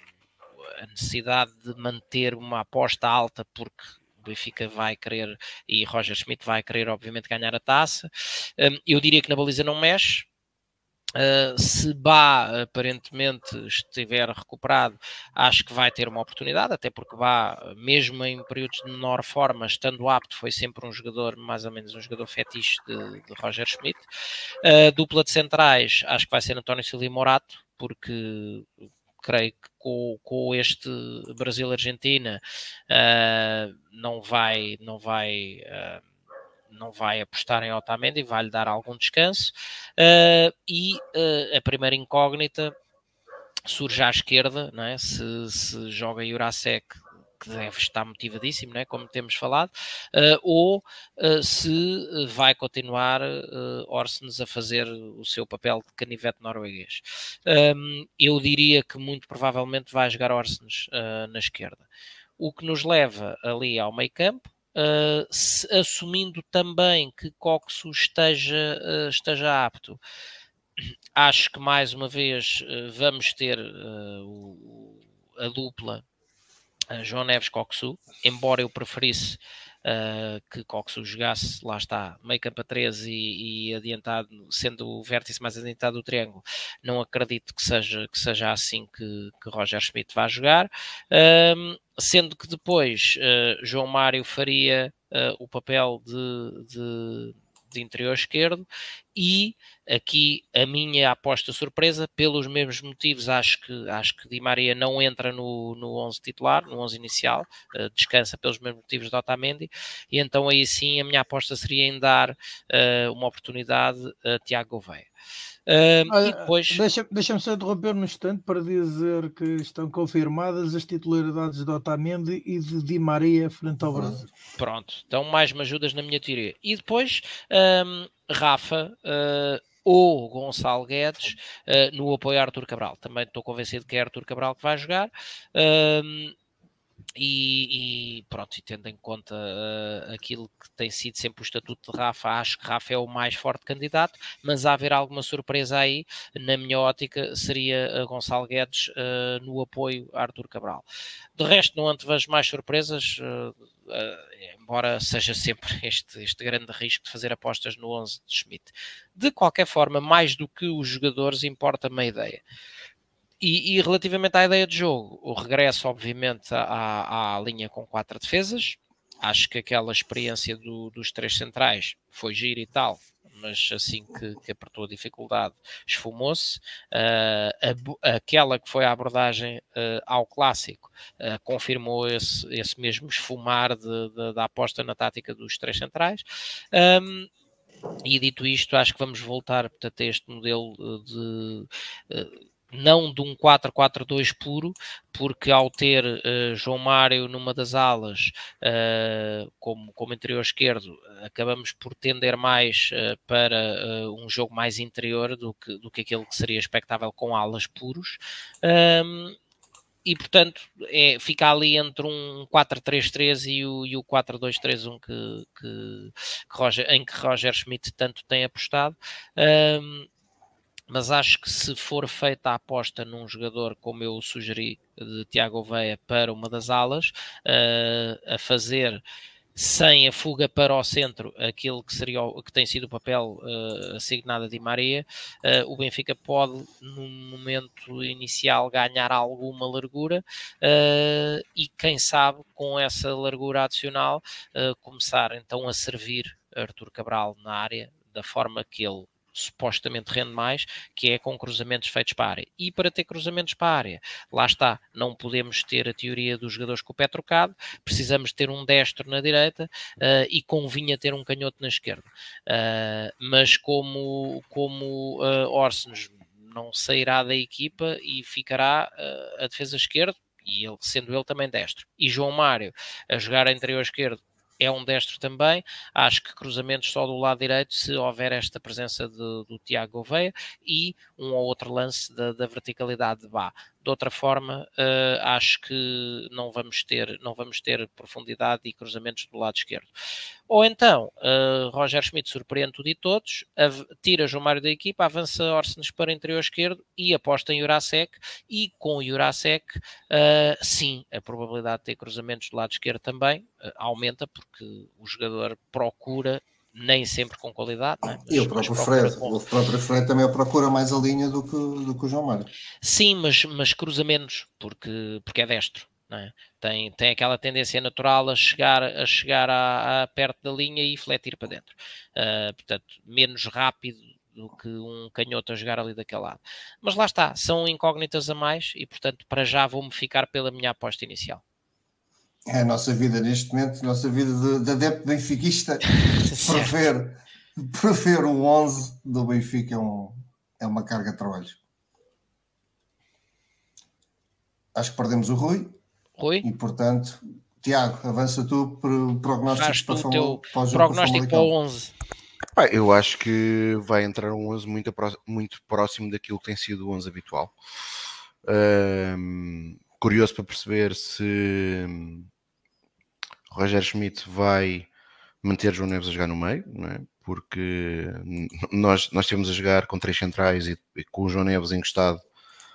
a necessidade de manter uma aposta alta porque o Benfica vai querer e Roger Schmidt vai querer, obviamente, ganhar a taça. Hum, eu diria que na baliza não mexe. Ah, se Bá aparentemente estiver recuperado, acho que vai ter uma oportunidade, até porque Bá, mesmo em períodos de menor forma, estando apto, foi sempre um jogador, mais ou menos um jogador fetiche de, de Roger Schmidt. Ah, dupla de centrais, acho que vai ser António Silva e Morato, porque creio que com, com este Brasil-Argentina uh, não vai, não vai, uh, não vai apostar em Otamendi, vai-lhe dar algum descanso. Uh, e a primeira incógnita surge à esquerda, não é? se, se joga Jurasek que deve estar motivadíssimo, não é? como temos falado, uh, ou uh, se eh, vai continuar uh, a fazer o seu papel de canivete norueguês. Um, eu diria que muito provavelmente vai jogar Orsnes na esquerda. O que nos leva ali ao meio campo, Uh, se, assumindo também que Coxo esteja, uh, esteja apto. Acho que mais uma vez vamos ter o, a dupla João Neves Coxu, embora eu preferisse uh, que Coxu jogasse, lá está, meio campo a 13 e, e, adiantado, sendo o vértice mais adiantado do triângulo, não acredito que seja, que seja assim que, que Roger Schmidt vá jogar, ehm, sendo que depois uh, João Mário faria eh, o papel de, de de interior esquerdo e aqui a minha aposta surpresa, pelos mesmos motivos, acho que, acho que Di Maria não entra no, no 11 titular, no 11 inicial, uh, descansa pelos mesmos motivos de Otamendi, e então aí sim a minha aposta seria em dar uh, uma oportunidade a Tiago Gouveia. Uh, depois...
Deixa-me deixa só interromper no instante para dizer que estão confirmadas as titularidades de Otamendi e de Di Maria frente ao uhum. Brasil.
Pronto, então mais me ajudas na minha teoria. E depois, um, Rafa. Uh, ou Gonçalo Guedes uh, no apoio a Arthur Cabral. Também estou convencido que é Arthur Cabral que vai jogar. E, e, pronto, e tendo em conta uh, aquilo que tem sido sempre o estatuto de Rafa, acho que Rafa é o mais forte candidato, mas a haver alguma surpresa aí, na minha ótica, seria eh, Gonçalo Guedes uh, no apoio a Artur Cabral. De resto, não antevejo mais surpresas, uh, embora seja sempre (laughs) este, este grande risco de fazer apostas no 11 de Schmidt. De qualquer forma, mais do que os jogadores, importa-me a ideia. E, e, relativamente à ideia de jogo, o regresso, obviamente, à, à linha com quatro defesas. Acho que aquela experiência do, dos três centrais foi gira e tal, mas assim que, que apertou a dificuldade, esfumou-se. Uh, aquela que foi a abordagem uh, ao clássico uh, confirmou esse, esse mesmo esfumar de, de, da aposta na tática dos três centrais. Um, e dito isto, acho que vamos voltar portanto, a este modelo de não de um 4-4-2 puro, porque ao ter uh, João Mário numa das alas uh, como, como interior esquerdo, acabamos por tender mais uh, para um jogo mais interior do que, do que aquele que seria expectável com alas puros. Um, ehm, e portanto é, fica ali entre um 4-3-3 e o, e o 4-2-3-1 que, que, que Roger, em que Roger Schmidt tanto tem apostado. Um, ehm, mas acho que se for feita a aposta num jogador, como eu sugeri, de Tiago Veia para uma das alas, uh, a fazer sem a fuga para o centro, aquilo que, seria, que tem sido o papel uh, assignado a Di Maria, uh, o Benfica pode, no momento inicial, ganhar alguma largura uh, e, quem sabe, com essa largura adicional, começar então a servir Artur Cabral na área da forma que ele supostamente rende mais, que é com cruzamentos feitos para a área. E para ter cruzamentos para a área, lá está, não podemos ter a teoria dos jogadores com o pé trocado, precisamos ter um destro na direita uh, e convinha ter um canhoto na esquerda. Uh, mas como, como uh, eh, Orsens não sairá da equipa e ficará uh, a defesa esquerda, e ele, sendo ele também destro, e João Mário a jogar a interior esquerdo é um destro também. Acho que cruzamentos só do lado direito, se houver esta presença de, do Tiago Gouveia e um ou outro lance da, da verticalidade de Bá de outra forma, uh, acho que não vamos, ter, não vamos ter profundidade e cruzamentos do lado esquerdo. Ou então, uh, Roger Schmidt surpreende tudo e todos, tira Gilmário da equipa, avança Orsnes para interior esquerdo e aposta em Jurasek. E com o Jurasek, uh, sim, a probabilidade de ter cruzamentos do lado esquerdo também aumenta, porque o jogador procura nem sempre com qualidade. É? Mas, e
o próprio Fred, o próprio Fred também procura mais a linha do que, do que o João Mário.
Sim, mas, mas cruza menos, porque, porque é destro. É? Tem, tem aquela tendência natural a chegar, a chegar a, perto da linha e fletir para dentro. Uh, portanto, menos rápido do que um canhoto a jogar ali daquele lado. Mas lá está, são incógnitas a mais e, portanto, para já vou-me ficar pela minha aposta inicial.
É a nossa vida neste momento, a nossa vida de, de adepto benfiquista. prefer, prefer o 11 do Benfica é, um, é uma carga de trabalho. Acho que perdemos o Rui.
Rui?
E portanto, Tiago, avança tu para o prognóstico
para, teu para prognóstico para o 11. Bem,
eu acho que vai entrar um 11 muito, muito próximo daquilo que tem sido o 11 habitual. Um, curioso para perceber se Roger Schmidt vai manter João Neves a jogar no meio, é? porque nós, nós estivemos a jogar com três centrais e, e, com o João Neves encostado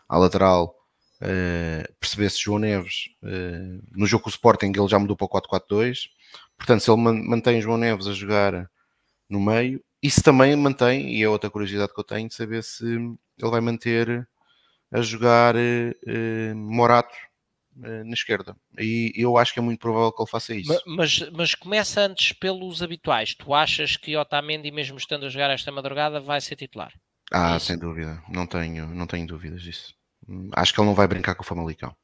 à lateral. Uh, percebesse João Neves uh, no jogo com o Sporting, ele já mudou para o 4-4-2. Portanto, se ele mantém João Neves a jogar no meio, isso também mantém, e é outra curiosidade que eu tenho, de saber se ele vai manter a jogar uh, eh, Morato eh, na esquerda. E eu acho que é muito provável que ele faça isso.
Mas, mas começa antes pelos habituais. Tu achas que Otamendi, mesmo estando a jogar esta madrugada, vai ser titular?
Ah, é sem dúvida. Não tenho, não tenho dúvidas disso. Hum, acho que ele não vai brincar com o Famalicão.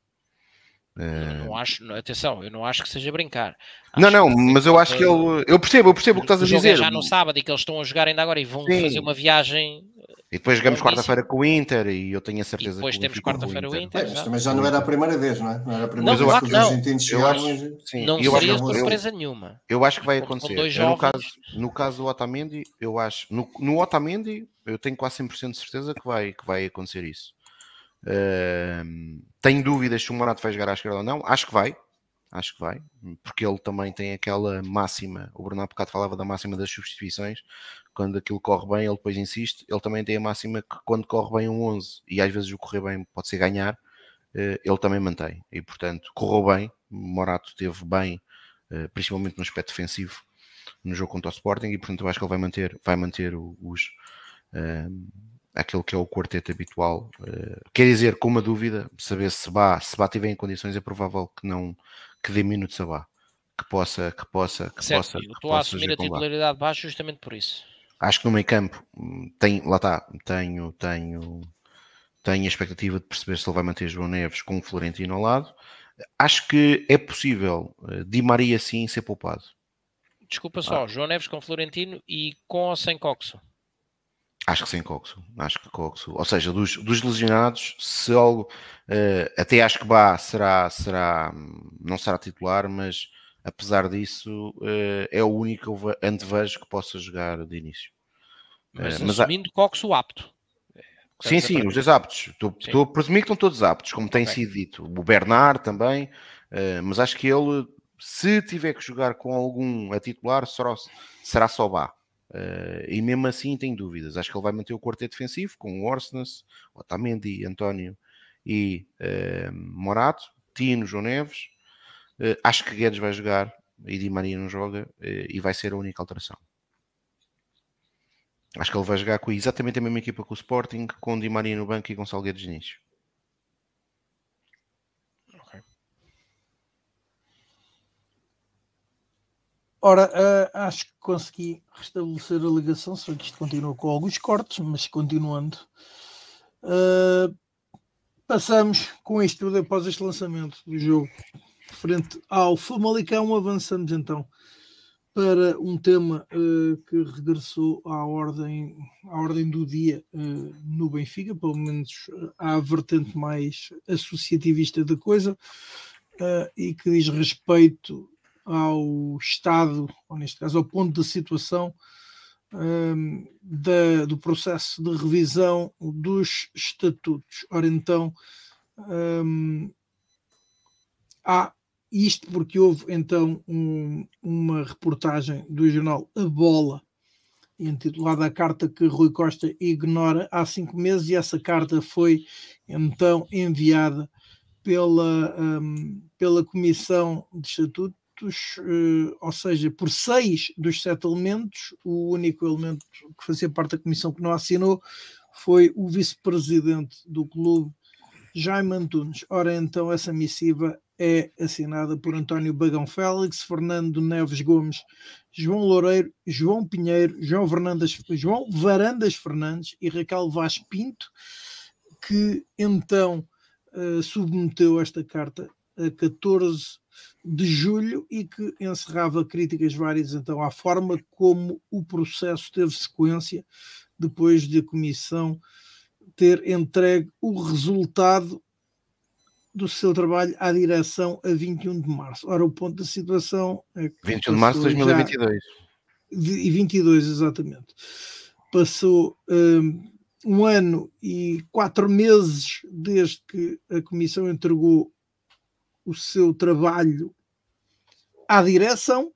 Eh, não acho, atenção, eu não acho que seja brincar.
Acho não, não, mas eu acho que ele. Eu percebo, eu percebo o que estás a dizer.
já no sábado e que eles estão a jogar ainda agora e vão Sim. fazer uma viagem.
E depois jogamos é quarta-feira com o Inter e eu tenho a certeza
depois que temos quarta-feira o Inter. Inter
é, já não era a primeira vez, não é?
Não
era a primeira
não, vez que os não. argentinos chegaram. Não seria surpresa nenhuma.
Eu acho que vai acontecer. no, caso, no caso do Otamendi, eu acho. No, no Otamendi, eu tenho quase 100% de certeza que vai, que vai acontecer isso tenho dúvidas se o Morato vai jogar à esquerda ou não. Acho que vai. Acho que vai. Porque ele também tem aquela máxima. O Bruno há bocado falava da máxima das substituições. Quando aquilo corre bem, ele depois insiste. Ele também tem a máxima que quando corre bem um 11 e às vezes o correr bem pode ser ganhar, eh, ele também mantém. E portanto, correu bem. Morato teve bem, eh, principalmente no aspecto defensivo, no jogo contra o Sporting. E portanto, eu acho que ele vai manter, vai manter os aquele que é o quarteto habitual. Uh, quer dizer, com uma dúvida, saber se Bá, se Bá tiver em condições, é provável que não que dê minutos a Bá. Que possa, que possa, que certo, possa. Eu estou
a assumir a titularidade baixa justamente por isso.
Acho que no meio campo hum, tem, lá está, tenho, tenho, tenho a expectativa de perceber se ele vai manter João Neves com o Florentino ao lado. Acho que é possível eh, Di Maria sim ser poupado.
Desculpa ah. só, ah. João Neves com Florentino e com ou sem Coxo?
Acho que sim, Coxo. Acho que Coxo. Ou seja, dos, dos lesionados, se algo. Uh, até acho que Bá será, será. Não será titular, mas apesar disso, uh, é o único antevejo que possa jogar de início.
Mas, uh, assumindo Coxo apto.
Sim, sim, os dois aptos. Estou, estou a presumir que estão todos aptos, como tem okay. sido dito. O Bernard também. Uh, mas acho que ele, se tiver que jogar com algum a titular, será, será só Bá. Uh, e mesmo assim tem dúvidas. Acho que ele vai manter o quarteto defensivo com o Orsnes, Otamendi, António e uh, Morato, Tino, João Neves. Uh, acho que Guedes vai jogar e Di Maria não joga e vai ser a única alteração. Acho que ele vai jogar com exatamente a mesma equipa que o Sporting, com Di Maria no banco e Gonçalo Guedes no início.
Ora, uh, acho que consegui restabelecer a ligação, só que isto continua com alguns cortes, mas continuando. Uh, passamos com isto tudo após este lançamento do jogo. Frente ao Famalicão, avançamos então para um tema uh, que regressou à ordem, à ordem do dia no Benfica, pelo menos à vertente mais associativista da coisa, e que diz respeito ao estado, ou neste caso ao ponto de situação um, da, do processo de revisão dos estatutos. Ora então, um, há isto porque houve então um, uma reportagem do jornal A Bola, intitulada A Carta que Rui Costa Ignora há cinco meses, e essa carta foi então enviada pela, um, pela Comissão de Estatuto elementos, eh, ou seja, por seis dos sete elementos, o único elemento que fazia parte da comissão que não assinou foi o vice-presidente do clube, Jaime Antunes. Ora, então, essa missiva é assinada por António Bagão Félix, Fernando Neves Gomes, João Loureiro, João Pinheiro, João, Fernandes, João Varandas Fernandes e Raquel Vaz Pinto, que então uh, submeteu esta carta a 14 de julho e que encerrava críticas várias então à forma como o processo teve sequência depois de a Comissão ter entregue o resultado do seu trabalho à direção a 21 de março. Ora, o ponto da situação é que
21 de março de 2022. E
22, exatamente. Passou um, um ano e quatro meses desde que a Comissão entregou o seu trabalho à direção.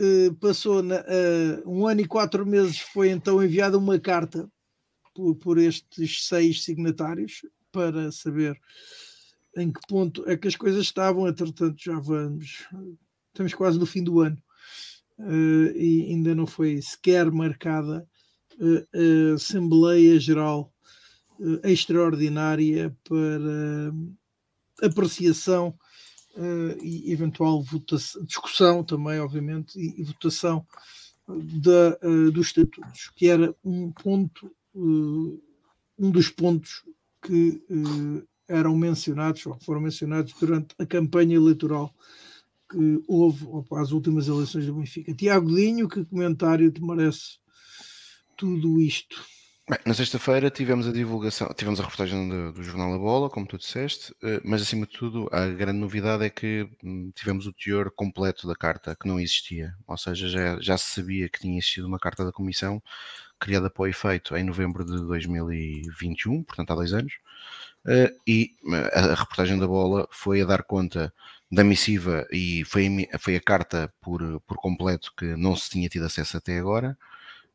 Uh, passou na, uh, um ano e quatro meses, foi então enviada uma carta por, por, estes seis signatários para saber em que ponto é que as coisas estavam. Entretanto, já vamos, estamos quase no fim do ano uh, e ainda não foi sequer marcada a Assembleia Geral Extraordinária para apreciação uh, e eventual votação, discussão também, obviamente, e, e votação eh, da, uh, dos estatutos, que era um ponto, uh, um dos pontos que eram mencionados, ou foram mencionados durante a campanha eleitoral que houve opa, às últimas eleições do Benfica. Tiago Dinho, que comentário te merece tudo isto?
Bem, na sexta-feira tivemos a divulgação, tivemos a reportagem do, do, jornal A Bola, como tu disseste, eh, mas acima de tudo a grande novidade é que hum, tivemos o teor completo da carta, que não existia, ou seja, já, já se sabia que tinha existido uma carta da Comissão criada para o efeito em novembro de 2021, portanto há dois anos, eh, e hum, a reportagem da Bola foi a dar conta da missiva e foi, foi a carta por, por completo que não se tinha tido acesso até agora,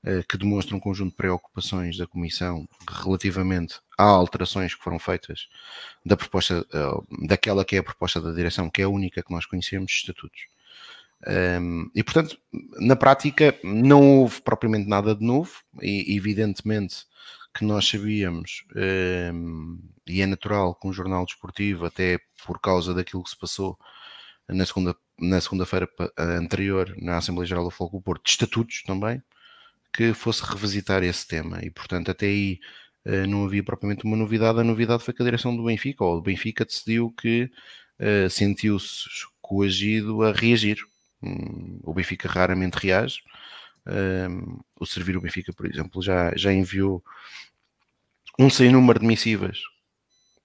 eh, que demonstra um conjunto de preocupações da Comissão relativamente a alterações que foram feitas da proposta, eh, daquela que é a proposta da direção, que é a única que nós conhecemos, estatutos. Ehm, e portanto, na prática, não houve propriamente nada de novo, e evidentemente que nós sabíamos, ehm, e é natural que um jornal desportivo, até por causa daquilo que se passou na segunda na segunda-feira anterior na Assembleia Geral do Fogo do Porto, de estatutos também, que fosse revisitar esse tema e, portanto, até aí eh, não havia propriamente uma novidade. A novidade foi que a direção do Benfica, ou o Benfica, decidiu que eh, sentiu-se coagido a reagir. Hum, o Benfica raramente reage. Hum, o Servir o Benfica, por exemplo, já, já enviou um sem número de missivas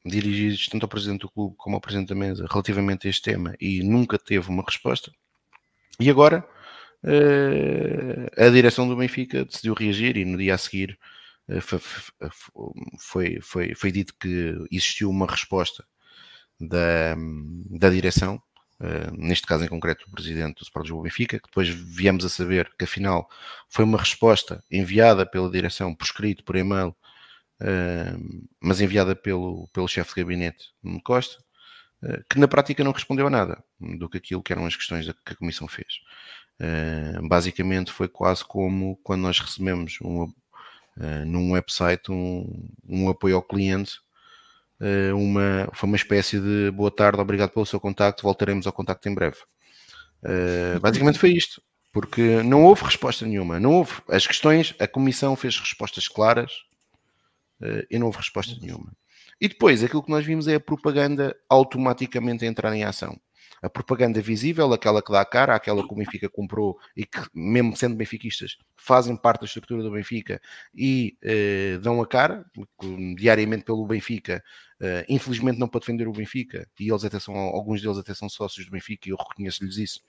dirigidos tanto ao presidente do clube como ao presidente da mesa relativamente a este tema e nunca teve uma resposta. E agora eh, a direção do Benfica decidiu reagir e no dia a seguir eh, foi, foi, foi dito que existiu uma resposta da, da direção, eh, neste caso em concreto do presidente do Sport Lisboa Benfica, que depois viemos a saber que afinal foi uma resposta enviada pela direção por escrito, por e-mail, mas enviada pelo, pelo chefe de gabinete Costa, que na prática não respondeu a nada do que aquilo que eram as questões que a comissão fez. Eh, basicamente foi quase como quando nós recebemos um, uh, num website um, um apoio ao cliente, uh, uma, foi uma espécie de boa tarde, obrigado pelo seu contacto, voltaremos ao contacto em breve. basicamente foi isto, porque não houve resposta nenhuma, não houve as questões, a comissão fez respostas claras e não houve resposta nenhuma. E depois aquilo que nós vimos é a propaganda automaticamente entrar em ação a propaganda visível, aquela que dá a cara, aquela que o Benfica comprou e que, mesmo sendo benfiquistas, fazem parte da estrutura do Benfica e eh, dão a cara diariamente pelo Benfica. Eh, infelizmente não para defender o Benfica e eles até são, alguns deles até são sócios do Benfica e eu reconheço-lhes isso,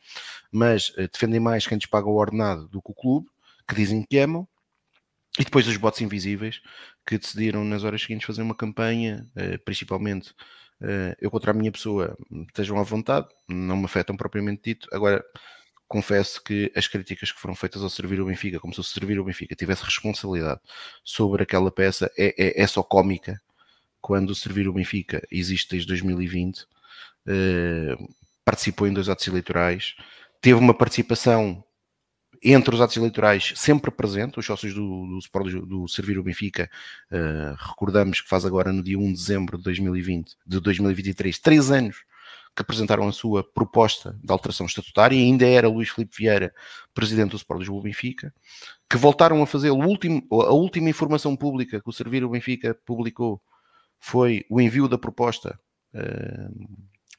mas eh, defendem mais quem lhes paga o ordenado do que o clube, que dizem que amam, e depois os bots invisíveis que decidiram nas horas seguintes fazer uma campanha, principalmente eh, eu contra a minha pessoa estejam à vontade, não me afetam propriamente dito. Agora, confesso que as críticas que foram feitas ao servir o Benfica, como se o servir o Benfica tivesse responsabilidade sobre aquela peça, é, é, é só cómica quando o servir o Benfica existe desde 2020, eh, participou em dois atos eleitorais, teve uma participação entre os atos eleitorais sempre presente, os sócios do, do, do Servir o Benfica, uh, recordamos que faz agora no dia 1 de dezembro de 2020, de 2023, três anos que apresentaram a sua proposta de alteração estatutária, e ainda era Luís Filipe Vieira, presidente do Sport do Benfica, que voltaram a fazer o último, a última informação pública que o Servir o Benfica publicou foi o envio da proposta uh,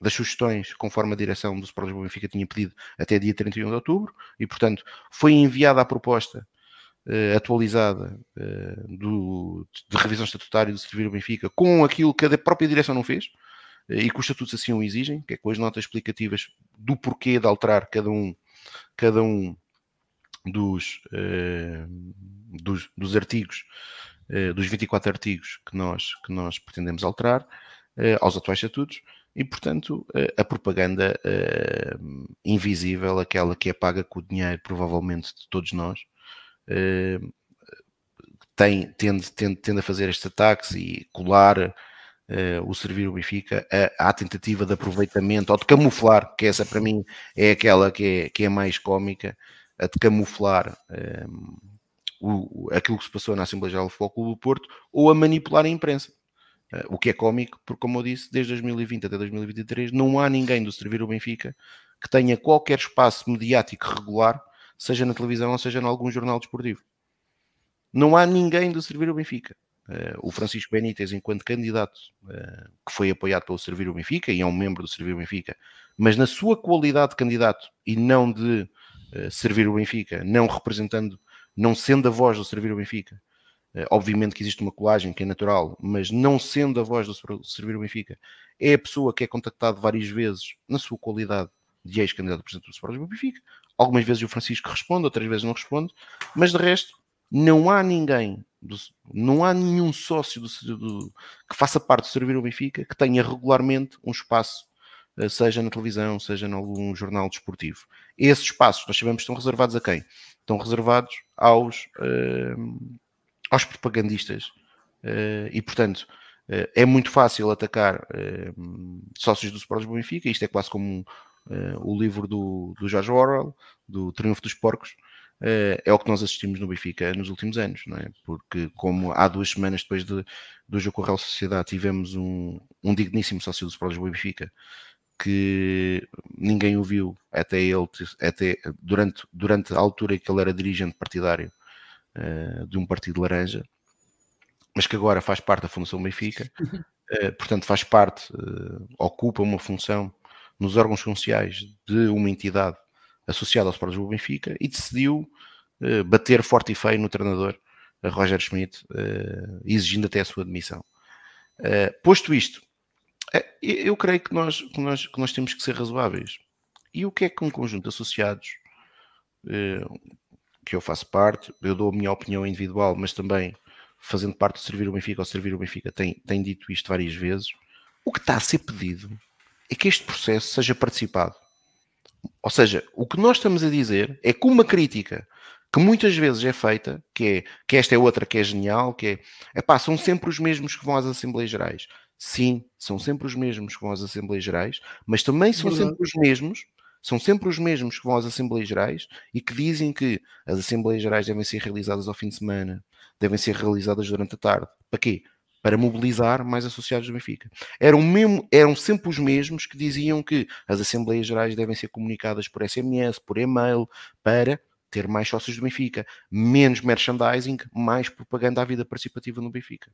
das sugestões, conforme a direção do Sporting Benfica tinha pedido até dia 31 de outubro, e portanto foi enviada a proposta uh, atualizada uh, do, de revisão estatutária do Servir Benfica com aquilo que a própria direção não fez uh, e que os estatutos assim o exigem, que é com as notas explicativas do porquê de alterar cada um, cada um dos, dos, dos artigos, dos 24 artigos que nós, que nós pretendemos alterar aos atuais estatutos. E, portanto, eh, a propaganda eh, invisível, aquela que é paga com o dinheiro, provavelmente, de todos nós, eh, tem, tende, tende, tende a fazer estes ataques e colar Uh, o servir o Benfica, a, tentativa de aproveitamento ou de camuflar, que essa para mim é aquela que é, que é mais cómica, a de camuflar o, aquilo que se passou na Assembleia Geral do Futebol Clube do Porto ou a manipular a imprensa. Eh, o que é cómico, porque, como eu disse, desde 2020 até 2023 não há ninguém do servir o Benfica que tenha qualquer espaço mediático regular, seja na televisão ou seja em algum jornal desportivo. Não há ninguém do servir o Benfica. Eh, o Francisco Benítez, enquanto candidato eh, que foi apoiado pelo Servir o Benfica e é um membro do Servir o Benfica, mas na sua qualidade de candidato e não de servir o Benfica, não representando, não sendo a voz do Servir o Benfica, eh, obviamente que existe uma colagem que é natural, mas não sendo a voz do Servir o Benfica, é a pessoa que é contactado várias vezes na sua qualidade de ex-candidato a presidente do Sporting do Benfica. Algumas vezes o Francisco responde, outras vezes não responde, mas de resto não há ninguém, não há nenhum sócio do, do, que faça parte do Servir o Benfica que tenha regularmente um espaço eh, seja na televisão, seja em algum jornal desportivo. Esses espaços, nós sabemos, estão reservados a quem? Estão reservados aos, eh, aos propagandistas. Eh, e, portanto, eh, é muito fácil atacar eh, sócios do Sport Benfica. Isto é quase como o livro do, do George Orwell, do Triunfo dos Porcos. é o que nós assistimos no Benfica nos últimos anos, não é? Porque, como há duas semanas depois de, do jogo com a Real Sociedade, tivemos um, um digníssimo sócio do Sport Benfica que ninguém ouviu até ele até durante, durante a altura em que ele era dirigente partidário uh, de um partido laranja, mas que agora faz parte da Fundação Benfica, uh, (laughs) portanto faz parte, uh, ocupa uma função nos órgãos sociais de uma entidade associada ao Sport do Benfica e decidiu bater forte e feio no treinador Roger Schmidt, exigindo até a sua demissão. posto isto, eu creio que nós, que, nós, que nós temos que ser razoáveis. E o que é que um conjunto de associados que eu faço parte, eu dou a minha opinião individual, mas também fazendo parte de servir o Benfica ou servir o Benfica, tem, tem dito isto várias vezes. O que está a ser pedido é que este processo seja participado. Ou seja, o que nós estamos a dizer é que uma crítica que muitas vezes é feita, que é que esta é outra que é genial, que é epá, são sempre os mesmos que vão às Assembleias Gerais. Sim, são sempre os mesmos que vão às Assembleias Gerais, mas também são sempre os mesmos são sempre os mesmos que vão às Assembleias Gerais e que dizem que as Assembleias Gerais devem ser realizadas ao fim de semana, devem ser realizadas durante a tarde. Para quê? Para mobilizar mais associados do Benfica. Eram, mesmo, eram sempre os mesmos que diziam que as Assembleias Gerais devem ser comunicadas por SMS, por e-mail, para ter mais sócios do Benfica, menos merchandising, mais propaganda à vida participativa no Benfica.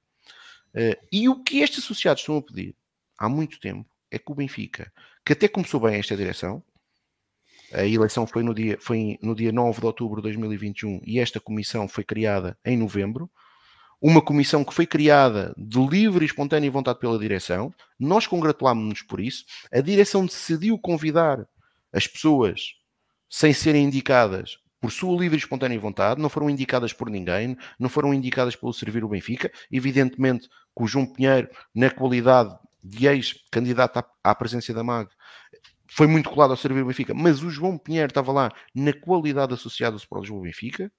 Eh, e o que estes associados estão a pedir há muito tempo é que o Benfica, que até começou bem esta direção, a eleição foi no dia, foi no dia 9 de outubro de 2021 e esta comissão foi criada em novembro. Uma comissão que foi criada de livre e espontânea vontade pela direção. Nós congratulámos-nos por isso. A direção decidiu convidar as pessoas sem serem indicadas por sua livre e espontânea vontade, não foram indicadas por ninguém, não foram indicadas pelo servir o Benfica. Evidentemente cujo o João Pinheiro, na qualidade de ex-candidato à presença da MAG, foi muito colado ao servir o Benfica, mas o João Pinheiro estava lá na qualidade associada ao para do Benfica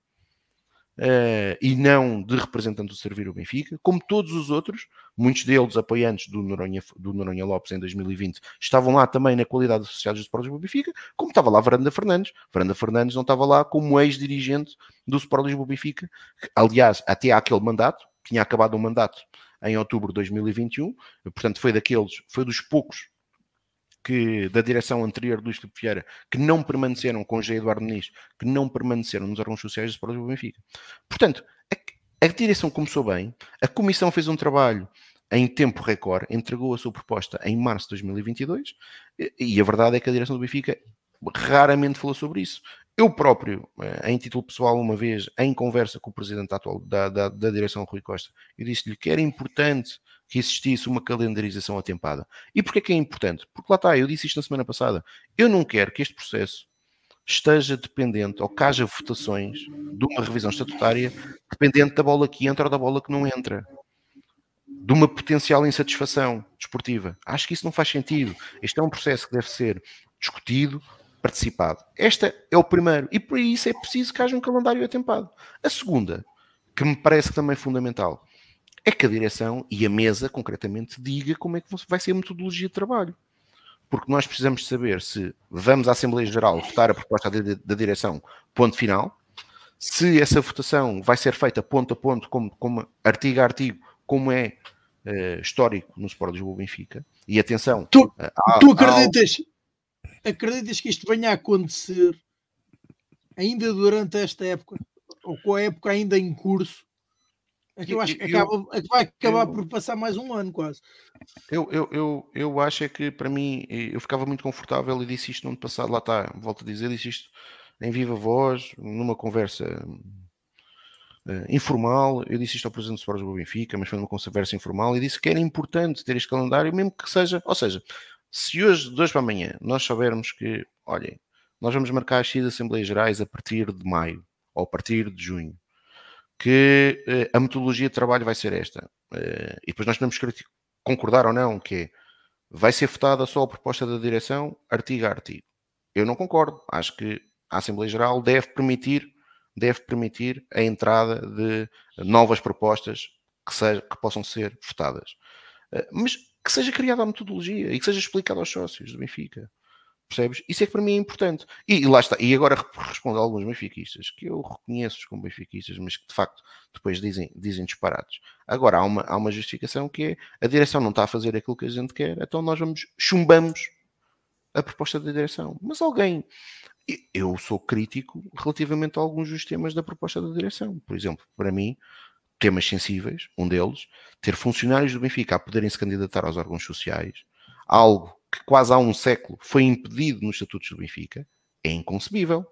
uh, e não de representante do servir o Benfica, como todos os outros, muitos deles apoiantes do Noronha, do Noronha Lopes em 2020, estavam lá também na qualidade associada para o do Benfica, como estava lá Varanda Fernandes. Varanda Fernandes não estava lá como ex-dirigente do Sport do Benfica, que, aliás, até aquele mandato, tinha acabado um mandato em outubro de 2021, portanto foi daqueles, foi dos poucos que, da direção anterior do Luís Filipe Vieira, que não permaneceram com o G. Eduardo Nis, que não permaneceram nos órgãos sociais do Sporting Benfica. Portanto, a, a direção começou bem, a comissão fez um trabalho em tempo recorde, entregou a sua proposta em março de 2022 e, e a verdade é que a direção do Benfica raramente falou sobre isso. Eu próprio, eh, em título pessoal, uma vez, em conversa com o presidente atual da, da, da direção Rui Costa, eu disse-lhe que era importante que existisse uma calendarização atempada. E porquê que é importante? Porque lá está, eu disse isto na semana passada. Eu não quero que este processo esteja dependente ou que haja votações de uma revisão estatutária dependente da bola que entra ou da bola que não entra. De uma potencial insatisfação desportiva. Acho que isso não faz sentido. Este é um processo que deve ser discutido, participado. Este é o primeiro. E por isso é preciso que haja um calendário atempado. A segunda, que me parece também fundamental, é que a direção e a mesa, concretamente, diga como é que vai ser a metodologia de trabalho. Porque nós precisamos saber se vamos à Assembleia Geral votar a proposta da direção, ponto final, se essa votação vai ser feita ponto a ponto, como, como artigo a artigo, como é uh, histórico no Sport Lisboa-Benfica. E atenção...
Tu, uh, há, tu acreditas, há... acreditas que isto venha a acontecer ainda durante esta época? Ou com a época ainda em curso? É que eu acho que, acaba, é que vai acabar eu, por passar mais um ano quase. Eu,
eu, eu, eu acho é que para mim eu ficava muito confortável e disse isto no ano passado, lá está, volto a dizer, disse isto em viva voz, numa conversa uh, informal. Eu disse isto ao presidente do Sporting do Benfica, mas foi numa conversa informal e disse que era importante ter este calendário, mesmo que seja, ou seja, se hoje, de hoje para amanhã, nós soubermos que, olhem, nós vamos marcar as X Assembleias Gerais a partir de maio ou a partir de junho que eh, a metodologia de trabalho vai ser esta. Eh, e depois nós podemos concordar ou não que vai ser votada só a proposta da direção, artigo a artigo. Eu não concordo. Acho que a Assembleia Geral deve permitir, deve permitir a entrada de novas propostas que, seja, que possam ser votadas. Eh, mas que seja criada a metodologia e que seja explicada aos sócios do Benfica. Percebes? Isso é que para mim é importante. E, e lá está. E agora respondo a alguns benfiquistas que eu reconheço como benfiquistas, mas que de facto depois dizem, dizem disparados. Agora há uma, há uma justificação que é a direção não está a fazer aquilo que a gente quer, então nós vamos chumbamos a proposta da direção. Mas alguém. Eu sou crítico relativamente a alguns dos temas da proposta da direção. Por exemplo, para mim, temas sensíveis, um deles, ter funcionários do Benfica a poderem se candidatar aos órgãos sociais, algo que quase há um século foi impedido nos estatutos do Benfica, é inconcebível.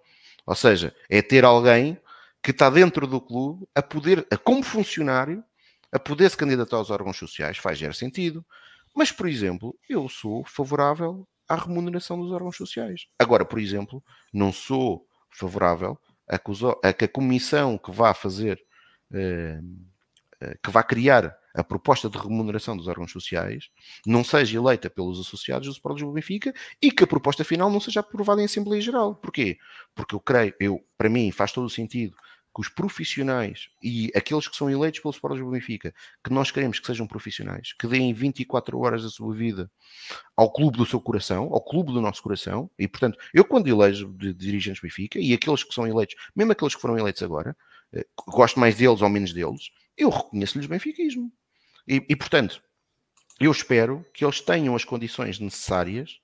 Ou seja, é ter alguém que está dentro do clube a poder, a, como funcionário, a poder se candidatar aos órgãos sociais, faz gerar sentido. Mas, por exemplo, eu sou favorável à remuneração dos órgãos sociais. Agora, por exemplo, não sou favorável a que, a comissão que vá fazer, eh, eh, que vá criar a proposta de remuneração dos órgãos sociais não seja eleita pelos associados do Sport Lisboa Benfica e que a proposta final não seja aprovada em Assembleia Geral. Porquê? Porque eu creio, eu, para mim, faz todo o sentido que os profissionais e aqueles que são eleitos pelo Sport Lisboa Benfica, que nós queremos que sejam profissionais, que deem 24 horas da sua vida ao clube do seu coração, ao clube do nosso coração, e portanto, eu quando elejo de dirigentes Benfica, e aqueles que são eleitos, mesmo aqueles que foram eleitos agora, eh, gosto mais deles ou menos deles, eu reconheço-lhes benfiquismo. E, e portanto, eu espero que eles tenham as condições necessárias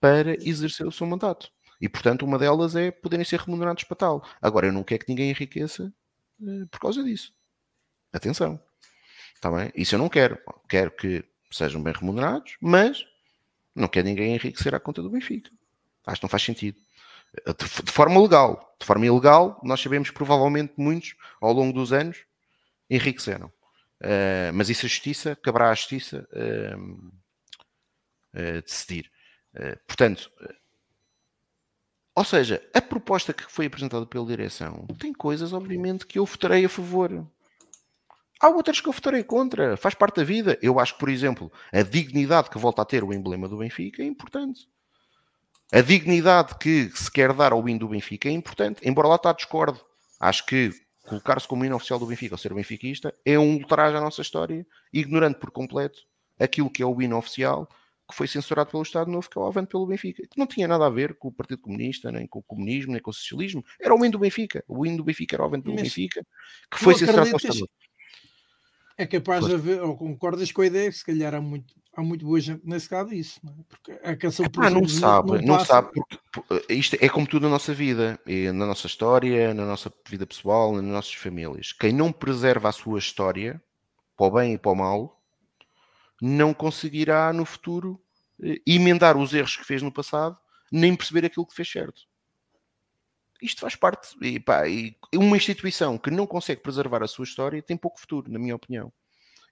para exercer o seu mandato. E, portanto, uma delas é poderem ser remunerados para tal. Agora, eu não quero que ninguém enriqueça eh, por causa disso. Atenção. Está bem? Isso eu não quero. Quero que sejam bem remunerados, mas não quero ninguém enriquecer à conta do Benfica. Acho que não faz sentido. Eh, de, forma legal. De forma ilegal, nós sabemos que provavelmente muitos, ao longo dos anos, enriqueceram. Uh, mas isso a justiça, caberá à justiça uh, uh, decidir. Eh, portanto, ou seja, a proposta que foi apresentada pela direção tem coisas, obviamente, que eu votarei a favor. Há outras que eu votarei contra, faz parte da vida. Eu acho que, por exemplo, a dignidade que volta a ter o emblema do Benfica é importante. A dignidade que se quer dar ao hino do Benfica é importante, embora lá está discordo. Acho que colocar-se como inoficial do Benfica ou ser benfiquista é um ultraje à nossa história, ignorando por completo aquilo que é o inoficial que foi censurado pelo Estado Novo, que é o avante pelo Benfica, que não tinha nada a ver com o Partido Comunista, nem com o comunismo, nem com o socialismo, era o hino do Benfica. O hino do Benfica era o avante pelo Benfica, que foi censurado pelo Estado Novo.
É capaz de haver, ou concordas com a ideia que se calhar há muito, há muito boa gente nesse caso isso, não é? porque
a canção é, pá, não sabe, não, não sabe, porque eh, isto é como tudo na nossa vida, na nossa história, na nossa vida pessoal, nas nossas famílias. Quem não preserva a sua história, para o bem e para o mal, não conseguirá no futuro eh, emendar os erros que fez no passado, nem perceber aquilo que fez certo. Isto faz parte, e pá, e uma instituição que não consegue preservar a sua história tem pouco futuro, na minha opinião.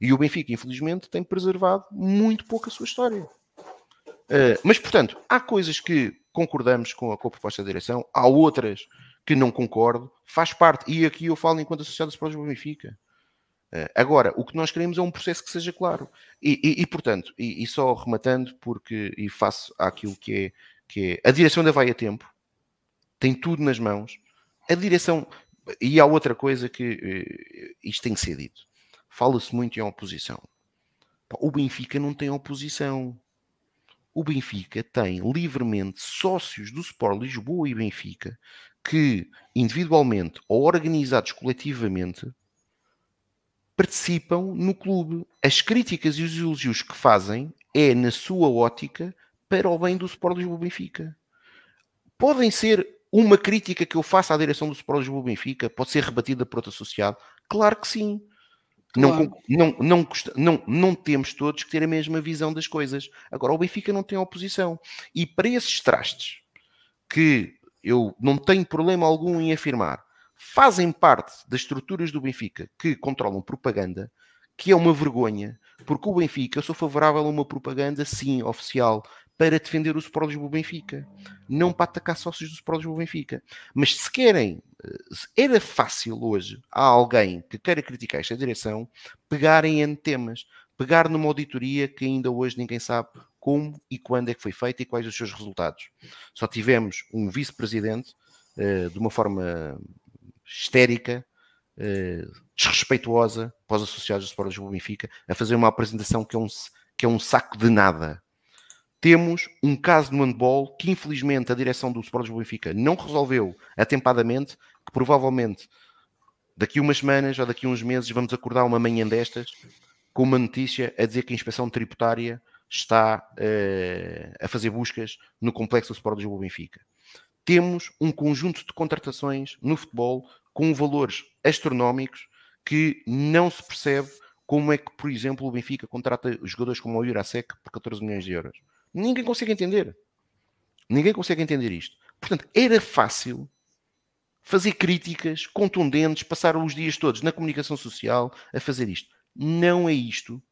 E o Benfica, infelizmente, tem preservado muito pouco a sua história. Uh, mas, portanto, há coisas que concordamos com a, com a proposta da direção, há outras que não concordo, faz parte, e aqui eu falo enquanto associado ao Sporting Benfica. Uh, agora, o que nós queremos é um processo que seja claro. E, e, e portanto, e, e, só rematando, porque e faço aquilo que é, que é a direção ainda vai a tempo, tem tudo nas mãos. A direção, e há outra coisa que uh, isto tem que ser dito. Fala-se muito em oposição. O Benfica não tem oposição. O Benfica tem livremente sócios do Sport Lisboa e Benfica que, individualmente ou organizados coletivamente, participam no clube. As críticas e os elogios que fazem é, na sua ótica, para o bem do Sport Lisboa Benfica. Podem ser uma crítica que eu faça à direção do Sport Lisboa Benfica, pode ser rebatida por outro associado? Claro que sim. Claro. Não, não, não, não, não, temos todos que ter a mesma visão das coisas. Agora, o Benfica não tem oposição. E para esses trastes, que eu não tenho problema algum em afirmar, fazem parte das estruturas do Benfica que controlam propaganda, que é uma vergonha, porque o Benfica, eu sou favorável a uma propaganda, sim, oficial, para defender o Sport Lisboa Benfica, não para atacar sócios do Sport Lisboa Benfica. Mas se querem, eh, era fácil hoje a alguém que queira criticar esta direção pegarem em temas, pegar numa auditoria que ainda hoje ninguém sabe como e quando é que foi feita e quais os seus resultados. Só tivemos um vice-presidente eh, de uma forma histérica, eh, desrespeituosa para os associados do Sport Lisboa Benfica, a fazer uma apresentação que é um, que é um saco de nada temos um caso no handball que infelizmente a direção do Sport Lisboa Benfica não resolveu atempadamente, que provavelmente daqui umas semanas ou daqui uns meses vamos acordar uma manhã destas com uma notícia a dizer que a inspeção tributária está eh, a fazer buscas no complexo do Sport Lisboa Benfica. Temos um conjunto de contratações no futebol com valores astronómicos que não se percebe como é que, por exemplo, o Benfica contrata jogadores como o Jurasek por 14 milhões de euros. Ninguém consegue entender. Ninguém consegue entender isto. Portanto, era fácil fazer críticas contundentes, passar os dias todos na comunicação social a fazer isto. Não é isto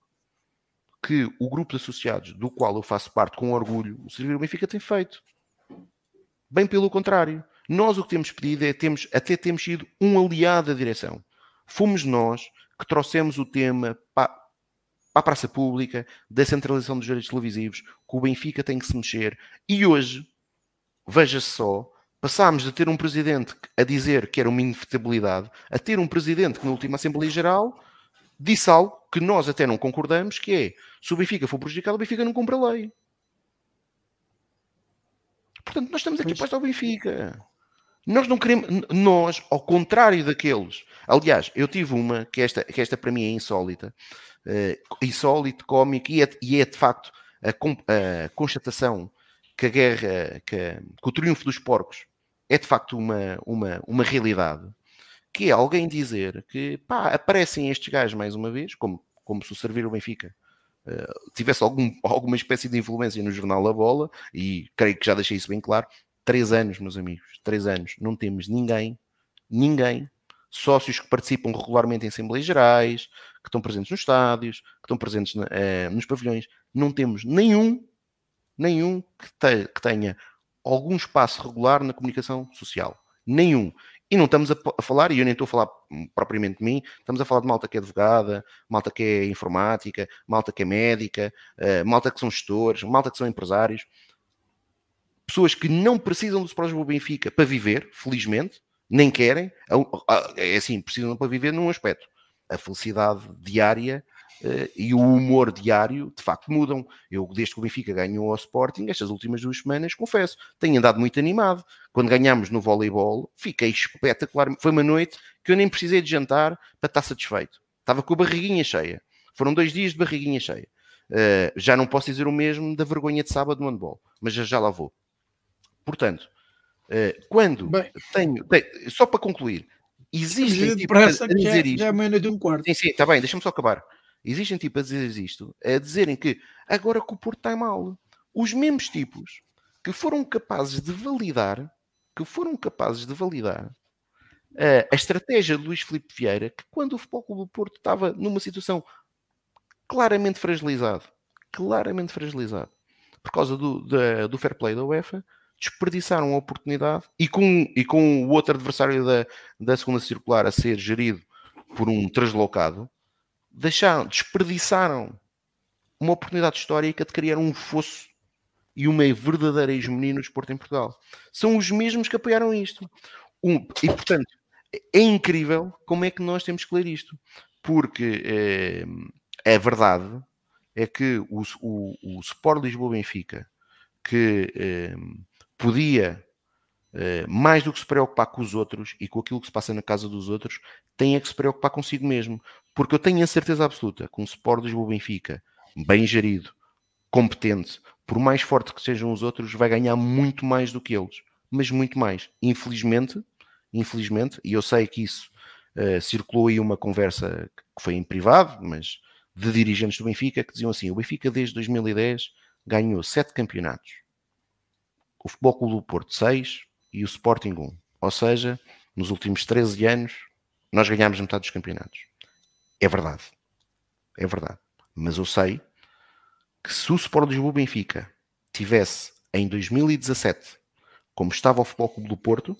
que o grupo de associados do qual eu faço parte com orgulho, o Servir Benfica tem feito. Bem pelo contrário. Nós o que temos pedido é, temos, até temos sido um aliado da direção. Fomos nós que trouxemos o tema para a praça pública, da centralização dos direitos televisivos, que o Benfica tem que se mexer. E hoje, veja só, passámos de ter um presidente a dizer que era uma inevitabilidade, a ter um presidente que na última Assembleia Geral disse algo que nós até não concordamos, que é, se o Benfica for prejudicado, o Benfica não cumpre a lei. Portanto, nós estamos aqui para o Benfica. Nós não queremos, nós, ao contrário daqueles. Aliás, eu tive uma, que esta, que esta para mim é insólita, eh, insólito, cómico, e é, e é de facto a, a, constatação que a guerra, que, que o triunfo dos porcos é de facto uma, uma, uma realidade, que é alguém dizer que pá, aparecem estes gajos mais uma vez, como, como se o servir o Benfica uh, tivesse algum, alguma espécie de influência no jornal La Bola, e creio que já deixei isso bem claro, três anos, meus amigos, três anos, não temos ninguém, ninguém sócios que participam regularmente em Assembleias Gerais, que estão presentes nos estádios, que estão presentes eh, nos pavilhões. Não temos nenhum, nenhum que, te, que, tenha algum espaço regular na comunicação social. Nenhum. E não estamos a, a, falar, e eu nem estou a falar propriamente de mim, estamos a falar de malta que é advogada, malta que é informática, malta que é médica, eh, malta que são gestores, malta que são empresários. Pessoas que não precisam dos projetos do Benfica para viver, felizmente, nem querem, é, ah, é assim, precisam para viver num aspecto. A felicidade diária Uh, e o humor diário de facto mudam. Eu, desde que o Benfica ganhou ao Sporting, estas últimas duas semanas, confesso, tenho andado muito animado. Quando ganhámos no voleibol, fiquei espetacular. Foi uma noite que eu nem precisei de jantar para estar satisfeito. Estava com a barriguinha cheia. Foram dois dias de barriguinha cheia. Uh, já não posso dizer o mesmo da vergonha de sábado no handball, mas já, já lá vou. Portanto, eh, quando Bem, tenho, bem, só para concluir, existem tipo a dizer é, isto. Já é meia-noite um quarto. Sim, sim, está bem, deixa-me só acabar. Existem tipos a dizer isto, a dizerem que agora que o Porto está mal, os mesmos tipos que foram capazes de validar, que foram capazes de validar uh, a estratégia de Luís Filipe Vieira, que quando o Futebol Clube do Porto estava numa situação claramente fragilizado, claramente fragilizado, por causa do, do, do fair play da UEFA, desperdiçaram a oportunidade e com, e com o outro adversário da, da segunda circular a ser gerido por um translocado, deixaram, desperdiçaram uma oportunidade histórica de criar um fosso e uma verdadeira hegemonia no desporto em Portugal. São os mesmos que apoiaram isto. Um, e portanto, é incrível como é que nós temos que ler isto, porque eh, é, verdade é que o, o, o Sport Lisboa Benfica, que eh, podia, eh, mais do que se preocupar com os outros e com aquilo que se passa na casa dos outros, tem é que se preocupar consigo mesmo. Porque eu tenho a certeza absoluta que um Sport Lisboa-Benfica, bem gerido, competente, por mais forte que sejam os outros, vai ganhar muito mais do que eles. Mas muito mais. Infelizmente, infelizmente, e eu sei que isso uh, circulou aí uma conversa que foi em privado, mas de dirigentes do Benfica, que diziam assim, o Benfica desde 2010 ganhou sete campeonatos o Futebol Clube do Porto 6 e o Sporting 1. Ou seja, nos últimos 13 anos nós ganhámos metade dos campeonatos. É verdade. É verdade. Mas eu sei que se o Sport Lisboa Benfica tivesse em 2017 como estava o Futebol Clube do Porto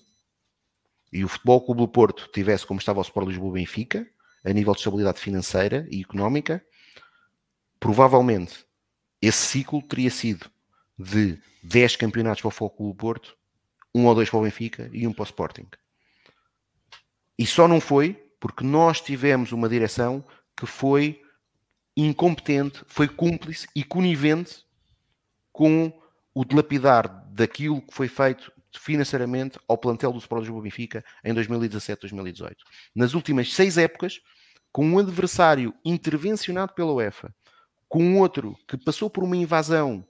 e o Futebol Clube do Porto tivesse como estava o Sport Lisboa Benfica a nível de estabilidade financeira e económica, provavelmente esse ciclo teria sido de 10 campeonatos para o Foco do Porto, um ou dois para o Benfica e um para o Sporting. E só não foi porque nós tivemos uma direção que foi incompetente, foi cúmplice e conivente com o dilapidar daquilo que foi feito financeiramente ao plantel do Sporting Lisboa Benfica em 2017-2018. Nas últimas seis épocas, com um adversário intervencionado pela UEFA, com outro que passou por uma invasão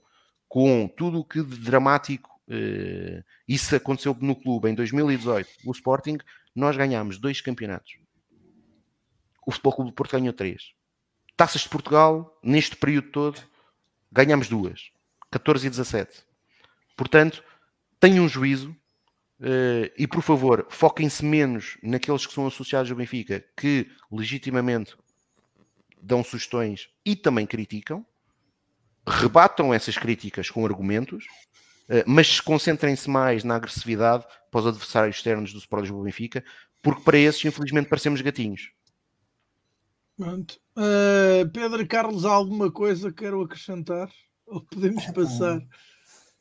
com tudo o que de dramático eh, isso aconteceu no clube em 2018, o Sporting, nós ganhámos dois campeonatos. O Futebol Clube do Porto ganhou três. Taças de Portugal, neste período todo, ganhámos duas, 14 e 17. Portanto, tenham um juízo eh, e, por favor, foquem-se menos naqueles que são associados ao Benfica, que legitimamente dão sugestões e também criticam, rebatam essas críticas com argumentos, eh, mas concentrem-se mais na agressividade para os adversários externos do Sport Lisboa Benfica, porque para esses, infelizmente, parecemos gatinhos.
Pronto. Uh, Pedro Carlos, há alguma coisa que quero acrescentar? Ou podemos ah, passar?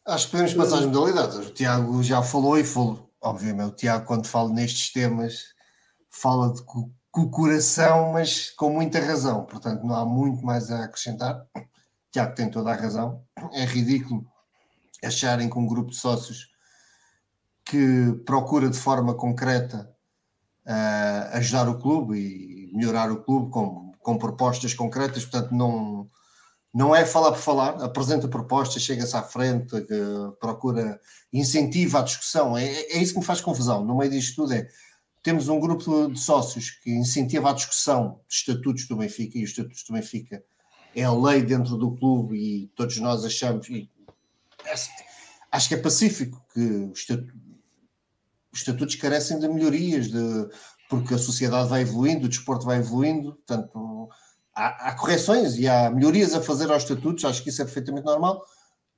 Acho que podemos passar as modalidades. O Tiago já falou e falou, obviamente. O Tiago, quando fala nestes temas, fala de, com o coração, mas com muita razão. Portanto, não há muito mais a acrescentar. Tiago tem toda a razão. É ridículo acharem que um grupo de sócios que procura de forma concreta uh, ajudar o clube e melhorar o clube com, com propostas concretas, portanto, não, não é falar por falar, apresenta propostas, chega-se à frente, uh, procura, incentiva a discussão. É, é isso que me faz confusão. No meio disto tudo é temos um grupo de sócios que incentiva a discussão de estatutos do Benfica e os estatutos do Benfica é a lei dentro do clube e todos nós achamos, e acho que é pacífico que os estatutos, os estatutos carecem de melhorias, de, porque a sociedade vai evoluindo, o desporto vai evoluindo, portanto há, há correções e há melhorias a fazer aos estatutos, acho que isso é perfeitamente normal,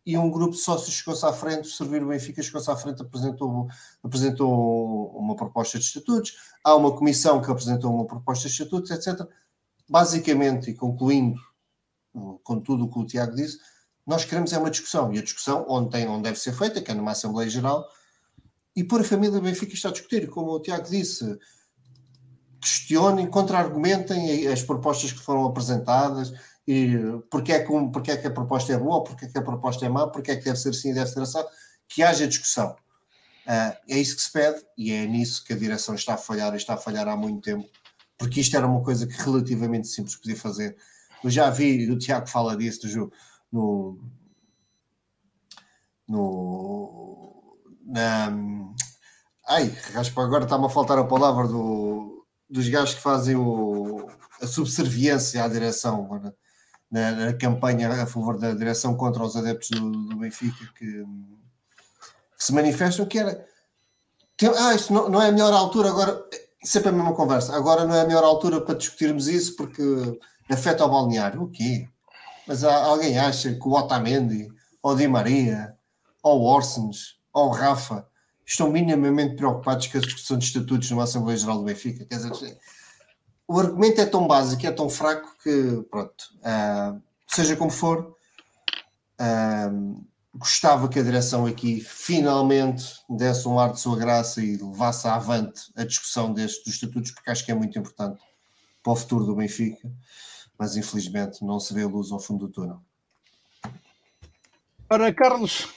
e um grupo de sócios chegou-se à frente, servir o Benfica chegou-se à frente, apresentou, apresentou uma proposta de estatutos, há uma comissão que apresentou uma proposta de estatutos, etc. Basicamente, e concluindo com tudo o que o Tiago disse, nós queremos é uma discussão, e a discussão ontem não deve ser feita, que é numa Assembleia Geral, e pôr a família Benfica está a discutir, como o Tiago disse, questionem, contra-argumentem as propostas que foram apresentadas, e porque é, que porque é que a proposta é boa, porque é que a proposta é má, porque é que deve ser assim e deve ser assim, que haja discussão. Uh, é isso que se pede e é nisso que a direção está a falhar e está a falhar há muito tempo, porque isto era uma coisa que relativamente simples podia fazer eu já vi, o Tiago fala disso no, no na, ai, raspa, agora está-me a faltar a palavra do, dos gajos que fazem o, a subserviência à direção na, na, campanha a favor da direção contra os adeptos do, do Benfica que, que, se manifestam que era tem, ah, isso não, não é a melhor altura agora sempre a mesma conversa agora não é a melhor altura para discutirmos isso porque afeta ao balneário, o quê? Mas há, alguém acha que o Otamendi, ou Di Maria, ou Orsens, ou Rafa, estão minimamente preocupados com a discussão de estatutos numa Assembleia Geral do Benfica? Quer dizer, o argumento é tão básico, é tão fraco que, pronto, uh, seja como for, uh, gostava que a direção aqui finalmente desse um ar de sua graça e levasse avante a discussão deste, dos estatutos, porque acho que é muito importante para o futuro do Benfica mas infelizmente não se vê luz ao fundo do túnel.
Ora, Carlos,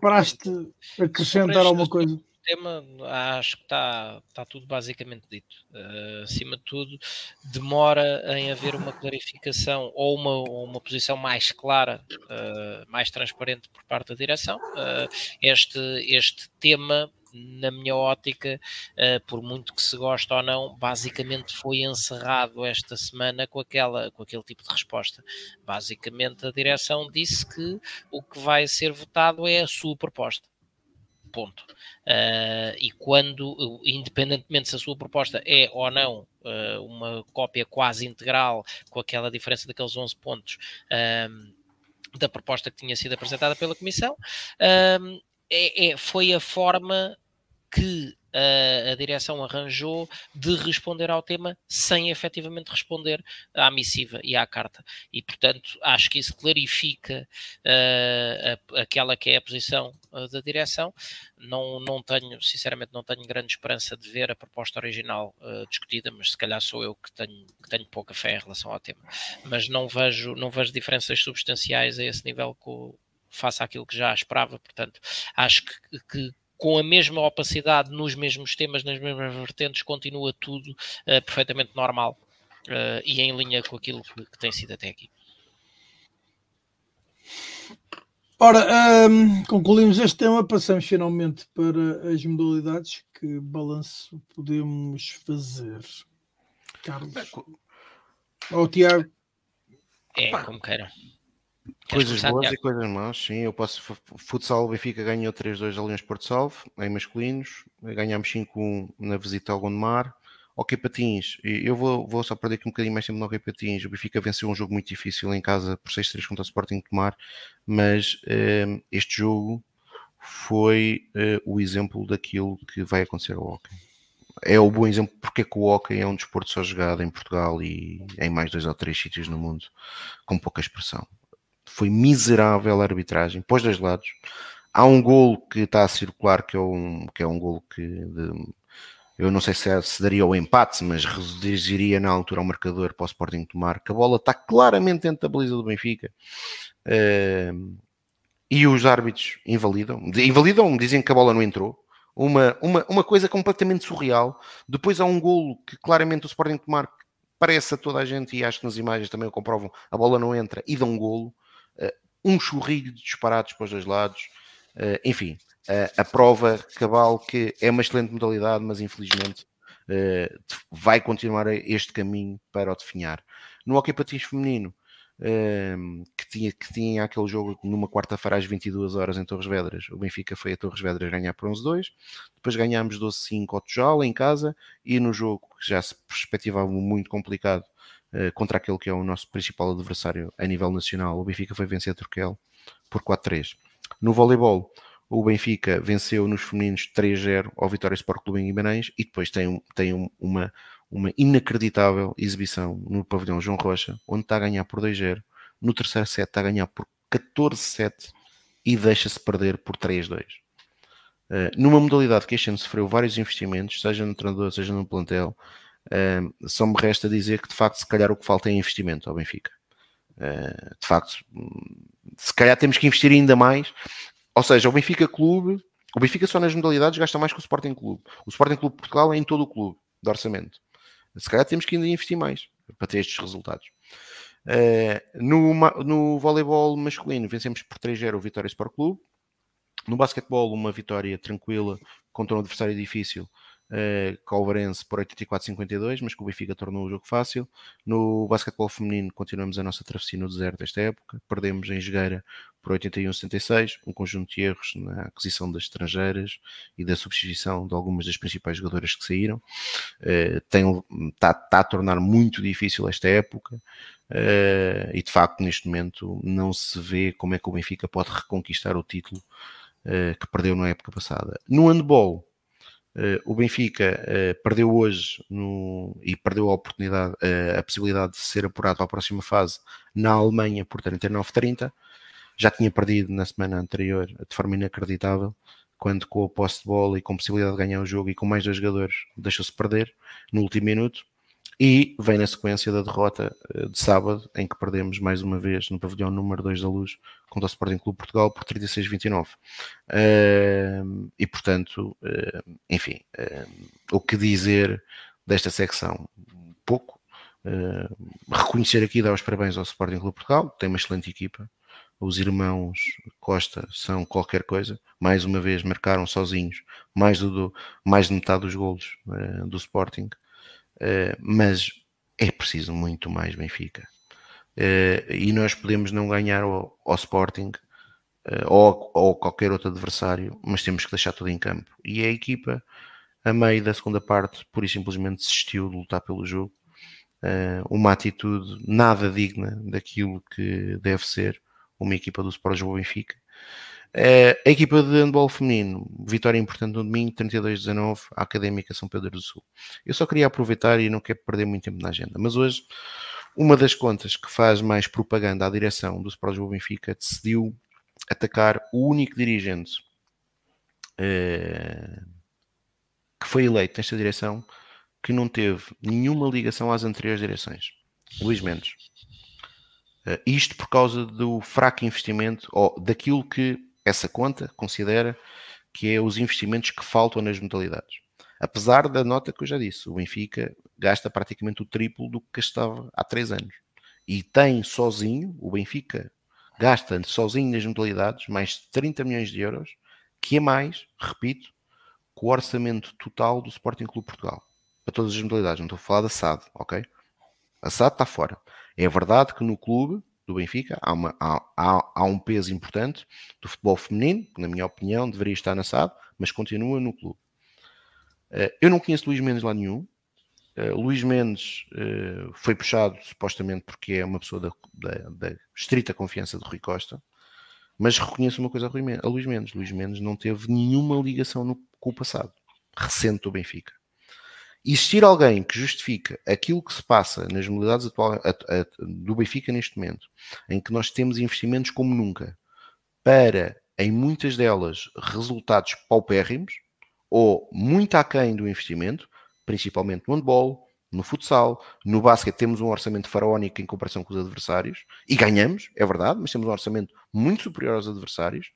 paraste acrescentar alguma coisa?
tema, acho que está, está tudo basicamente dito. Uh, acima de tudo, demora em haver uma clarificação ou uma, ou uma posição mais clara, uh, mais transparente por parte da direção. Uh, este, este tema na minha ótica, eh, por muito que se goste ou não, basicamente foi encerrado esta semana com, aquela, com aquele tipo de resposta. Basicamente, a direção disse que o que vai ser votado é a sua proposta. Ponto. Uh, e quando, independentemente se a sua proposta é ou não uh, uma cópia quase integral, com aquela diferença daqueles 11 pontos uh, da proposta que tinha sido apresentada pela Comissão, ehm, é, é, foi a forma que a, eh, a direção arranjou de responder ao tema sem efetivamente responder à missiva e à carta. E, portanto, acho que isso clarifica uh, a, aquela que é a posição uh, da direção. Não, não tenho, sinceramente, não tenho grande esperança de ver a proposta original uh, discutida, mas se calhar sou eu que tenho, que tenho pouca fé em relação ao tema. Mas não vejo, não vejo diferenças substanciais a esse nível com, face àquilo que já esperava, portanto, acho que, que, com a mesma opacidade nos mesmos temas, nas mesmas vertentes, continua tudo uh, perfeitamente normal uh, e em linha com aquilo que, que, tem sido até aqui.
Ora, um, ehm, concluímos este tema, passamos finalmente para as modalidades. Que balanço podemos fazer, Carlos? Ou Tiago?
É, como queiram
coisas boas e coisas más, sim. Eu posso. Futsal Benfica ganhou 3-2 a Leões Porto Salvo, em masculinos. Ganhámos 5-1 na visita ao Gondomar. Ok, Patins, eu vou, vou só perder aqui um bocadinho mais tempo no Ok Patins. O Benfica venceu um jogo muito difícil em casa por 6-3 contra o Sporting Tomar, mas um, ehm, este jogo foi uh, o exemplo daquilo que vai acontecer ao hockey. É o bom exemplo porque é que o hockey é um desporto só jogado em Portugal e em mais dois ou três sítios no mundo com pouca expressão. Foi miserável a arbitragem, pôs dois lados. Há um golo que está a circular, que é um, que é um golo que de, eu não sei se, é, se daria o empate, mas reduziria na altura ao marcador para o Sporting tomar, que a bola está claramente dentro da baliza do Benfica. Uh, e os árbitros invalidam, invalidam, dizem que a bola não entrou. Uma, uma, uma coisa completamente surreal. Depois há um golo que claramente o Sporting tomar parece a toda a gente, e acho que nas imagens também o comprovam, a bola não entra e dá um golo. Eh, um churrilho de disparados para os dois lados. Eh, enfim, eh, a prova cabal que é uma excelente modalidade, mas infelizmente vai continuar este caminho para o definhar. No hockey patins feminino, que, tinha, que tinha aquele jogo numa quarta-feira às 22 horas em Torres Vedras. O Benfica foi a Torres Vedras ganhar por 11-2, depois ganhámos 12-5 ao Tujal em casa e no jogo que já se perspectivava muito complicado eh, contra aquele que é o nosso principal adversário a nível nacional. O Benfica foi vencer a Turquel por 4-3. No voleibol, o Benfica venceu nos femininos 3-0 ao Vitória Sport Clube em Guimarães e depois tem, tem uma, uma inacreditável exibição no pavilhão João Rocha, onde está a ganhar por 2-0. No terceiro set está a ganhar por 14-7 e deixa-se perder por 3-2. Uh, eh, numa modalidade que este ano sofreu vários investimentos, seja no treinador, seja no plantel, só me resta dizer que, de facto, se calhar o que falta é investimento ao Benfica. Ah, de facto, hum, se calhar temos que investir ainda mais. Ou seja, o Benfica Clube, o Benfica só nas modalidades gasta mais que o Sporting Clube. O Sporting Clube Portugal é em todo o clube de orçamento. Se calhar temos que ainda investir mais para ter estes resultados. Ah, no, no voleibol masculino, vencemos por 3-0 o Vitória Sport Clube. No basquetebol, uma vitória tranquila contra um adversário difícil uh, por 84-52, mas que o Benfica tornou o jogo fácil. No basquetebol feminino continuamos a nossa travessia no deserto desta época, perdemos em Jogueira por 81-76, um conjunto de erros na aquisição das estrangeiras e da substituição de algumas das principais jogadoras que saíram. Está eh, tá a tornar muito difícil esta época eh, e, de facto, neste momento não se vê como é que o Benfica pode reconquistar o título que perdeu na época passada. No handball, eh, o Benfica eh, perdeu hoje no, e perdeu a oportunidade, eh, a possibilidade de ser apurado à próxima fase na Alemanha por 39-30. Já tinha perdido na semana anterior de forma inacreditável, quando com a posse de bola e com a possibilidade de ganhar o jogo e com mais dois jogadores deixou-se perder no último minuto. E vem na sequência da derrota eh, de sábado, em que perdemos mais uma vez no pavilhão número 2 da Luz contra o Sporting Clube Portugal por 36-29. Uh, eh, e portanto, uh, enfim, uh, o que dizer desta secção? Pouco. reconhecer aqui, dar os parabéns ao Sporting Clube Portugal, tem uma excelente equipa, os irmãos Costa são qualquer coisa. Mais uma vez marcaram sozinhos mais, do, mais de metade dos golos uh, do Sporting. Eh, mas é preciso muito mais Benfica. Uh, e nós podemos não ganhar ao, Sporting uh, ou, ou qualquer outro adversário, mas temos que deixar tudo em campo. E a equipa, a meio da segunda parte, pura e simplesmente desistiu de lutar pelo jogo. uma atitude nada digna daquilo que deve ser uma equipa do Sporting Lisboa Benfica. Uh, a equipa de handball feminino, vitória importante no domingo, 32-19, à Académica São Pedro do Sul. Eu só queria aproveitar e não quero perder muito tempo na agenda, mas hoje uma das contas que faz mais propaganda à direção do Sporting Benfica decidiu atacar o único dirigente uh, que foi eleito nesta direção que não teve nenhuma ligação às anteriores direções. Luís Mendes. Uh, isto por causa do fraco investimento ou daquilo que essa conta considera que é os investimentos que faltam nas modalidades. Apesar da nota que eu já disse, o Benfica gasta praticamente o triplo do que gastava há três anos. E tem sozinho, o Benfica gasta sozinho nas modalidades mais de 30 milhões de euros, que é mais, repito, que o orçamento total do Sporting Clube Portugal. Para todas as modalidades, não estou a falar da SAD, ok? A SAD está fora. É verdade que no clube do Benfica, há, uma, há, há, há um peso importante do futebol feminino, que na minha opinião deveria estar na SAD, mas continua no clube. Eh, eu não conheço Luís Mendes lá nenhum. Eh, Luís Mendes eh, foi puxado supostamente porque é uma pessoa da, da, da estrita confiança de Rui Costa, mas reconheço uma coisa a, Luís Mendes. Luís Mendes não teve nenhuma ligação no, com o passado recente do Benfica existir alguém que justifica aquilo que se passa nas modalidades atual, a, a, do Benfica neste momento, em que nós temos investimentos como nunca, para, em muitas delas, resultados paupérrimos, ou muito aquém do investimento, principalmente no handball, no futsal, no basquete temos um orçamento faraónico em comparação com os adversários, e ganhamos, é verdade, mas temos um orçamento muito superior aos adversários,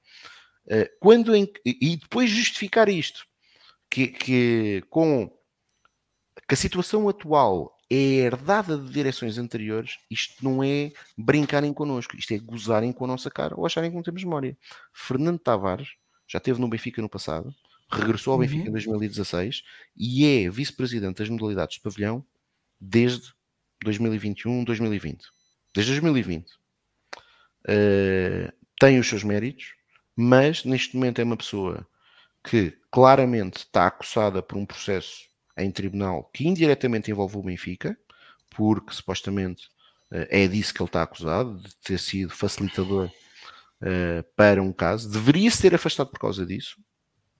eh, quando em, e depois justificar isto, que, que com que a situação atual é herdada de direções anteriores, isto não é brincarem connosco, isto é gozarem com a nossa cara ou acharem que não temos memória. Fernando Tavares já esteve no Benfica no passado, regressou ao Benfica em 2016 uhum. e é vice-presidente das modalidades de pavilhão desde 2021, 2020. Desde 2020. Uh, eh, tem os seus méritos, mas neste momento é uma pessoa que claramente está acossada por um processo em tribunal que indiretamente envolve o Benfica, porque supostamente eh, é disso que ele está acusado, de ter sido facilitador uh, para um caso, deveria-se ter afastado por causa disso,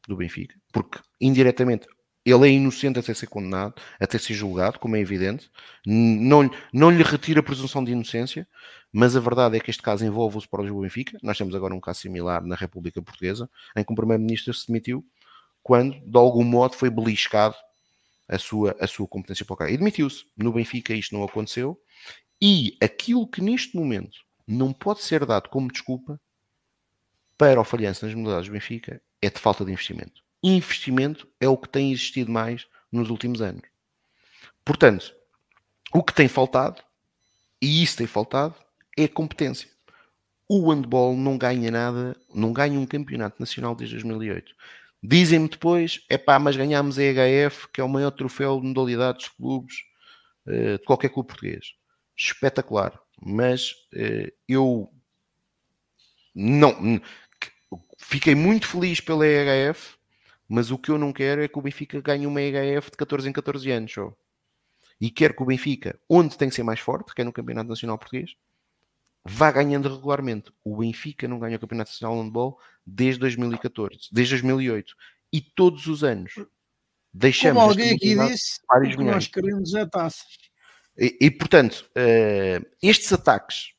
do Benfica, porque indiretamente ele é inocente até ser condenado, até ser julgado, como é evidente, não, não lhe retira a presunção de inocência, mas a verdade é que este caso envolve os próprios do Benfica. Nós temos agora um caso similar na República Portuguesa, em que o Primeiro-Ministro se demitiu quando, de algum modo, foi beliscado a sua, a sua competência para o cargo. E demitiu-se. No Benfica isto não aconteceu. E aquilo que neste momento não pode ser dado como desculpa para a falhança nas modalidades do Benfica é de falta de investimento. Investimento é o que tem existido mais nos últimos anos. Portanto, o que tem faltado, e isso tem faltado, é competência. O handball não ganha nada, não ganha um campeonato nacional desde 2008. Dizem-me depois, é pá, mas ganhámos a EHF, que é o maior troféu de modalidades de clubes eh, de qualquer clube português. Espetacular. Mas eh, eu não fiquei muito feliz pela EHF, mas o que eu não quero é que o Benfica ganhe uma EHF de 14 em 14 anos. Show. E quero que o Benfica, onde tem que ser mais forte, que é no Campeonato Nacional Português, vá ganhando regularmente. O Benfica não ganha o Campeonato Nacional de Handball desde 2014, desde 2008 e todos os anos deixamos Como
alguém
aqui
disse, vários milhões. nós queremos é taças.
E, e portanto, uh, estes ataques,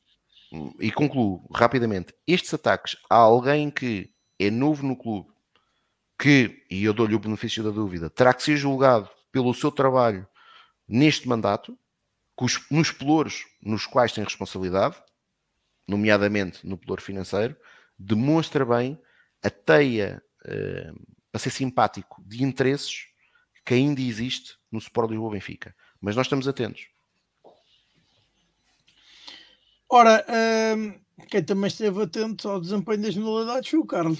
e concluo rapidamente, estes ataques a alguém que é novo no clube, que, e eu dou-lhe o benefício da dúvida, terá que ser julgado pelo seu trabalho neste mandato, nos pelouros nos quais tem responsabilidade, nomeadamente no pelouro financeiro, demonstra bem a teia, uh, eh, para ser simpático, de interesses que ainda existe no suporte do Benfica. Mas nós estamos atentos.
Ora, ehm, quem também esteve atento ao desempenho das modalidades foi o Carlos.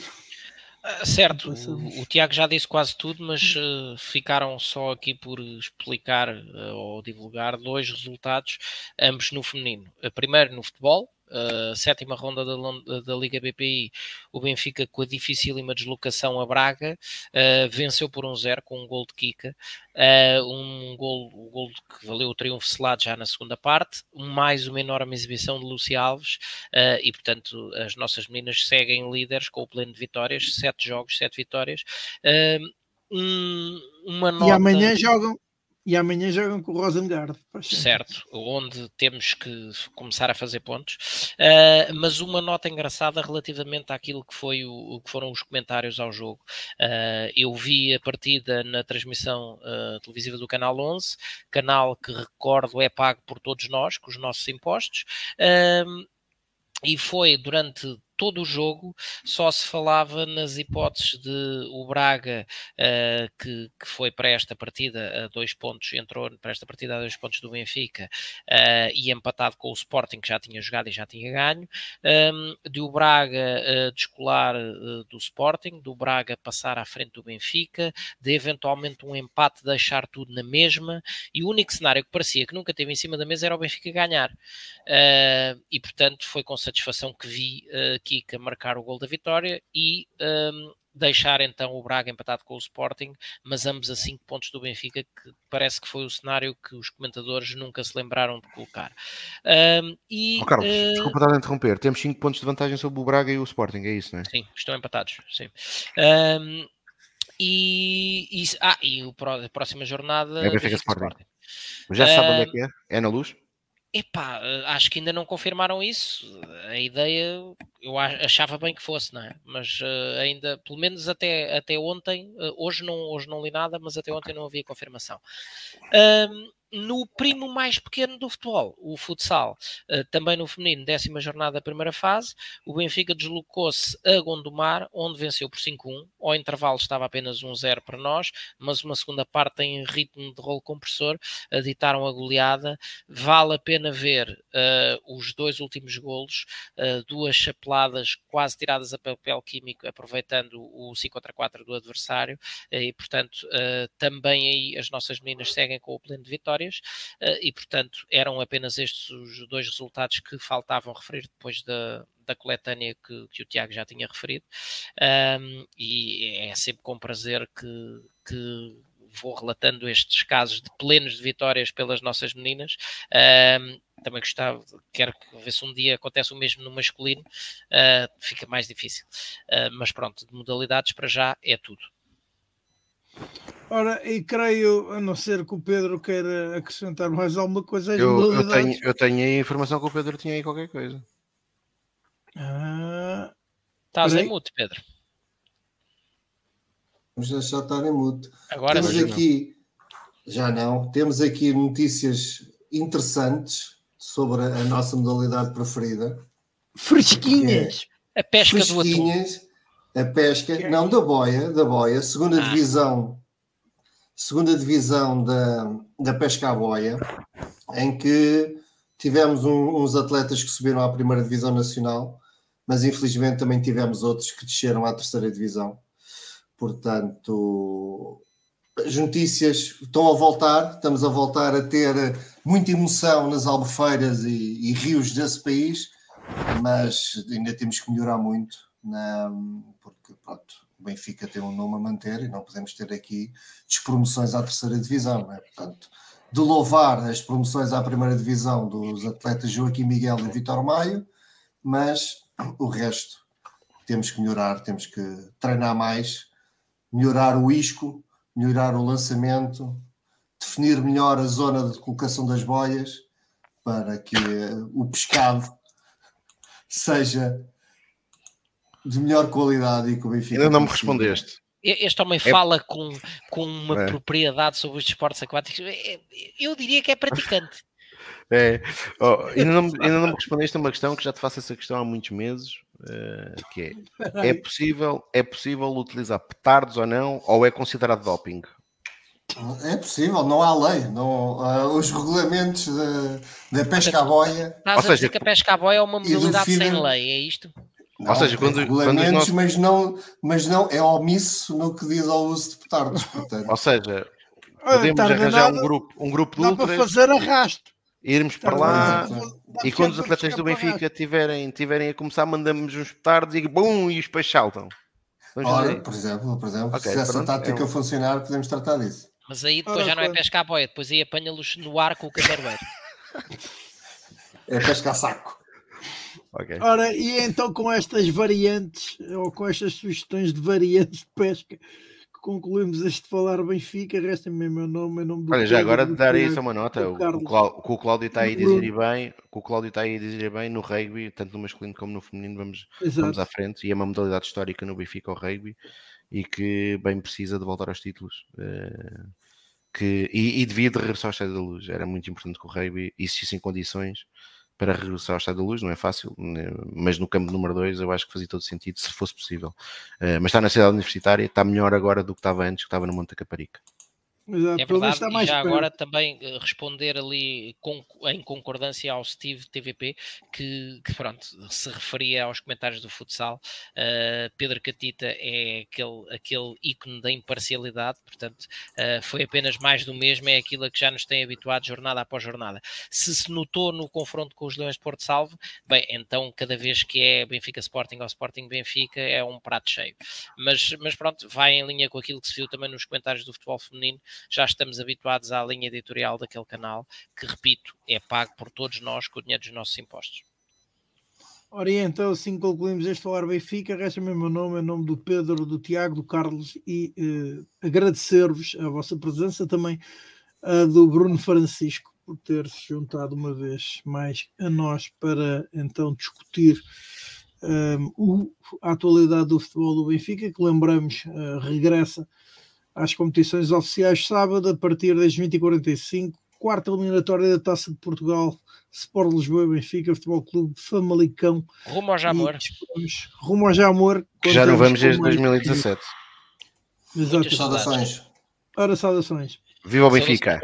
Ah,
certo, o, o, Tiago já disse quase tudo, mas uh, ficaram só aqui por explicar uh, ou divulgar dois resultados, ambos no feminino. primeiro no futebol, sétima ronda da, da, Liga BPI, o Benfica com a dificílima deslocação a Braga, uh, venceu por 1-0 com um gol de Kika, uh, um gol, um gol que valeu o triunfo selado já na segunda parte, mais uma enorme exibição de Luci Alves eh, e, portanto, as nossas meninas seguem líderes com o pleno de vitórias, sete jogos, sete vitórias.
Um, uma nota... E amanhã jogam e amanhã jogam com o Rosengard. É.
Certo, onde temos que começar a fazer pontos. Uh, mas uma nota engraçada relativamente àquilo que, foi o, o que foram os comentários ao jogo. Uh, eu vi a partida na transmissão uh, televisiva do Canal 11, canal que, recordo, é pago por todos nós, com os nossos impostos e foi durante todo o jogo só se falava nas hipóteses de o Braga, uh, que, que, foi para esta partida a dois pontos, entrou para esta partida a dois pontos do Benfica uh, e empatado com o Sporting, que já tinha jogado e já tinha ganho, um, ehm, de o Braga uh, descolar do Sporting, do Braga passar à frente do Benfica, de eventualmente um empate deixar tudo na mesma e o único cenário que parecia que nunca teve em cima da mesa era o Benfica ganhar. e portanto foi com satisfação que vi Kika marcar o gol da vitória e um, deixar então o Braga empatado com o Sporting, mas ambos a 5 pontos do Benfica, que parece que foi o cenário que os comentadores nunca se lembraram de colocar.
Um, e, oh, Carlos, uh... desculpa estar a interromper, temos 5 pontos de vantagem sobre o Braga e o Sporting, é isso, não é?
Sim, estão empatados, sim. Um, e, e, ah, e o, a próxima jornada
é Benfica Sporting. Sporting. Já uh... sabe onde é hum, que é? É na luz?
Epá, eh, acho que ainda não confirmaram isso. A ideia eu achava bem que fosse, não é? Mas uh, ainda, pelo menos até, até ontem, uh, hoje, não, hoje não li nada, mas até ontem não havia confirmação. Um, no primo mais pequeno do futebol, o futsal. Eh, também no feminino, décima jornada da primeira fase, o Benfica deslocou-se a Gondomar, onde venceu por 5-1. Ao intervalo estava apenas 1-0 para nós, mas uma segunda parte em ritmo de rolo compressor, editaram a goleada. Vale a pena ver uh, os dois últimos golos, uh, duas chapeladas quase tiradas a papel químico, aproveitando o 5 contra 4 do adversário, e portanto também aí as nossas meninas seguem com o pleno de vitória eh, e, portanto, eram apenas estes os dois resultados que faltavam referir depois da, da coletânea que, que, o Tiago já tinha referido. Um, e é sempre com prazer que, que vou relatando estes casos de plenos de vitórias pelas nossas meninas. Um, também gostava, quero ver se um dia acontece o mesmo no masculino, uh, fica mais difícil. Uh, mas pronto, de modalidades para já é tudo.
Ora, e creio, a não ser que o Pedro queira acrescentar mais alguma coisa.
Eu, eu, tenho, eu tenho a informação que o Pedro tinha aí qualquer coisa.
Ah, Estás em mute, Pedro.
Vamos deixar estar em mute. Agora temos aqui, não. já não, temos aqui notícias interessantes sobre a nossa modalidade preferida.
Fresquinhas! É a pesca do atum.
A pesca, não, da boia, da boia, segunda ah. divisão segunda divisão da, da pesca à boia, em que tivemos um, uns atletas que subiram à primeira divisão nacional, mas infelizmente também tivemos outros que desceram à terceira divisão. Portanto, as notícias estão a voltar, estamos a voltar a ter eh, muita emoção nas albufeiras e, e rios desse país, mas ainda temos que melhorar muito, na, porque pronto, Benfica tem um nome a manter e não podemos ter aqui despromoções à terceira divisão, é? Portanto, de louvar as promoções à primeira divisão dos atletas Joaquim Miguel e Vitor Maio, mas o resto temos que melhorar, temos que treinar mais, melhorar o isco, melhorar o lançamento, definir melhor a zona de colocação das boias para que o pescado seja de melhor qualidade e que o Benfica.
Ainda não me respondeste.
Este homem é fala é... com, com uma é. propriedade sobre os desportos aquáticos. É, é, eu diria que é praticante. (laughs)
É. Oh, ainda, não, ainda não me respondeste a uma questão que já te faço essa questão há muitos meses, uh, que é, é possível, é possível utilizar petardos ou não, ou é considerado doping?
É possível, não há lei. Não, uh, os regulamentos da, pesca à boia.
Estás ou a seja,
dizer
que a pesca à boia é uma modalidade sem lei, é isto?
Não, Ou seja, quando, quando os nossos... mas, não, mas não é omisso no que diz ao uso de petardos. (laughs)
Ou seja, podemos Tarde arranjar nada, um grupo, um grupo de dá
ultras, para fazer arrasto.
Irmos Tarde para lá e quando os atletas do Benfica tiverem, tiverem a começar, mandamos uns petardos e bum, e os peixes saltam.
Vamos Ora, por exemplo, por exemplo okay, se essa é tática é um... funcionar, podemos tratar disso.
Mas aí depois Ora, já não é pescar boia, depois aí apanha-los no ar com o cabeleireiro.
(laughs) é pescar saco.
Okay. Ora, e então com estas variantes, ou com estas sugestões de variantes de pesca, que concluímos este falar Benfica, resta-me o meu nome, o nome
Olha, já agora darei dar isso uma nota, o, o, o Cláudio está aí a dizer bem, o Cláudio está aí a dizer bem no rugby, tanto no masculino como no feminino, vamos, vamos à frente, e é uma modalidade histórica no Benfica o rugby, e que bem precisa de voltar aos títulos. Uh, que, e, e devia de regressar ao Estádio da Luz, era muito importante que o rugby existisse em condições para regressar ao estado da luz, não é fácil, né, mas no campo número 2 eu acho que fazia todo sentido, se fosse possível. Eh, mas está na cidade universitária, está melhor agora do que estava antes, que estava no Monte Caparica.
Mas, ah, é verdade, está mais e já perto. agora também eh, responder ali com, em concordância ao Steve TVP, que, que, pronto, se referia aos comentários do futsal. Uh, Pedro Catita é aquele, aquele ícone da imparcialidade, portanto, uh, foi apenas mais do mesmo, é aquilo a que já nos tem habituado jornada após jornada. Se se notou no confronto com os Leões de Porto Salvo, bem, então cada vez que é Benfica Sporting ou Sporting Benfica é um prato cheio. Mas, mas pronto, vai em linha com aquilo que se viu também nos comentários do futebol feminino já estamos habituados à linha editorial daquele canal, que, repito, é pago por todos nós com o dinheiro dos nossos impostos.
Ora, e então, assim concluímos este Falar Benfica. Resta-me o meu nome, em é nome do Pedro, do Tiago, do Carlos e eh, agradecer-vos a vossa presença também a do Bruno Francisco por ter se juntado uma vez mais a nós para então discutir um, eh, o, a atualidade do futebol do Benfica, que lembramos uh, regressa às competições oficiais sábado, a partir das 20h45, quarta eliminatória da Taça de Portugal, Sport Lisboa, Benfica, Futebol Clube, Famalicão.
Rumo ao Jamor.
Rumo ao
Jamor. Que já não vamos desde 2017.
Exato. Saudações.
Ora, saudações.
Viva o Benfica.